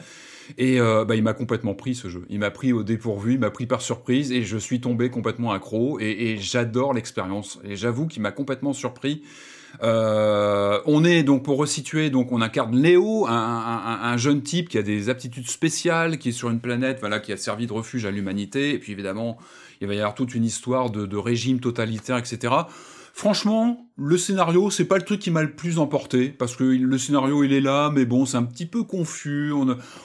Et euh, bah, il m'a complètement pris ce jeu. Il m'a pris au dépourvu, il m'a pris par surprise et je suis tombé complètement accro. Et, j'adore l'expérience. Et j'avoue qu'il m'a complètement surpris. Euh, on est donc pour resituer, donc on incarne Léo, un, jeune type qui a des aptitudes spéciales, qui est sur une planète, voilà, qui a servi de refuge à l'humanité. Et puis évidemment, il va y avoir toute une histoire de, régime totalitaire, etc. Franchement, le scénario, c'est pas le truc qui m'a le plus emporté parce que le scénario il est là, mais bon, c'est un petit peu confus.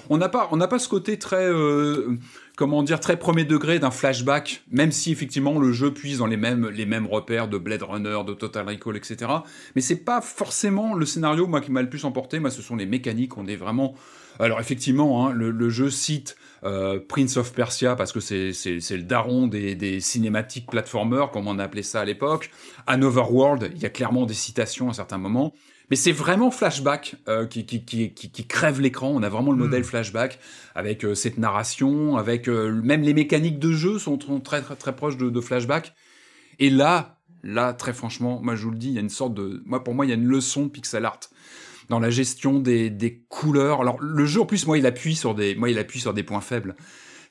On n'a pas, on n'a pas ce côté très euh, comment dire, très premier degré d'un flashback, même si effectivement le jeu puise dans les mêmes, les mêmes repères de Blade Runner, de Total Recall, etc. Mais c'est pas forcément le scénario, moi, qui m'a le plus emporté. Moi, ce sont les mécaniques. On est vraiment. Alors effectivement, hein, le, jeu cite euh, Prince of Persia parce que c'est le daron des, des cinématiques platformers, comme on appelait ça à l'époque. Another World, il y a clairement des citations à certains moments. Mais c'est vraiment Flashback euh, qui, qui, qui, qui, crève l'écran. On a vraiment le hmm. modèle Flashback avec euh, cette narration, avec euh, même les mécaniques de jeu sont très très, très proches de, de, Flashback. Et là, là, très franchement, moi je vous le dis, il y a une sorte de, moi pour moi, il y a une leçon de pixel art dans la gestion des, des couleurs. Alors le jeu en plus, moi il appuie sur des, moi il appuie sur des points faibles.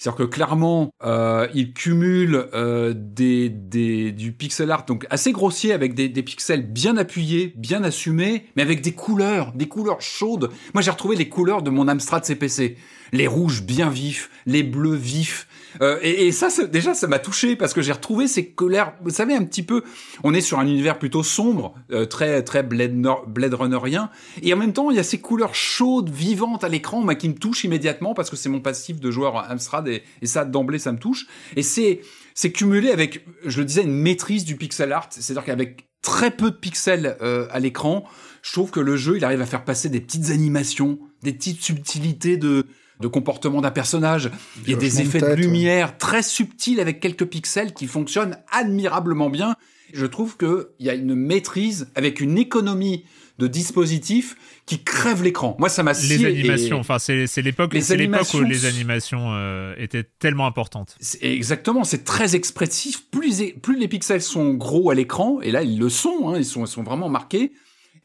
C'est-à-dire que clairement, euh, il cumule euh, des, des, du pixel art donc assez grossier avec des, des pixels bien appuyés, bien assumés, mais avec des couleurs, des couleurs chaudes. Moi, j'ai retrouvé les couleurs de mon Amstrad CPC. Les rouges bien vifs, les bleus vifs, euh, et, et, ça, déjà, ça m'a touché parce que j'ai retrouvé ces colères. Vous savez, un petit peu, on est sur un univers plutôt sombre, euh, très très Blade, Runnerien, et en même temps, il y a ces couleurs chaudes, vivantes à l'écran, qui me touchent immédiatement parce que c'est mon passif de joueur Amstrad et, et ça d'emblée, ça me touche. Et c'est c'est cumulé avec, je le disais, une maîtrise du pixel art, c'est-à-dire qu'avec très peu de pixels euh, à l'écran, je trouve que le jeu, il arrive à faire passer des petites animations, des petites subtilités de de comportement d'un personnage. Il y a des effets de, lumière très subtils avec quelques pixels qui fonctionnent admirablement bien. Je trouve qu'il y a une maîtrise avec une économie de dispositifs qui crève l'écran. Moi, ça m'a Les animations, enfin, c'est l'époque où les animations euh, étaient tellement importantes. Exactement, c'est très expressif. Plus, plus les pixels sont gros à l'écran, et là, ils le sont, hein, ils, sont, ils sont vraiment marqués,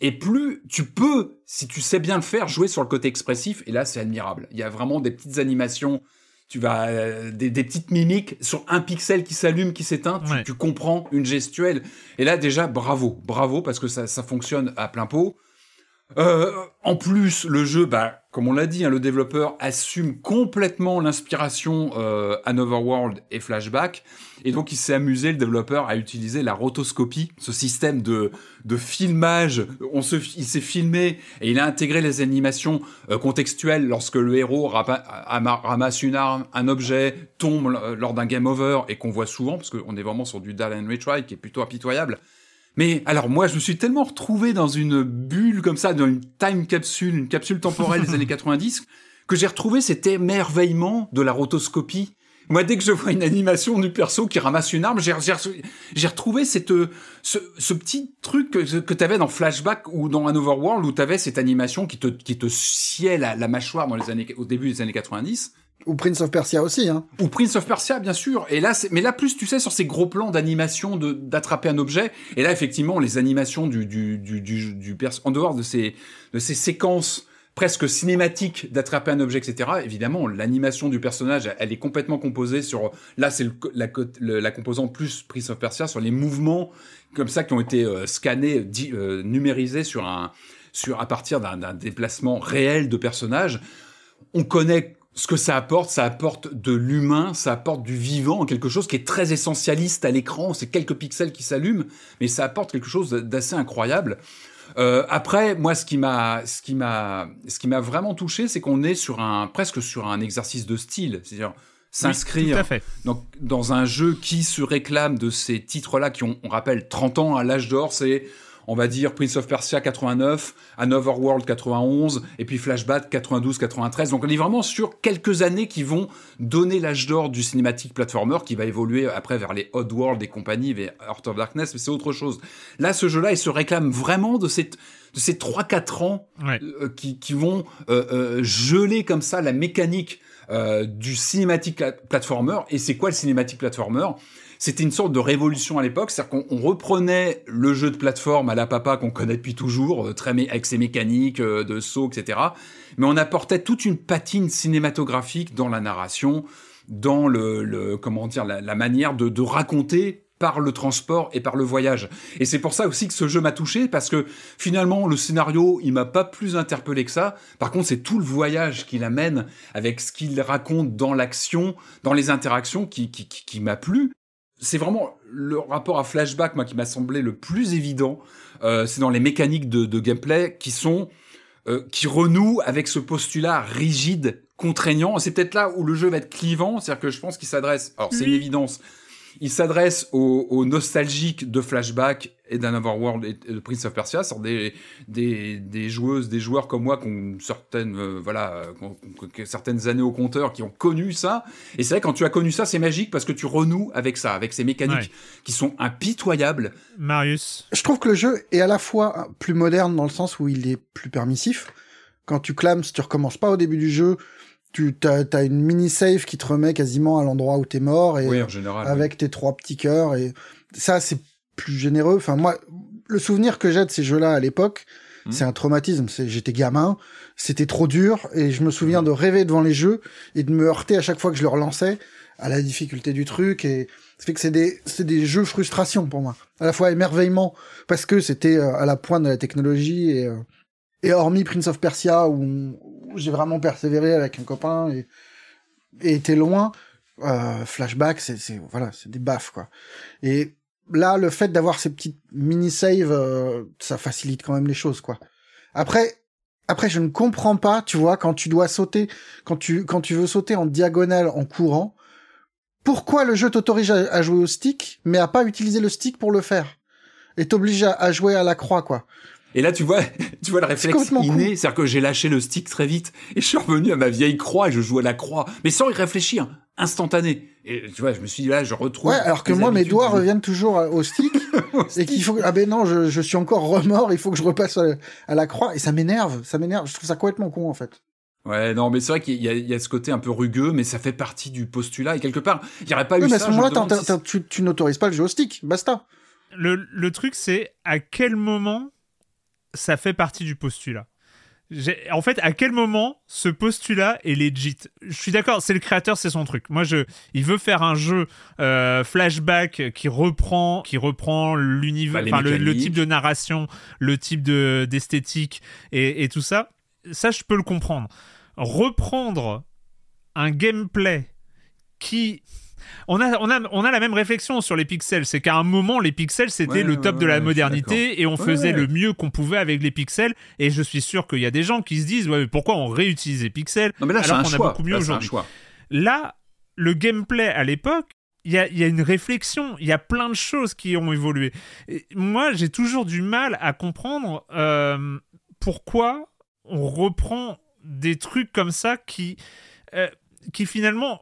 et plus tu peux, si tu sais bien le faire, jouer sur le côté expressif. Et là, c'est admirable. Il y a vraiment des petites animations. Tu vas euh, des, petites mimiques sur un pixel qui s'allume, qui s'éteint. Tu, comprends une gestuelle. Et là, déjà, bravo, bravo parce que ça, ça fonctionne à plein pot. Euh, en plus, le jeu, bah, comme on l'a dit, hein, le développeur assume complètement l'inspiration euh, World et Flashback, et donc il s'est amusé, le développeur, à utiliser la rotoscopie, ce système de, filmage. On se, il s'est filmé et il a intégré les animations euh, contextuelles lorsque le héros ramasse une arme, un objet, tombe lors d'un game over, et qu'on voit souvent, parce qu'on est vraiment sur du Dal and Retry qui est plutôt impitoyable. Mais alors moi, je me suis tellement retrouvé dans une bulle comme ça, dans une time capsule, une capsule temporelle des années 90, que j'ai retrouvé cet émerveillement de la rotoscopie. Moi, dès que je vois une animation du perso qui ramasse une arme, j'ai retrouvé cette, ce, petit truc que, que tu avais dans Flashback ou dans un Overworld où tu avais cette animation qui te, qui te sciait la, la mâchoire dans les années, au début des années 90. Ou Prince of Persia aussi, hein. Ou Prince of Persia, bien sûr. Et là, mais là, plus, tu sais, sur ces gros plans d'animation de, d'attraper un objet. Et là, effectivement, les animations du, du, du, du, en dehors de ces, de ces séquences presque cinématique d'attraper un objet, etc. Évidemment, l'animation du personnage, elle est complètement composée sur. Là, c'est la, la, composante plus Prince of Persia sur les mouvements comme ça qui ont été euh, scannés, euh, numérisés sur un, sur à partir d'un déplacement réel de personnages. On connaît ce que ça apporte, ça apporte de l'humain, ça apporte du vivant, quelque chose qui est très essentialiste à l'écran. C'est quelques pixels qui s'allument, mais ça apporte quelque chose d'assez incroyable. Euh, après, moi, ce qui m'a, ce qui m'a, ce qui m'a vraiment touché, c'est qu'on est sur un presque sur un exercice de style, c'est-à-dire s'inscrire donc dans un jeu qui se réclame de ces titres-là qui ont, on rappelle, 30 ans à l'âge d'or, c'est on va dire Prince of Persia 89, Another World 91, et puis Flashback 92-93. Donc on est vraiment sur quelques années qui vont donner l'âge d'or du cinématique platformer, qui va évoluer après vers les Oddworld et compagnie, vers Heart of Darkness, mais c'est autre chose. Là, ce jeu-là, il se réclame vraiment de cette de ces 3-4 ans euh, qui, qui, vont euh, euh, geler comme ça la mécanique du cinématique platformer. Et c'est quoi le cinématique platformer? C'était une sorte de révolution à l'époque, c'est-à-dire qu'on reprenait le jeu de plateforme à la papa qu'on connaît depuis toujours, euh, très avec ses mécaniques euh, de saut, etc. Mais on apportait toute une patine cinématographique dans la narration, dans le, comment dire, la, manière de, raconter par le transport et par le voyage. Et c'est pour ça aussi que ce jeu m'a touché, parce que finalement, le scénario, il m'a pas plus interpellé que ça. Par contre, c'est tout le voyage qu'il amène, avec ce qu'il raconte dans l'action, dans les interactions, qui m'a plu c'est vraiment le rapport à flashback moi qui m'a semblé le plus évident. Euh, c'est dans les mécaniques de, de gameplay qui sont euh, qui renouent avec ce postulat rigide, contraignant. C'est peut-être là où le jeu va être clivant, c'est-à-dire que je pense qu'il s'adresse. Alors c'est une évidence il s'adresse aux, nostalgiques de Flashback et d'Another et de Prince of Persia, sur des, des, des, joueuses, des joueurs comme moi qui ont certaines, euh, voilà, certaines années au compteur, qui ont connu ça. Et c'est vrai, quand tu as connu ça, c'est magique parce que tu renoues avec ça, avec ces mécaniques qui sont impitoyables. Marius Je trouve que le jeu est à la fois plus moderne dans le sens où il est plus permissif. Quand tu clames, tu recommences pas au début du jeu, tu as, une mini save qui te remet quasiment à l'endroit où t'es mort et avec tes trois petits cœurs et ça c'est plus généreux. Enfin moi, le souvenir que j'ai de ces jeux-là à l'époque, hmm. c'est un traumatisme. C'est j'étais gamin, c'était trop dur et je me souviens de rêver devant les jeux et de me heurter à chaque fois que je le relançais à la difficulté du truc et ça fait que c'est des c'est des jeux frustration pour moi. À la fois émerveillement parce que c'était euh, à la pointe de la technologie et euh, et hormis Prince of Persia où, j'ai vraiment persévéré avec un copain et, et été loin, euh, Flashback, c'est voilà, c'est des baffes quoi. Et là, le fait d'avoir ces petites mini saves, euh, ça facilite quand même les choses quoi. Après, après, je ne comprends pas, tu vois, quand tu dois sauter, quand tu quand tu veux sauter en diagonale en courant, pourquoi le jeu t'autorise à, jouer au stick, mais à pas utiliser le stick pour le faire, et t'oblige à jouer à la croix quoi. Et là, tu vois, tu vois le réflexe inné, c'est-à-dire que j'ai lâché le stick très vite et je suis revenu à ma vieille croix et je joue à la croix, mais sans y réfléchir, instantané. Et tu vois, je me suis dit là, je retrouve. Ouais, alors que moi, mes doigts reviennent toujours au stick et qu'il faut. Ah ben non, je, je, suis encore remords. Il faut que je repasse à, la croix et ça m'énerve. Ça m'énerve. Je trouve ça complètement con en fait. Ouais, non, mais c'est vrai qu'il y, y, a ce côté un peu rugueux, mais ça fait partie du postulat. Et quelque part, il n'y aurait pas eu mais à ce moment-là, tu, tu n'autorises pas le jeu au stick. Basta. Le, le truc, c'est à quel moment ça fait partie du postulat? En fait, à quel moment ce postulat est legit? Je suis d'accord, c'est le créateur, c'est son truc. Moi, je, il veut faire un jeu euh, flashback qui reprend, qui reprend l'univers, bah, le, type de narration, le type de d'esthétique et, et tout ça. Ça, je peux le comprendre. Reprendre un gameplay qui on a, on, a, on a la même réflexion sur les pixels. C'est qu'à un moment, les pixels, c'était le top de la modernité et on faisait le mieux qu'on pouvait avec les pixels. Et je suis sûr qu'il y a des gens qui se disent pourquoi on réutilise les pixels alors qu'on a beaucoup mieux aujourd'hui? Là, le gameplay à l'époque, il y a, y a, une réflexion, il y a plein de choses qui ont évolué. moi, j'ai toujours du mal à comprendre euh, pourquoi on reprend des trucs comme ça qui, euh, qui finalement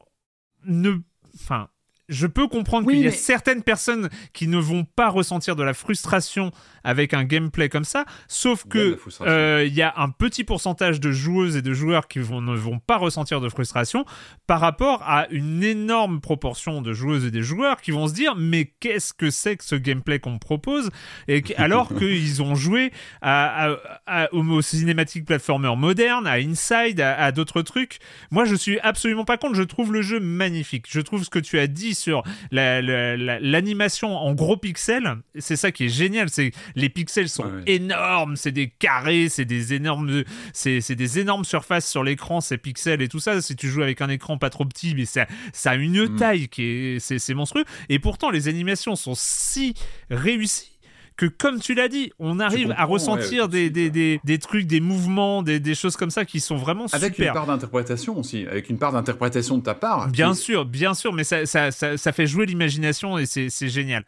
ne enfin, je peux comprendre qu'il y a certaines personnes qui ne vont pas ressentir de la frustration avec un gameplay comme ça, sauf que euh, il y a un petit pourcentage de joueuses et de joueurs qui vont, ne vont pas ressentir de frustration par rapport à une énorme proportion de joueuses et des joueurs qui vont se dire mais qu'est-ce que c'est que ce gameplay qu'on me propose? Et alors qu'ils ont joué à, à, aux cinématiques platformer modernes, à Inside, à, d'autres trucs. Moi, je suis absolument pas contre. Je trouve le jeu magnifique. Je trouve ce que tu as dit sur l'animation en gros pixels, c'est ça qui est génial. C'est les pixels sont énormes, c'est des carrés, c'est des énormes, c'est des énormes surfaces sur l'écran, ces pixels et tout ça. Si tu joues avec un écran pas trop petit, mais ça, ça a une mm. taille qui est, c'est monstrueux. Et pourtant, les animations sont si réussies que comme tu l'as dit, on arrive à ressentir des, des, des, des, trucs, des mouvements, des, choses comme ça qui sont vraiment avec super. Avec une part d'interprétation aussi, avec une part d'interprétation de ta part. Bien sûr, bien sûr, mais ça, ça, ça, ça fait jouer l'imagination et c'est génial.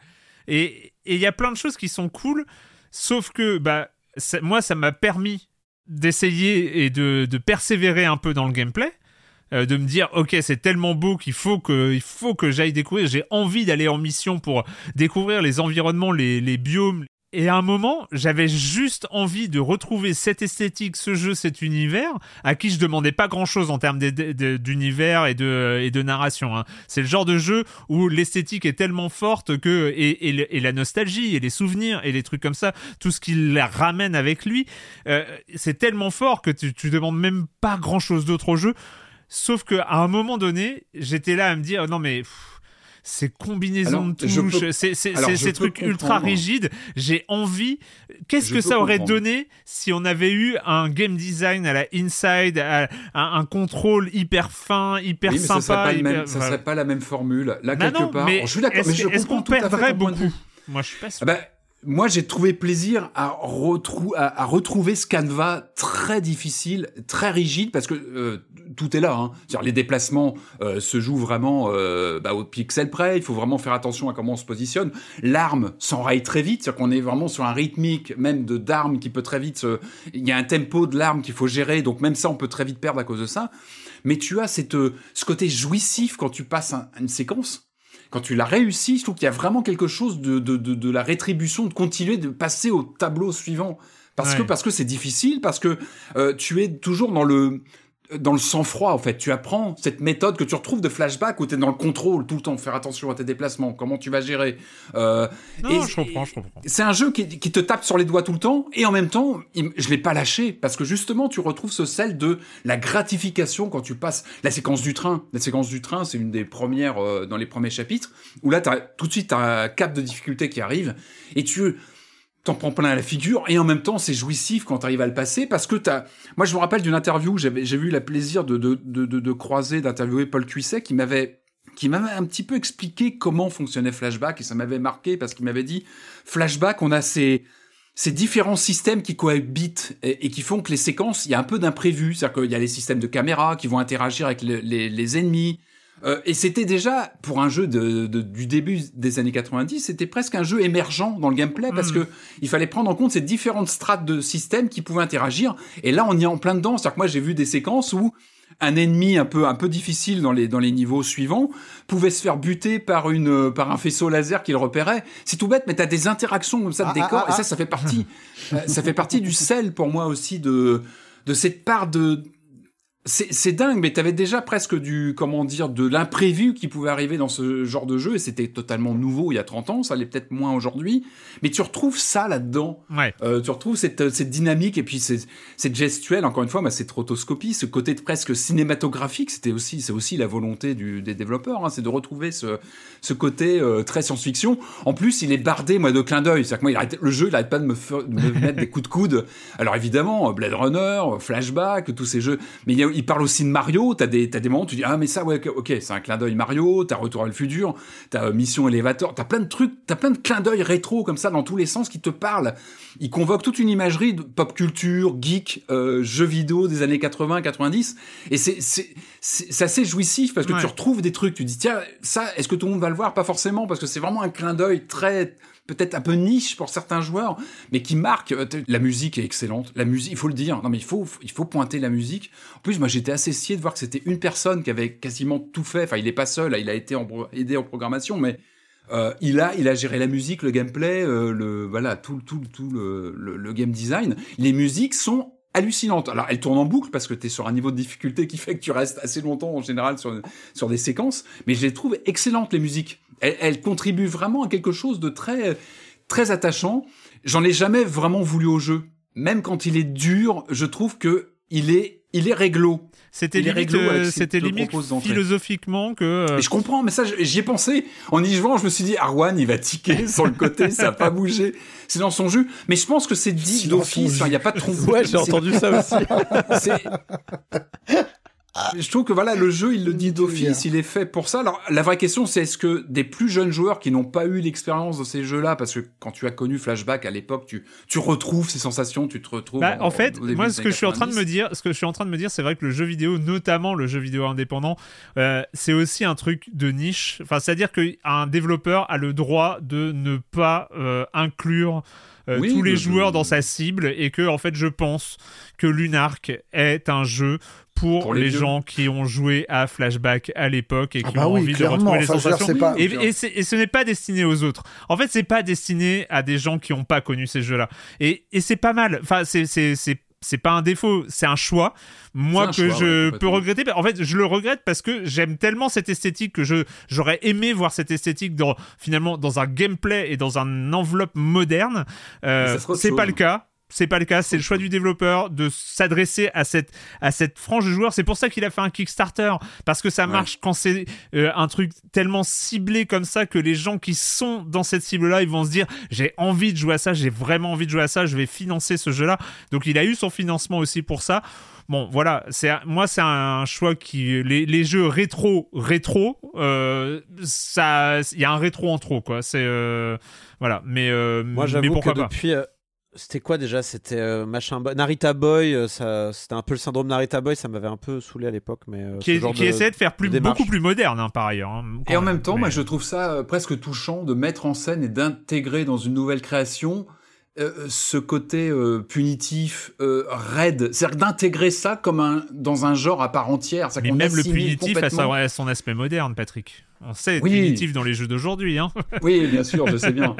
Et il y a plein de choses qui sont cool, sauf que bah, moi, ça m'a permis d'essayer et de, de persévérer un peu dans le gameplay. Euh, de me dire ok c'est tellement beau qu'il faut que il faut que j'aille découvrir j'ai envie d'aller en mission pour découvrir les environnements les, les biomes et à un moment, j'avais juste envie de retrouver cette esthétique, ce jeu, cet univers, à qui je demandais pas grand chose en termes d'univers et de, et de narration. Hein. C'est le genre de jeu où l'esthétique est tellement forte que, et, et, la nostalgie, et les souvenirs, et les trucs comme ça, tout ce qui la ramène avec lui, euh, c'est tellement fort que tu, tu demandes même pas grand chose d'autre au jeu. Sauf qu'à un moment donné, j'étais là à me dire, non mais ces combinaisons de touches, ces, trucs ultra rigides. J'ai envie. Qu'est-ce que ça aurait donné si on avait eu un game design à la Inside, un, contrôle hyper fin, hyper oui, sympa Ça serait, pas, serait pas la même formule. Là, quelque part, mais je suis d'accord, mais je est-ce qu'on perdrait beaucoup? Moi, je suis pas sûr. Ah bah, moi, j'ai trouvé plaisir à, retrouver ce canevas très difficile, très rigide, parce que euh, tout est là. Hein. les déplacements euh, se jouent vraiment euh, bah, au pixel près. Il faut vraiment faire attention à comment on se positionne. L'arme s'enraye très vite, c'est-à-dire qu'on est vraiment sur un rythmique même de d'armes qui peut très vite. Il y a un tempo de l'arme qu'il faut gérer, donc même ça, on peut très vite perdre à cause de ça. Mais tu as cette, ce côté jouissif quand tu passes une séquence quand tu l'as réussi, je trouve qu'il y a vraiment quelque chose de, de, de, la rétribution, de continuer de passer au tableau suivant. Parce que parce que c'est difficile, parce que euh, tu es toujours dans le dans le sang-froid, en fait. Tu apprends cette méthode que tu retrouves de flashback où tu es dans le contrôle tout le temps, faire attention à tes déplacements, comment tu vas gérer. Euh, non, je comprends, je comprends. C'est un jeu qui, qui, te tape sur les doigts tout le temps, et en même temps, je l'ai pas lâché, parce que justement, tu retrouves ce sel de la gratification quand tu passes la séquence du train. La séquence du train, c'est une des premières, euh, dans les premiers chapitres, où là, as, tout de suite, tu as un cap de difficulté qui arrive, et tu t'en prends plein à la figure et en même temps c'est jouissif quand tu arrives à le passer parce que t'as moi je me rappelle d'une interview j'ai eu le plaisir de de, de, de, croiser d'interviewer Paul Cuisset qui m'avait qui m'avait un petit peu expliqué comment fonctionnait Flashback et ça m'avait marqué parce qu'il m'avait dit Flashback on a ces ces différents systèmes qui cohabitent et, qui font que les séquences, il y a un peu d'imprévu. C'est-à-dire qu'il y a les systèmes de caméra qui vont interagir avec les, les ennemis. Euh, et c'était déjà, pour un jeu de, du début des années 90, c'était presque un jeu émergent dans le gameplay parce hmm. que il fallait prendre en compte ces différentes strates de systèmes qui pouvaient interagir. Et là, on y est en plein dedans. C'est-à-dire que moi, j'ai vu des séquences où un ennemi un peu un peu difficile dans les dans les niveaux suivants pouvait se faire buter par une par un faisceau laser qu'il repérait. C'est tout bête, mais t'as des interactions comme ça de ah, décor ah, et ça, ah. ça fait partie euh, ça fait partie du sel pour moi aussi de de cette part de c'est dingue, mais t'avais déjà presque du, comment dire, de l'imprévu qui pouvait arriver dans ce genre de jeu, et c'était totalement nouveau il y a 30 ans, ça l'est peut-être moins aujourd'hui, mais tu retrouves ça là-dedans. Ouais. Euh, tu retrouves cette, cette dynamique, et puis cette gestuelle, encore une fois, bah, cette rotoscopie, ce côté presque cinématographique, c'était aussi, c'est aussi la volonté du, des développeurs, hein, c'est de retrouver ce, ce côté euh, très science-fiction. En plus, il est bardé, moi, de clins d'œil, c'est-à-dire que moi, il arrête, le jeu, il arrête pas de me, de me mettre des coups de coude. Alors évidemment, Blade Runner, Flashback, tous ces jeux, mais il y a il parle aussi de Mario. T'as des, t'as des moments où tu dis ah mais ça ouais ok c'est un clin d'œil Mario. T'as Retour à le futur. T'as euh, Mission Elevator. T'as plein de trucs. T'as plein de clins d'œil rétro comme ça dans tous les sens qui te parlent. Il convoque toute une imagerie de pop culture, geek, euh, jeux vidéo des années 80, 90. Et c'est c'est c'est assez jouissif parce que tu retrouves des trucs. Tu dis tiens ça est-ce que tout le monde va le voir? Pas forcément parce que c'est vraiment un clin d'œil très peut-être un peu niche pour certains joueurs, mais qui marque. Euh, la musique est excellente. La musique, il faut le dire. Non, mais il faut, il faut pointer la musique. En plus, moi j'étais assez scié de voir que c'était une personne qui avait quasiment tout fait. Enfin, il n'est pas seul, il a été aidé en programmation, mais euh, il a, il a géré la musique, le gameplay, euh, le voilà, tout, tout, tout le, le, game design. Les musiques sont hallucinantes. Alors, elles tournent en boucle parce que tu es sur un niveau de difficulté qui fait que tu restes assez longtemps en général sur, sur des séquences, mais je les trouve excellentes les musiques. Elles, elles contribuent vraiment à quelque chose de très, très attachant. J'en ai jamais vraiment voulu au jeu. Même quand il est dur, je trouve que il est, il est réglo. C'était limite, euh, c'était limite philosophiquement que. Euh, mais je comprends, mais ça, j'y ai pensé. En y jouant, je me suis dit, Arwan, il va tiquer sur le côté, ça va pas bouger. C'est dans son jus. Mais je pense que c'est dit d'office. Il n'y a pas de trompe. Ouais, j'ai entendu ça aussi. Ah. Je trouve que voilà, le jeu, il le dit d'office, il est fait pour ça. Alors, la vraie question, c'est est-ce que des plus jeunes joueurs qui n'ont pas eu l'expérience de ces jeux-là, parce que quand tu as connu Flashback à l'époque, tu, tu retrouves ces sensations, tu te retrouves. Bah, en, fait, moi, ce que je suis en train de me dire, ce que je suis en train de me dire, c'est vrai que le jeu vidéo, notamment le jeu vidéo indépendant, euh, c'est aussi un truc de niche. Enfin, c'est-à-dire qu'un développeur a le droit de ne pas euh, inclure. Euh, tous les joueurs dans sa cible et que en fait je pense que Lunark est un jeu pour, les, gens qui ont joué à Flashback à l'époque et ah qui bah ont envie de retrouver les sensations. Et, ce n'est pas destiné aux autres. En fait, c'est pas destiné à des gens qui n'ont pas connu ces jeux-là. Et, c'est pas mal. Enfin, c'est c'est pas un défaut, c'est un choix. Moi que je peux regretter. En fait, je le regrette parce que j'aime tellement cette esthétique que je j'aurais aimé voir cette esthétique dans finalement dans un gameplay et dans un enveloppe moderne. Euh, c'est pas le cas c'est pas le cas, c'est le choix du développeur de s'adresser à cette, à cette frange de joueurs. C'est pour ça qu'il a fait un Kickstarter, parce que ça marche quand c'est euh, un truc tellement ciblé comme ça que les gens qui sont dans cette cible-là, ils vont se dire j'ai envie de jouer à ça, j'ai vraiment envie de jouer à ça, je vais financer ce jeu-là. Donc il a eu son financement aussi pour ça. Bon, voilà, c'est moi c'est un choix qui les, jeux rétro rétro, euh, ça, il y a un rétro en trop quoi. C'est euh, voilà, mais moi j'avoue que depuis c'était quoi déjà? C'était euh, machin Narita Boy, euh, ça, c'était un peu le syndrome Narita Boy, ça m'avait un peu saoulé à l'époque, mais euh, qui, qui essayait de faire plus, beaucoup plus moderne hein, par ailleurs. Hein, et en même temps, moi je trouve ça presque touchant de mettre en scène et d'intégrer dans une nouvelle création ce côté punitif, raide, c'est-à-dire d'intégrer ça comme un dans un genre à part entière. Mais même le punitif a son aspect moderne, Patrick. On sait oui. punitif dans les jeux d'aujourd'hui. Hein. oui, bien sûr, je sais bien.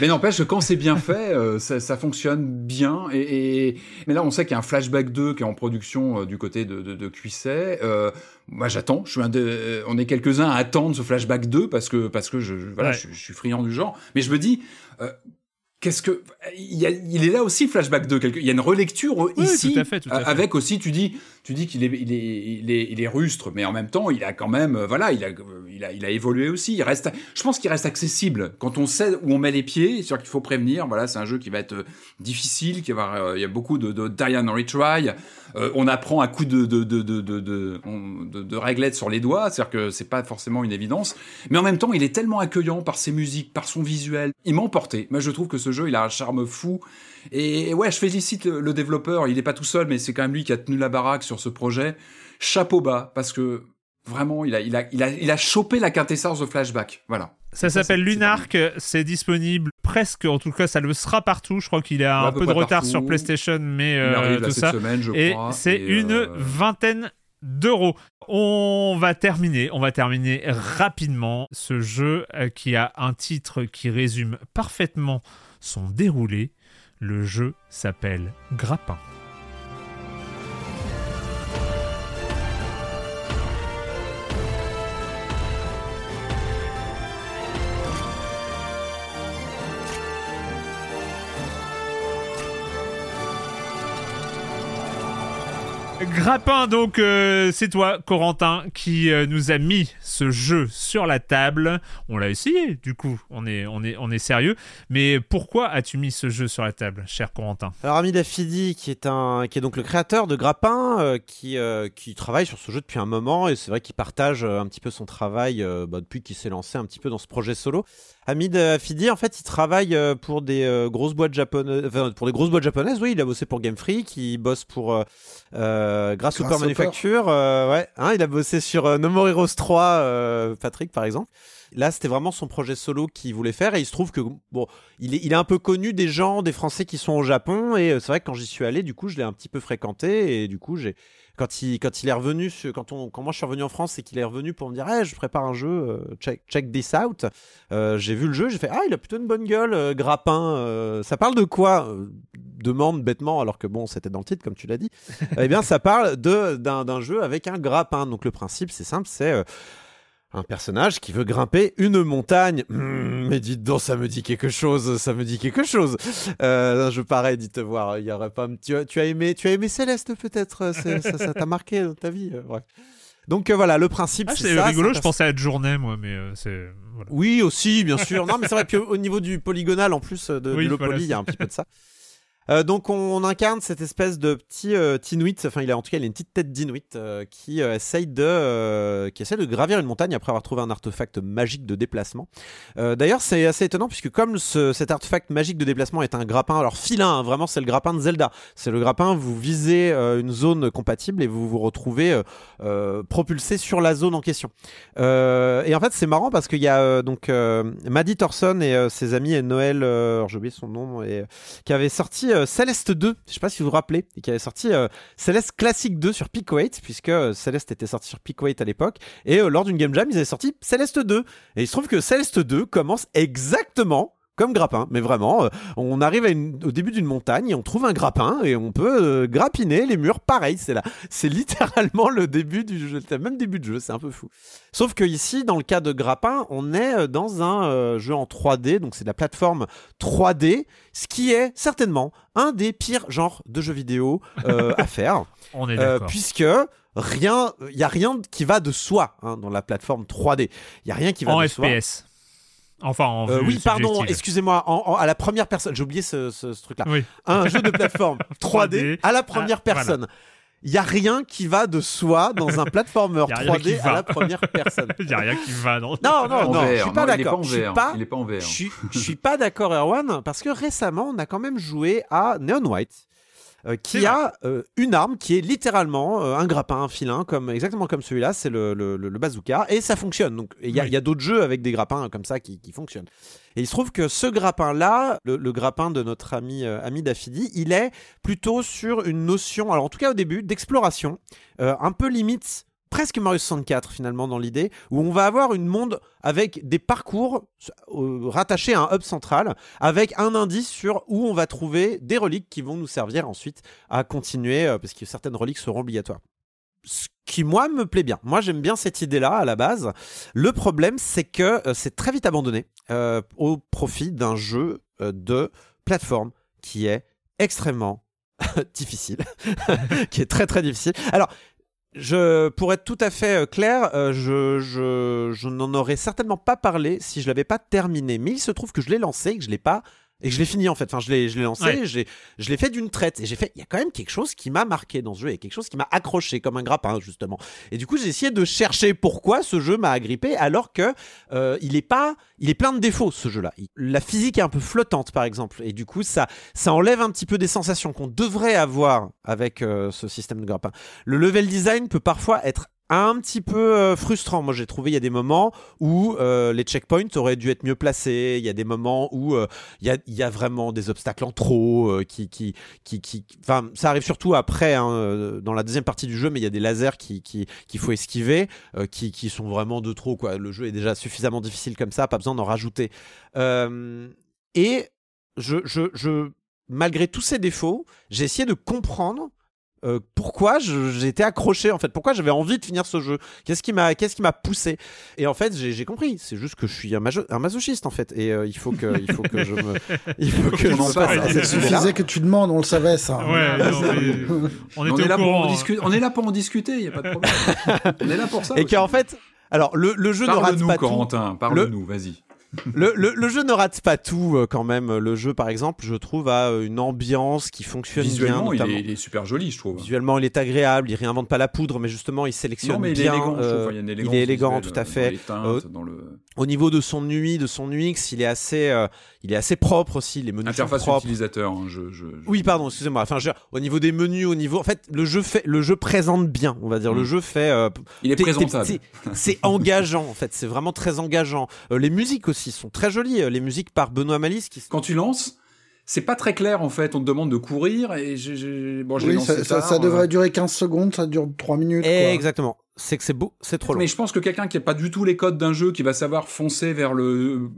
Mais n'empêche que quand c'est bien fait, euh, ça, fonctionne bien. Et, Mais là, on sait qu'il y a un Flashback 2 qui est en production euh, du côté de, de, de Cuisset. Euh, moi, j'attends. Je suis un de... On est quelques-uns à attendre ce Flashback 2 parce que, parce que je, voilà, je, suis friand du genre. Mais je me dis, Qu'est-ce que il, il, est là aussi flashback 2 il y a une relecture ici tout à fait, tout à fait. avec aussi tu dis tu dis qu'il est il est, il est il est rustre mais en même temps il a quand même voilà il a il a il a évolué aussi. Il reste je pense qu'il reste accessible. Quand on sait où on met les pieds c'est sûr qu'il faut prévenir voilà c'est un jeu qui va être difficile qui va euh, il y a beaucoup de, de die and retry euh, on apprend à coup de de, de, de réglettes sur les doigts c'est-à-dire que c'est pas forcément une évidence. Mais en même temps il est tellement accueillant par ses musiques par son visuel. Il m'a emporté. Moi je trouve que ce jeu, il a un charme fou. Et ouais, je félicite le, développeur. Il n'est pas tout seul, mais c'est quand même lui qui a tenu la baraque sur ce projet. Chapeau bas, parce que vraiment, il a, il a, il a, il a chopé la quintessence de Flashback. Voilà. Ça s'appelle Lunark, c'est disponible presque, en tout cas ça le sera partout. Je crois qu'il a un peu de retard sur PlayStation, mais euh, tout ça. et c'est une euh, vingtaine d'euros. On va terminer, on va terminer rapidement ce jeu euh, qui a un titre qui résume parfaitement son déroulé. Le jeu s'appelle Grappin. Grappin, donc euh, c'est toi, Corentin, qui euh, nous a mis ce jeu sur la table. On l'a essayé, du coup, on est, on est, on est sérieux. Mais pourquoi as-tu mis ce jeu sur la table, cher Corentin? Alors, Ami Dafidi, qui est un, qui est donc le créateur de Grappin, euh, qui, qui travaille sur ce jeu depuis un moment, et c'est vrai qu'il partage un petit peu son travail bah, depuis qu'il s'est lancé un petit peu dans ce projet solo. Hamid Afidi, en fait, il travaille pour des grosses boîtes japonaises, pour des grosses boîtes japonaises. Oui, il a bossé pour Game Freak, il bosse pour euh, grâce, Super Manufacture, euh, ouais, hein, il a bossé sur euh, No More Heroes 3, Patrick par exemple. Là, c'était vraiment son projet solo qu'il voulait faire et il se trouve que bon, il est, il est un peu connu des gens, des Français qui sont au Japon et c'est vrai que quand j'y suis allé, du coup, je l'ai un petit peu fréquenté et du coup, j'ai quand il quand il est revenu, quand on quand moi je suis revenu en France et qu'il est revenu pour me dire, hey, je prépare un jeu, check check this out. j'ai vu le jeu, j'ai fait, ah, il a plutôt une bonne gueule, grappin. ça parle de quoi Demande bêtement, alors que bon, c'était dans le titre comme tu l'as dit. eh bien, ça parle d'un jeu avec un grappin. Donc le principe, c'est simple, c'est un personnage qui veut grimper une montagne. Hmm, mais dites donc, ça me dit quelque chose, ça me dit quelque chose. Euh, je parais, dites voir, il y aurait pas. Tu, tu, as aimé, tu as aimé Céleste peut-être Ça t'a marqué dans ta vie. Euh, Donc euh, voilà, le principe. Ah, c'est rigolo. Je pensais à être journée, moi, mais c'est. Oui, aussi, bien sûr. non, mais c'est vrai. qu'au niveau du polygonal, en plus de, oui, il y a un petit peu de ça. Euh, donc on, incarne cette espèce de petit euh, Tinuit, enfin il a en tout cas il a une petite tête d'Inuit euh, qui essaye de qui essaie de gravir une montagne après avoir trouvé un artefact magique de déplacement. D'ailleurs c'est assez étonnant puisque comme cet artefact magique de déplacement est un grappin, alors filin, hein, vraiment c'est le grappin de Zelda. C'est le grappin, vous visez une zone compatible et vous vous retrouvez propulsé sur la zone en question. et en fait c'est marrant parce qu'il y a donc Maddie Thorson et ses amis et Noël, j'ai oublié son nom, et, qui avait sorti euh, Céleste 2, je sais pas si vous vous rappelez, et qui avait sorti euh, Céleste Classic 2 sur 8, puisque euh, Céleste était sorti sur 8 à l'époque, et lors d'une Game Jam, ils avaient sorti Céleste 2. Et il se trouve que Céleste 2 commence exactement comme grappin, mais vraiment, euh, on arrive au début d'une montagne et on trouve un grappin et on peut euh, grappiner les murs. Pareil, c'est là, c'est littéralement le début du jeu, le même début de jeu, c'est un peu fou. Sauf que ici, dans le cas de grappin, on est euh, dans un jeu en 3D, donc c'est de la plateforme 3D, ce qui est certainement un des pires genres de jeux vidéo à faire. on est d'accord. puisque rien, il y a rien qui va de soi hein, dans la plateforme 3D. Il y a rien qui va en de FPS. soi. Enfin, en euh, oui, pardon, excusez-moi, à la première personne, j'ai oublié ce, truc-là. Un jeu de plateforme 3D, à la première personne. Il n'y a rien qui va de soi dans un platformer 3D à la première personne. Il n'y a rien qui va, non Non, non, non, je suis pas d'accord. Je suis pas, il est pas en vert. Je suis, je suis pas d'accord, Erwan, parce que récemment, on a quand même joué à Neon White. Euh, qui a euh, une arme qui est littéralement euh, un grappin, un filin, comme, exactement comme celui-là, c'est le, le, bazooka, et ça fonctionne. Donc il y a, d'autres jeux avec des grappins comme ça qui, fonctionnent. Et il se trouve que ce grappin-là, le, grappin de notre ami, ami Dafidi, il est plutôt sur une notion, alors en tout cas au début, d'exploration, un peu limite presque Mario 64 finalement dans l'idée, où on va avoir une monde avec des parcours euh, rattachés à un hub central, avec un indice sur où on va trouver des reliques qui vont nous servir ensuite à continuer, euh, parce que certaines reliques seront obligatoires. Ce qui, moi, me plaît bien. Moi, j'aime bien cette idée-là à la base. Le problème, c'est que euh, c'est très vite abandonné au profit d'un jeu de plateforme qui est extrêmement difficile, qui est très très difficile. Alors, je, pour être tout à fait euh, clair, euh, je, n'en aurais certainement pas parlé si je l'avais pas terminé. Mais il se trouve que je l'ai lancé et que je l'ai pas et je l'ai fini en fait. Enfin, je l'ai, je l'ai lancé, je l'ai fait d'une traite. Et j'ai fait, il y a quand même quelque chose qui m'a marqué dans ce jeu. A quelque chose qui m'a accroché comme un grappin, justement. Et du coup, j'ai essayé de chercher pourquoi ce jeu m'a agrippé alors que euh, il est pas, il est plein de défauts, ce jeu-là. La physique est un peu flottante, par exemple. Et du coup, ça, ça enlève un petit peu des sensations qu'on devrait avoir avec euh, ce système de grappin. Le level design peut parfois être un petit peu euh, frustrant. Moi, j'ai trouvé il y a des moments où euh, les checkpoints auraient dû être mieux placés. Il y a des moments où euh, il, y a, vraiment des obstacles en trop qui, qui, qui, qui, Enfin, ça arrive surtout après, hein, dans la deuxième partie du jeu, mais il y a des lasers qui, qui, qu'il faut esquiver, qui, qui sont vraiment de trop. Quoi. Le jeu est déjà suffisamment difficile comme ça, pas besoin d'en rajouter. et je, je, je, malgré tous ces défauts, j'ai essayé de comprendre euh, pourquoi j'étais accroché en fait? Pourquoi j'avais envie de finir ce jeu? Qu'est-ce qui m'a qu'est-ce qui m'a poussé? Et en fait j'ai compris. C'est juste que je suis un, un masochiste en fait. Et euh, il faut que il faut que je me il faut que je suffisait que tu demandes on le savait ça. On, est là pour en discuter on est là pour en discuter il y a pas de problème. On est là pour ça et qu'en fait alors le, le jeu ne rate pas Corentin, parle-nous vas-y le, le, jeu ne rate pas tout euh, quand même. Le jeu, par exemple, je trouve a une ambiance qui fonctionne Visuellement, bien. Visuellement, il, est super joli, je trouve. Visuellement, il est agréable. Il réinvente pas la poudre, mais justement, il sélectionne il bien. Est élégant, euh, il, est élégant, tout à fait. Euh, dans le... Au niveau de son UI, de son UX, il est assez, il est assez propre aussi. Les menus Interface sont utilisateur. Hein, je, Oui, pardon, excusez-moi. Enfin, au niveau des menus, au niveau, en fait, le jeu fait, le jeu présente bien. On va dire, le mm. jeu fait. il est présentable. C'est engageant, en fait. C'est vraiment très engageant. les musiques aussi sont très jolies. Euh, les musiques par Benoît Malice. Qui... Quand tu lances, c'est pas très clair en fait. On te demande de courir et j'ai, bon, oui, ça, ça, devrait durer 15 secondes, ça dure 3 minutes. Exactement c'est que c'est beau, c'est trop long. Mais je pense que quelqu'un qui n'a pas du tout les codes d'un jeu, qui va savoir foncer vers le,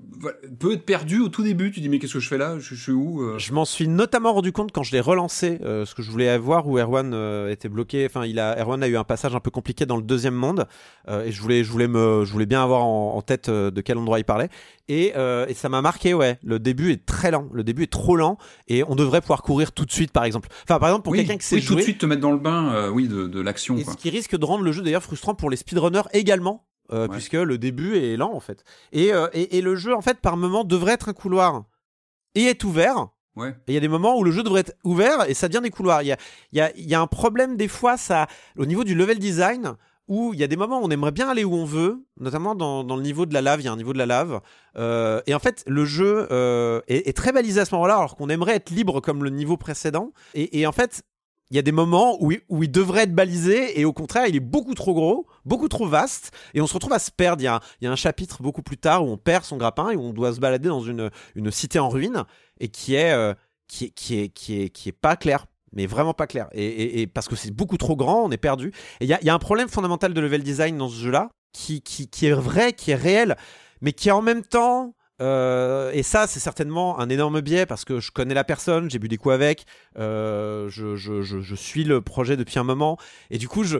peut être perdu au tout début. Tu dis mais qu'est-ce que je fais là? Je, suis où euh? Je m'en suis notamment rendu compte quand je l'ai relancé, euh, ce que je voulais avoir où Erwan euh, était bloqué. Enfin, il a Erwan a eu un passage un peu compliqué dans le deuxième monde et je voulais, je voulais me, je voulais bien avoir en, tête de quel endroit il parlait. Et, et ça m'a marqué, ouais. Le début est très lent. Le début est trop lent et on devrait pouvoir courir tout de suite, par exemple. Enfin, par exemple pour quelqu'un qui sait oui, jouer, tout de suite te mettre dans le bain, oui, de, de l'action. Ce qui risque de rendre le jeu d'ailleurs frustrant pour les speedrunners également. Euh, puisque le début est lent en fait. Euh, et, et, le jeu en fait par moment devrait être un couloir et est ouvert. Ouais. Et il y a des moments où le jeu devrait être ouvert et ça devient des couloirs. Il y a, y, a, y a, un problème des fois ça, au niveau du level design où il y a des moments où on aimerait bien aller où on veut, notamment dans, dans le niveau de la lave, il y a un niveau de la lave. Euh, et en fait, le jeu est, est, très balisé à ce moment-là, alors qu'on aimerait être libre comme le niveau précédent. Et, et en fait, il y a des moments où il, devrait être balisé et au contraire, il est beaucoup trop gros, beaucoup trop vaste et on se retrouve à se perdre. Il y a, un chapitre beaucoup plus tard où on perd son grappin et où on doit se balader dans une, cité en ruine et qui est, euh, qui est, qui est, qui est, qui est pas clair mais vraiment pas clair. Et, parce que c'est beaucoup trop grand, on est perdu. Il y a, y a, un problème fondamental de level design dans ce jeu-là, qui, qui, qui, est vrai, qui est réel, mais qui en même temps euh, et ça, c'est certainement un énorme biais parce que je connais la personne, j'ai bu des coups avec, euh, je, je, je, je, suis le projet depuis un moment, et du coup, je,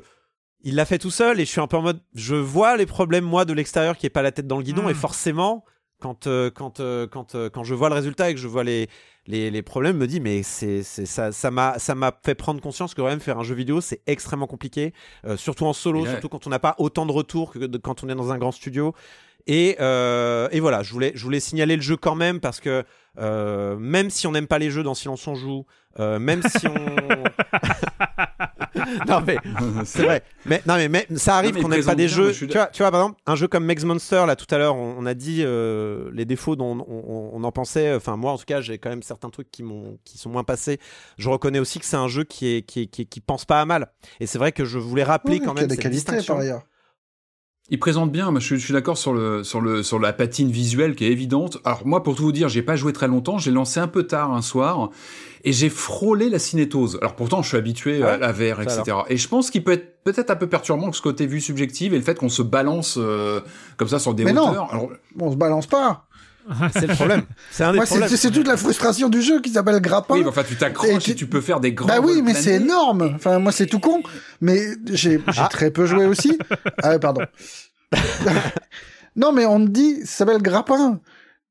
il l'a fait tout seul, et je suis un peu en mode, je vois les problèmes moi de l'extérieur qui est pas la tête dans le guidon, et hmm. forcément, quand euh, quand quand quand je vois le résultat et que je vois les les, les problèmes, me dit mais c'est ça ça m'a ça m'a fait prendre conscience que quand même faire un jeu vidéo c'est extrêmement compliqué, surtout en solo, surtout quand on n'a pas autant de retours que quand on est dans un grand studio. Et, euh, et, voilà, je voulais, je voulais signaler le jeu quand même parce que euh, même si on n'aime pas les jeux dans Silence on joue, euh, même si on. non mais c'est vrai. Mais non mais, ça arrive qu'on n'aime pas des jeux. Tu vois, tu vois, par exemple, un jeu comme Megs Monster là tout à l'heure, on, a dit euh, les défauts dont on, en pensait. Enfin moi en tout cas, j'ai quand même certains trucs qui m'ont, qui sont moins passés. Je reconnais aussi que c'est un jeu qui est, qui, qui, qui, pense pas à mal. Et c'est vrai que je voulais rappeler quand même cette distinction. Par ailleurs. Il présente bien, je, je suis d'accord sur le sur le sur la patine visuelle qui est évidente. Alors moi, pour tout vous dire, j'ai pas joué très longtemps, j'ai lancé un peu tard un soir et j'ai frôlé la cinétose. Alors pourtant, je suis habitué à la VR, etc. Et je pense qu'il peut être peut-être un peu perturbant ce côté vue subjective et le fait qu'on se balance euh, comme ça sur des Mais hauteurs. Non, Alors... on se balance pas. c'est le problème. C'est un des problèmes. C'est toute la frustration du jeu qui s'appelle grappin. Oui, mais enfin, tu t'accroches et, tu... peux faire des grands. Bah oui, mais c'est énorme. Enfin, moi, c'est tout con. Mais j'ai ah. très peu joué aussi. Ah, pardon. non, mais on te dit, ça s'appelle grappin.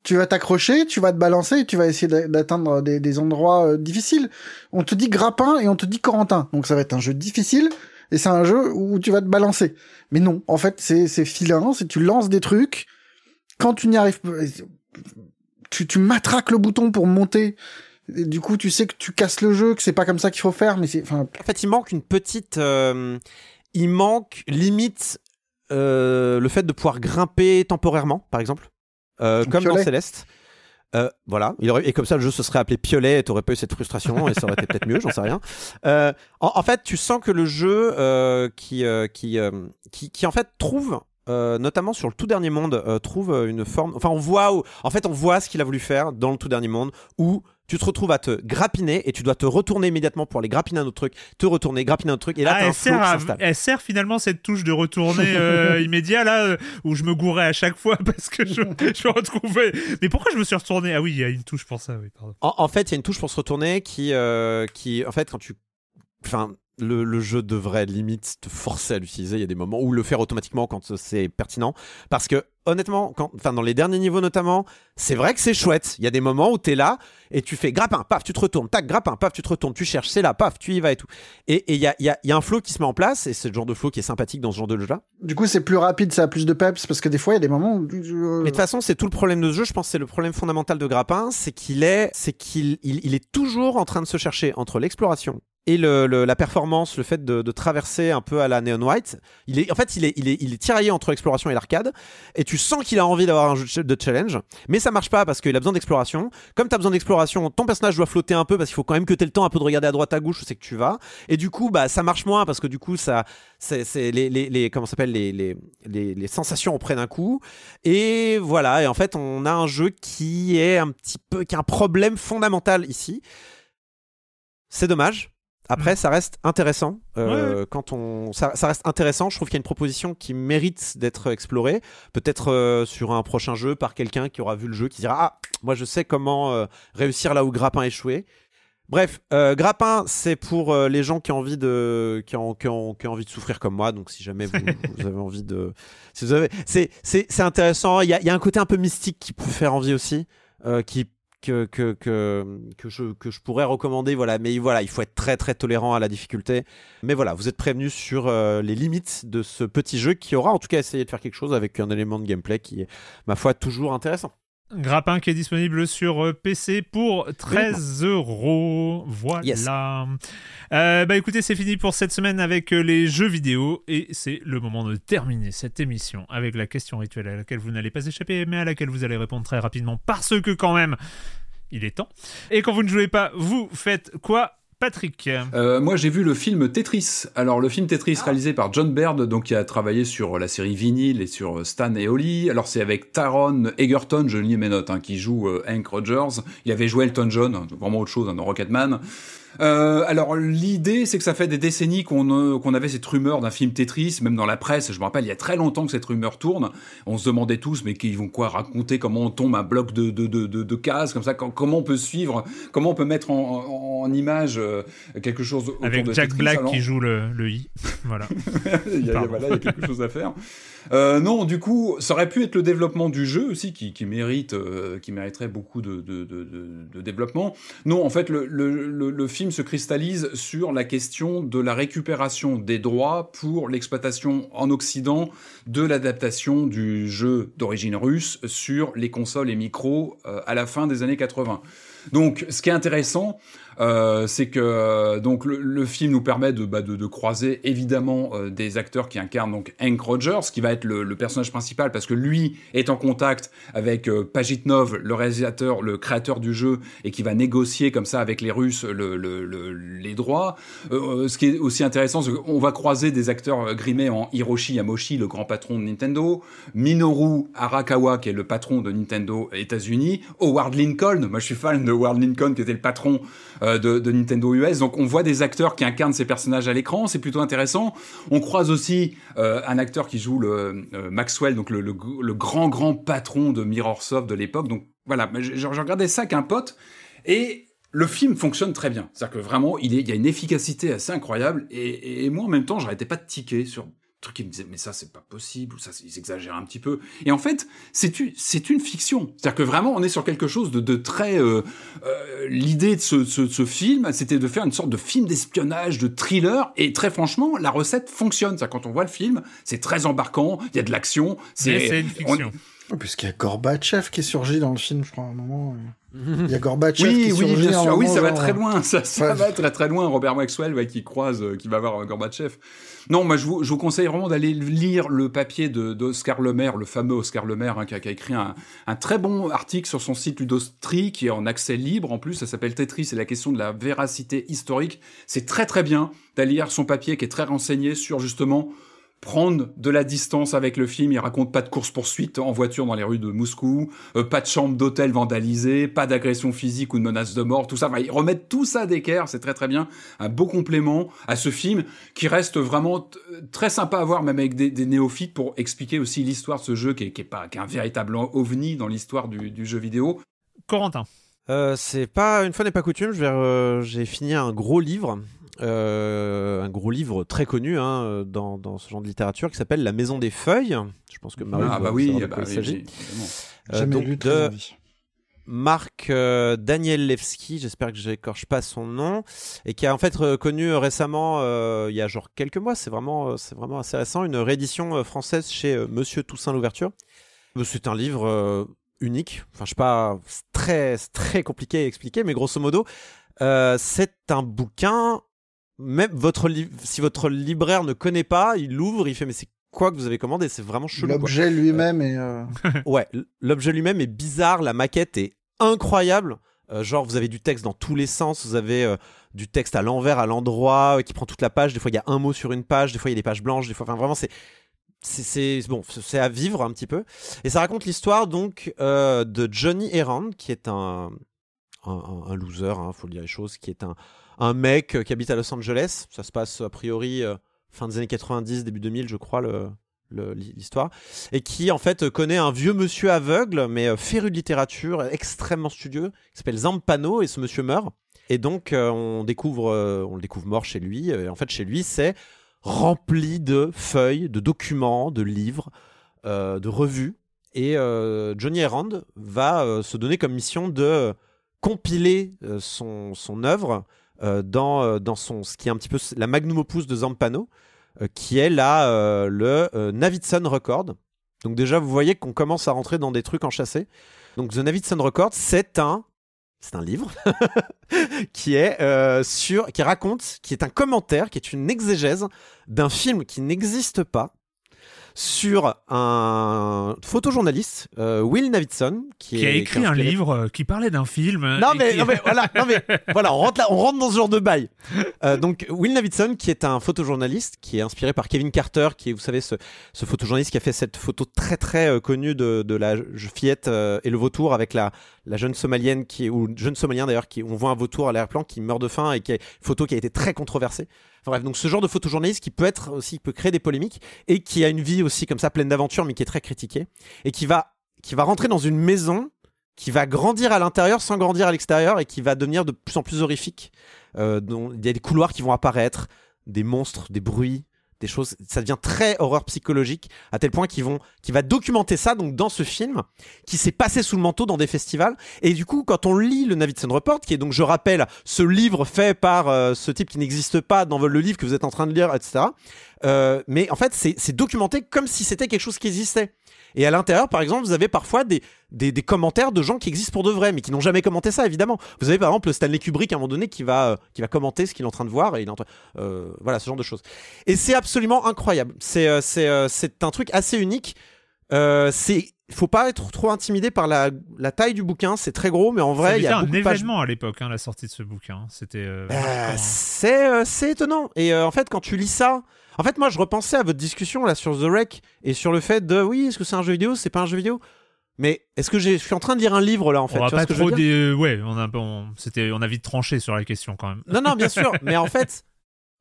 Tu vas t'accrocher, tu vas te balancer, tu vas essayer d'atteindre des, endroits euh, difficiles. On te dit grappin et on te dit Corentin. Donc ça va être un jeu difficile et c'est un jeu où tu vas te balancer. Mais non, en fait, c'est filin, c'est tu lances des trucs. Quand tu n'y arrives pas, tu, tu matraques le bouton pour monter. du coup, tu sais que tu casses le jeu, que c'est pas comme ça qu'il faut faire, mais c'est, En fait, il manque une petite, euh, il manque limite euh, le fait de pouvoir grimper temporairement, par exemple, euh, comme dans Céleste. Voilà, il aurait, et comme ça le jeu se serait appelé Piolet et t'aurais pas eu cette frustration et ça aurait été peut-être mieux, j'en sais rien. En, en, fait, tu sens que le jeu qui, qui, qui, qui, en fait trouve notamment sur le tout dernier monde, trouve une forme. Enfin, on voit, en fait, on voit ce qu'il a voulu faire dans le tout dernier monde, où tu te retrouves à te grappiner et tu dois te retourner immédiatement pour aller grappiner un autre truc, te retourner, grappiner un autre truc. Et là, ah, elle, sert elle sert finalement cette touche de retourner euh, immédiat là euh, où je me gourais à chaque fois parce que je, je me retrouvais. Mais pourquoi je me suis retourné? Ah oui, il y a une touche pour ça. Oui, pardon. En, fait, il y a une touche pour se retourner qui, euh, qui, en fait, quand tu, enfin, le, le, jeu devrait limite te forcer à l'utiliser. Il y a des moments où le faire automatiquement quand c'est pertinent. Parce que honnêtement, quand, enfin dans les derniers niveaux notamment, c'est vrai que c'est chouette. Il y a des moments où tu es là et tu fais grappin, paf, tu te retournes, tac, grappin, paf, tu te retournes, tu cherches, c'est là, paf, tu y vas et tout. Et il y a, y, a, y a, un flow qui se met en place et c'est le genre de flow qui est sympathique dans ce genre de jeu-là. Du coup, c'est plus rapide, ça a plus de peps parce que des fois, il y a des moments où. Mais de toute façon, c'est tout le problème de ce jeu. Je pense que c'est le problème fondamental de grappin, c'est qu'il est, c'est qu'il il, il est toujours en train de se chercher entre l'exploration et la performance, le fait de, traverser un peu à la Neon White, en fait, il est, il tiraillé entre l'exploration et l'arcade, et tu sens qu'il a envie d'avoir un jeu de challenge, mais ça marche pas parce qu'il a besoin d'exploration. Comme tu as besoin d'exploration, ton personnage doit flotter un peu parce qu'il faut quand même que tu aies le temps un peu de regarder à droite à gauche où c'est que tu vas, et du coup, bah, ça marche moins parce que du coup, c'est, les, les, sensations auprès d'un coup, et voilà, et en fait, on a un jeu qui est un petit peu, qui a un problème fondamental ici. C'est dommage après, mm. ça reste intéressant. Euh, quand on, ça, reste intéressant. Je trouve qu'il y a une proposition qui mérite d'être explorée. Peut-être euh, sur un prochain jeu par quelqu'un qui aura vu le jeu, qui dira ah, moi je sais comment euh, réussir là où Grappin échoué. Bref, Grappin, c'est pour les gens qui ont envie de, qui ont, qui ont, envie de souffrir comme moi. Donc, si jamais vous, avez envie de, si vous avez, c'est, c'est, intéressant. Il y a, y a, un côté un peu mystique qui peut faire envie aussi, qui que, que, que, que, je, que je pourrais recommander. Voilà. Mais voilà, il faut être très très tolérant à la difficulté. Mais voilà, vous êtes prévenus sur euh, les limites de ce petit jeu qui aura en tout cas essayé de faire quelque chose avec un élément de gameplay qui est, ma foi, toujours intéressant. Grappin qui est disponible sur euh, PC pour 13 euros. Voilà. Euh, bah écoutez, c'est fini pour cette semaine avec euh, les jeux vidéo et c'est le moment de terminer cette émission avec la question rituelle à laquelle vous n'allez pas échapper mais à laquelle vous allez répondre très rapidement parce que quand même, il est temps. Et quand vous ne jouez pas, vous faites quoi? Patrick. Euh, moi, j'ai vu le film Tetris. Alors, le film Tetris ah. réalisé par John Baird, donc qui a travaillé sur la série Vinyl et sur Stan et Ollie. Alors, c'est avec Taron Egerton, je lis mes notes, hein, qui joue euh, Hank Rogers. Il y avait joué Elton John, vraiment autre chose hein, dans Rocketman. Euh, alors l'idée, c'est que ça fait des décennies qu'on euh, qu'on avait cette rumeur d'un film Tetris, même dans la presse. Je me rappelle, il y a très longtemps que cette rumeur tourne. On se demandait tous, mais qu'ils vont quoi raconter? Comment on tombe un bloc de de, de, de, cases comme ça, comment on peut suivre, comment on peut mettre en, en, image euh, quelque chose autour avec Jack Black qui joue le, le i. Voilà. il, y a, voilà, il y a quelque chose à faire. Non, du coup, ça aurait pu être le développement du jeu aussi qui, qui mérite, qui mériterait beaucoup de, de, de, de, développement. Non, en fait, le, le, le, film se cristallise sur la question de la récupération des droits pour l'exploitation en Occident de l'adaptation du jeu d'origine russe sur les consoles et micros euh, à la fin des années 80. Donc, ce qui est intéressant, euh, c'est que euh, donc le, film nous permet de, bah, de, de croiser évidemment euh, des acteurs qui incarnent donc Hank Rogers, qui va être le, le, personnage principal parce que lui est en contact avec Pajitnov, le réalisateur, le créateur du jeu, et qui va négocier comme ça avec les Russes le, les droits. ce qui est aussi intéressant, c'est qu'on va croiser des acteurs grimés en Hiroshi Yamoshi, le grand patron de Nintendo, Minoru Arakawa, qui est le patron de Nintendo États-Unis, Howard Lincoln, moi je suis fan de Howard Lincoln, qui était le patron euh, de, Nintendo US. Donc on voit des acteurs qui incarnent ces personnages à l'écran, c'est plutôt intéressant. On croise aussi euh, un acteur qui joue le euh, Maxwell, donc le, grand grand patron de Mirrorsoft de l'époque. Donc voilà, je, regardais ça qu'un pote et le film fonctionne très bien. C'est-à-dire que vraiment, il, il y a une efficacité assez incroyable. Et, et moi, en même temps, j'arrêtais pas de tiquer sur truc qui me disait mais ça c'est pas possible ou ça ils exagèrent un petit peu et en fait c'est une c'est une fiction c'est à dire que vraiment on est sur quelque chose de, de très euh, euh, l'idée de ce, ce, ce film c'était de faire une sorte de film d'espionnage de thriller et très franchement la recette fonctionne c'est quand on voit le film c'est très embarquant il y a de l'action c'est une fiction Puisqu'il y a Gorbatchev qui est surgi dans le film, je crois, à un moment. Il y a Gorbatchev oui, qui oui, surgit. Bien sûr. oui, ça va très loin. Ça, ça va très très loin. Robert Maxwell qui croise, euh, qui va voir Gorbatchev. Non, moi je vous, conseille vraiment d'aller lire le papier d'Oscar Lemaire, le fameux Oscar Lemaire, hein, qui, a, écrit un, un, très bon article sur son site Ludostri, qui est en accès libre en plus. Ça s'appelle Tetris, c'est la question de la véracité historique. C'est très très bien d'aller lire son papier qui est très renseigné sur justement prendre de la distance avec le film. Il raconte pas de course-poursuite en voiture dans les rues de Moscou, euh, pas de chambre d'hôtel vandalisée, pas d'agression physique ou de menace de mort, tout ça. Enfin, ils remettent tout ça d'équerre, c'est très très bien. Un beau complément à ce film qui reste vraiment très sympa à voir, même avec des, néophytes, pour expliquer aussi l'histoire de ce jeu qui est, pas qui un véritable ovni dans l'histoire du, jeu vidéo. Corentin. Euh, c'est pas une fois n'est pas coutume. Euh, j'ai fini un gros livre euh, un gros livre très connu hein, dans, dans, ce genre de littérature qui s'appelle La Maison des Feuilles. Je pense que Marie ah bah oui, bah il s'agit. Euh, donc lu de Marc euh, Daniel Levski, j'espère que j'écorche pas son nom, et qui a en fait connu récemment, il y a genre quelques mois, c'est vraiment, c'est vraiment assez récent, une réédition française chez Monsieur Toussaint l'ouverture. C'est un livre unique. Enfin, je sais pas, très très compliqué à expliquer, mais grosso modo, c'est un bouquin même votre si votre libraire ne connaît pas, il l'ouvre, il fait mais c'est quoi que vous avez commandé? C'est vraiment chelou. L'objet lui-même est. Euh, ouais, l'objet lui-même est bizarre, la maquette est incroyable. Euh, genre, vous avez du texte dans tous les sens, vous avez euh, du texte à l'envers, à l'endroit, qui prend toute la page. Des fois, il y a un mot sur une page, des fois, il y a des pages blanches, des fois, enfin, vraiment, c'est. C'est bon, c'est à vivre un petit peu. Et ça raconte l'histoire donc de Johnny Errand, qui est un, un, loser, hein, faut le dire les choses, qui est un, un mec qui habite à Los Angeles. Ça se passe a priori fin des années 90, début 2000, je crois, l'histoire, et qui en fait connaît un vieux monsieur aveugle, mais euh, féru de littérature, extrêmement studieux, qui s'appelle Zampano, et ce monsieur meurt. Et donc euh, on découvre, euh, on le découvre mort chez lui. Et en fait, chez lui, c'est rempli de feuilles, de documents, de livres, de revues. Et Johnny Errand va se donner comme mission de compiler son œuvre dans, dans son, ce qui est un petit peu la magnum opus de Zampano, euh, qui est là euh, le euh, Navidson Record. Donc déjà, vous voyez qu'on commence à rentrer dans des trucs enchâssés. Donc The Navidson Record, c'est un c'est un livre qui est sur qui raconte qui est un commentaire qui est une exégèse d'un film qui n'existe pas sur un photojournaliste, euh, Will Navidson, qui, a écrit un livre euh, qui parlait d'un film. Non mais, voilà, non mais voilà, on rentre, on rentre dans ce genre de bail. Euh, donc Will Navidson, qui est un photojournaliste, qui est inspiré par Kevin Carter, qui est, vous savez, ce, ce photojournaliste qui a fait cette photo très très connue de, de la fillette et le vautour avec la, la jeune somalienne qui ou jeune somalien d'ailleurs qui on voit un vautour à l'air-plan qui meurt de faim et qui est une photo qui a été très controversée. Enfin bref, donc ce genre de photojournaliste qui peut être aussi peut créer des polémiques et qui a une vie aussi comme ça pleine d'aventures mais qui est très critiquée et qui va qui va rentrer dans une maison qui va grandir à l'intérieur sans grandir à l'extérieur et qui va devenir de plus en plus horrifique. Euh, il y a des couloirs qui vont apparaître, des monstres, des bruits, des choses, ça devient très horreur psychologique à tel point qu'il vont, qu'il va documenter ça donc dans ce film qui s'est passé sous le manteau dans des festivals. Et du coup, quand on lit le Navidson Report, qui est donc, je rappelle, ce livre fait par euh, ce type qui n'existe pas dans le livre que vous êtes en train de lire, etc. Euh, mais en fait, c'est documenté comme si c'était quelque chose qui existait. Et à l'intérieur, par exemple, vous avez parfois des, des, commentaires de gens qui existent pour de vrai, mais qui n'ont jamais commenté ça, évidemment. Vous avez par exemple Stanley Kubrick à un moment donné qui va, euh, qui va commenter ce qu'il est en train de voir, et il euh, voilà, ce genre de choses. Et c'est absolument incroyable. C'est euh, c'est un truc assez unique. c'est faut pas être trop intimidé par la, la taille du bouquin, c'est très gros, mais en vrai, il y a un événement à l'époque, hein, la sortie de ce bouquin. C'était. Bah, c'est étonnant. Et en fait, quand tu lis ça, en fait, moi, je repensais à votre discussion là sur The Wreck et sur le fait de oui, est-ce que c'est un jeu vidéo C'est pas un jeu vidéo? Mais est-ce que je suis en train de lire un livre là en fait On va pas trop des... ouais, on a c'était on a vite tranché sur la question quand même. Non non, bien sûr, mais en fait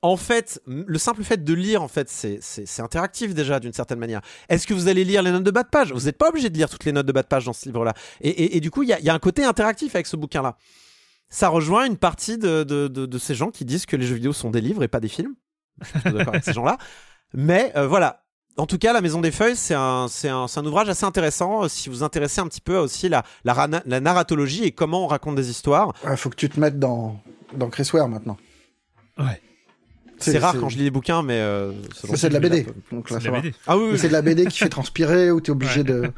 en fait, le simple fait de lire, en fait, c'est interactif déjà d'une certaine manière. Est-ce que vous allez lire les notes de bas de page? Vous n'êtes pas obligé de lire toutes les notes de bas de page dans ce livre-là. Et, du coup, il y a, un côté interactif avec ce bouquin-là. Ça rejoint une partie de, de, ces gens qui disent que les jeux vidéo sont des livres et pas des films. Je suis d'accord avec ces gens-là. Mais euh, voilà, en tout cas, La Maison des Feuilles, c'est un, un, un, ouvrage assez intéressant euh, si vous intéressez un petit peu aussi la, la, la narratologie et comment on raconte des histoires. Il faut que tu te mettes dans, dans Chris Ware maintenant. Ouais. C'est rare quand je lis des bouquins, mais euh, c'est de la BD. Donc là, Ah oui, c'est de la BD qui fait transpirer où tu es obligé de,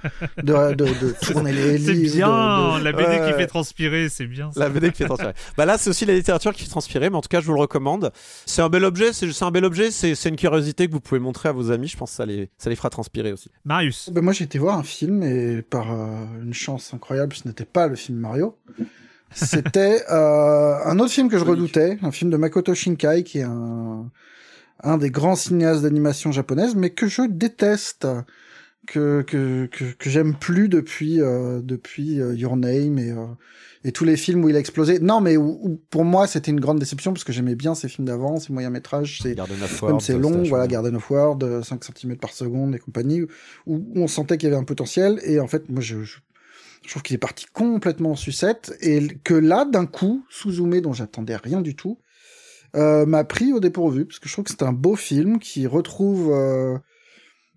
de, de, tourner les livres. C'est bien, la BD qui fait transpirer, c'est bien. La BD qui fait transpirer. bah là, c'est aussi la littérature qui fait transpirer, mais en tout cas, je vous le recommande. C'est un bel objet, c'est un bel objet, c'est une curiosité que vous pouvez montrer à vos amis. Je pense que ça les, ça les fera transpirer aussi. Marius. Ben moi, j'ai été voir un film et par euh, une chance incroyable, ce n'était pas le film Mario. C'était euh, un autre film que je redoutais, un film de Makoto Shinkai, qui est un, un des grands cinéastes d'animation japonaise, mais que je déteste, que que que, que j'aime plus depuis euh, depuis euh, Your Name et euh, et tous les films où il a explosé. Non, mais où, pour moi c'était une grande déception parce que j'aimais bien ces films d'avant, ces moyens métrages, c'est même c'est long, voilà, Garden of World, 5 cm par seconde et compagnie, où, on sentait qu'il y avait un potentiel. Et en fait moi je, je je trouve qu'il est parti complètement en sucette et que là, d'un coup, sous-zoomé, dont j'attendais rien du tout, euh, m'a pris au dépourvu parce que je trouve que c'est un beau film qui retrouve euh,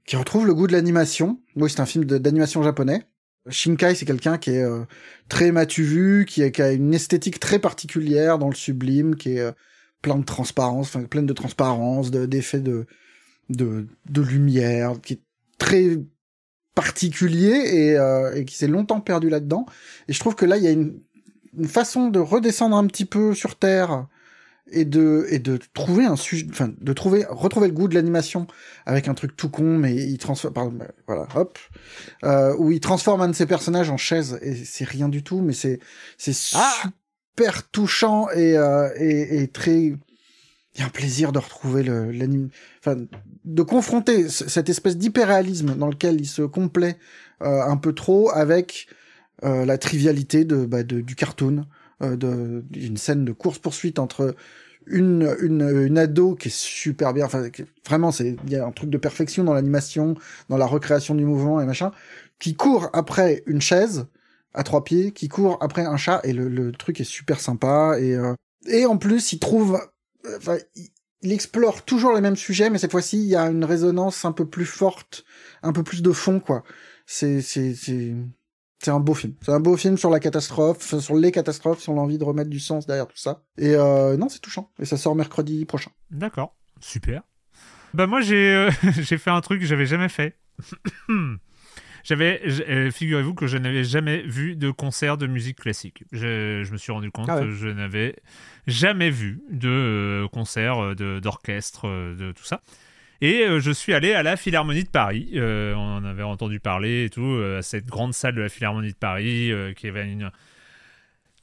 qui retrouve le goût de l'animation. Oui, c'est un film d'animation japonais. Shinkai, c'est quelqu'un qui est euh, très matu vu, qui, qui, a une esthétique très particulière dans le sublime, qui est plein de transparence, enfin pleine de transparence, d'effets de, de, de lumière, qui est très particulier et, euh, et qui s'est longtemps perdu là-dedans. Et je trouve que là, il y a une, une, façon de redescendre un petit peu sur Terre et de et de trouver un sujet enfin de trouver retrouver le goût de l'animation avec un truc tout con mais il transforme pardon, voilà hop euh, où il transforme un de ses personnages en chaise et c'est rien du tout mais c'est c'est ah super touchant et, euh, et, et très il y a un plaisir de retrouver le l'anime enfin de confronter cette espèce d'hyperréalisme dans lequel il se complaît euh, un peu trop avec euh, la trivialité de, bah, de du cartoon euh, de d'une scène de course poursuite entre une, une, une ado qui est super bien. Enfin, vraiment, c'est il y a un truc de perfection dans l'animation, dans la recréation du mouvement et machin, qui court après une chaise à trois pieds, qui court après un chat et le, le truc est super sympa et euh, et en plus il trouve, il, explore toujours les mêmes sujets, mais cette fois-ci il y a une résonance un peu plus forte, un peu plus de fond quoi. C'est c'est c'est c'est un beau film. C'est un beau film sur la catastrophe, sur les catastrophes, sur l'envie de remettre du sens derrière tout ça. Et euh, non, c'est touchant. Et ça sort mercredi prochain. D'accord, super. Bah moi j'ai euh, j'ai fait un truc que j'avais jamais fait. j'avais euh, figurez-vous que je n'avais jamais vu de concert de musique classique. Je, je me suis rendu compte ah que je n'avais jamais vu de concert d'orchestre de tout ça. Et euh, je suis allé à la Philharmonie de Paris. Euh, on en avait entendu parler et tout, euh, à cette grande salle de la Philharmonie de Paris qui avait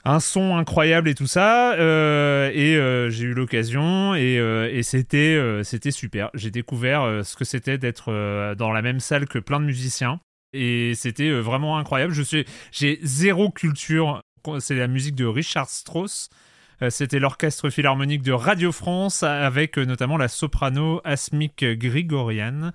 un son incroyable et tout ça. et j'ai eu l'occasion et, c'était, c'était super. J'ai découvert ce que c'était d'être dans la même salle que plein de musiciens. Et c'était vraiment incroyable. Je suis, j'ai zéro culture. C'est la musique de Richard Strauss. Euh, c'était l'orchestre philharmonique de Radio France avec euh, notamment la soprano Asmik Grigorian.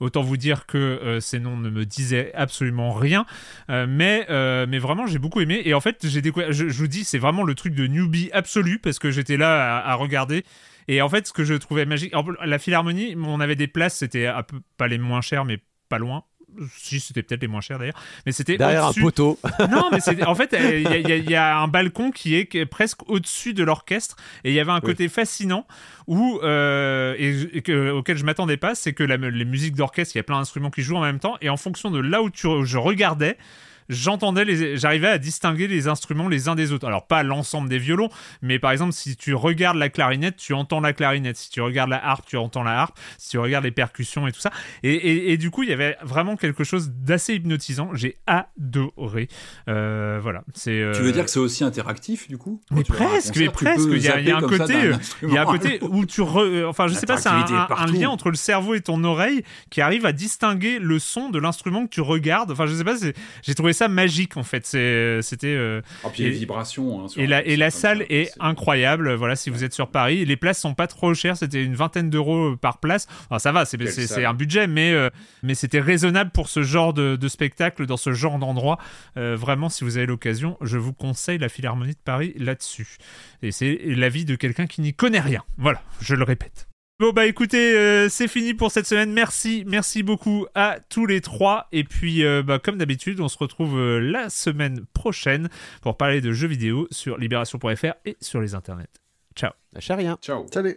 Autant vous dire que euh, ces noms ne me disaient absolument rien, mais, mais vraiment j'ai beaucoup aimé. Et en fait, j'ai découvert, je, vous dis, c'est vraiment le truc de newbie absolu parce que j'étais là à, regarder. Et en fait, ce que je trouvais magique, la Philharmonie, on avait des places, c'était pas les moins chères, mais pas loin si c'était peut-être les moins chers d'ailleurs, mais c'était derrière un poteau. non, mais en fait il y, a un balcon qui est presque au-dessus de l'orchestre. Et il y avait un côté fascinant où euh, et, auquel je m'attendais pas, c'est que les musiques d'orchestre, il y a plein d'instruments qui jouent en même temps. Et en fonction de là où tu, je regardais, j'entendais les, j'arrivais à distinguer les instruments les uns des autres. Alors pas l'ensemble des violons, mais par exemple si tu regardes la clarinette, tu entends la clarinette. Si tu regardes la harpe, tu entends la harpe. Si tu regardes les percussions et tout ça. Et, du coup, il y avait vraiment quelque chose d'assez hypnotisant. J'ai adoré. Euh, voilà. C'est. Tu veux dire que c'est aussi interactif du coup? Mais presque, mais presque. Il y, a, un côté, il y a un côté où tu, enfin je sais pas, c'est un, un, lien entre le cerveau et ton oreille qui arrive à distinguer le son de l'instrument que tu regardes. Enfin je sais pas, j'ai trouvé ça magique en fait. C'était. Euh, oh, puis les vibrations. Hein, et la, et la salle est incroyable. Voilà, si vous êtes sur Paris, les places sont pas trop chères. C'était une vingtaine d'euros par place. Alors, ça va, c'est un budget, mais euh, mais c'était raisonnable pour ce genre de, de, spectacle dans ce genre d'endroit. Euh, vraiment, si vous avez l'occasion, je vous conseille la Philharmonie de Paris là-dessus. Et c'est l'avis de quelqu'un qui n'y connaît rien. Voilà, je le répète. Bon bah écoutez, euh, c'est fini pour cette semaine. Merci, merci beaucoup à tous les trois. Et puis euh, bah, comme d'habitude, on se retrouve euh, la semaine prochaine pour parler de jeux vidéo sur libération.fr et sur les internets. Ciao. Lâchez rien. Ciao. Salut.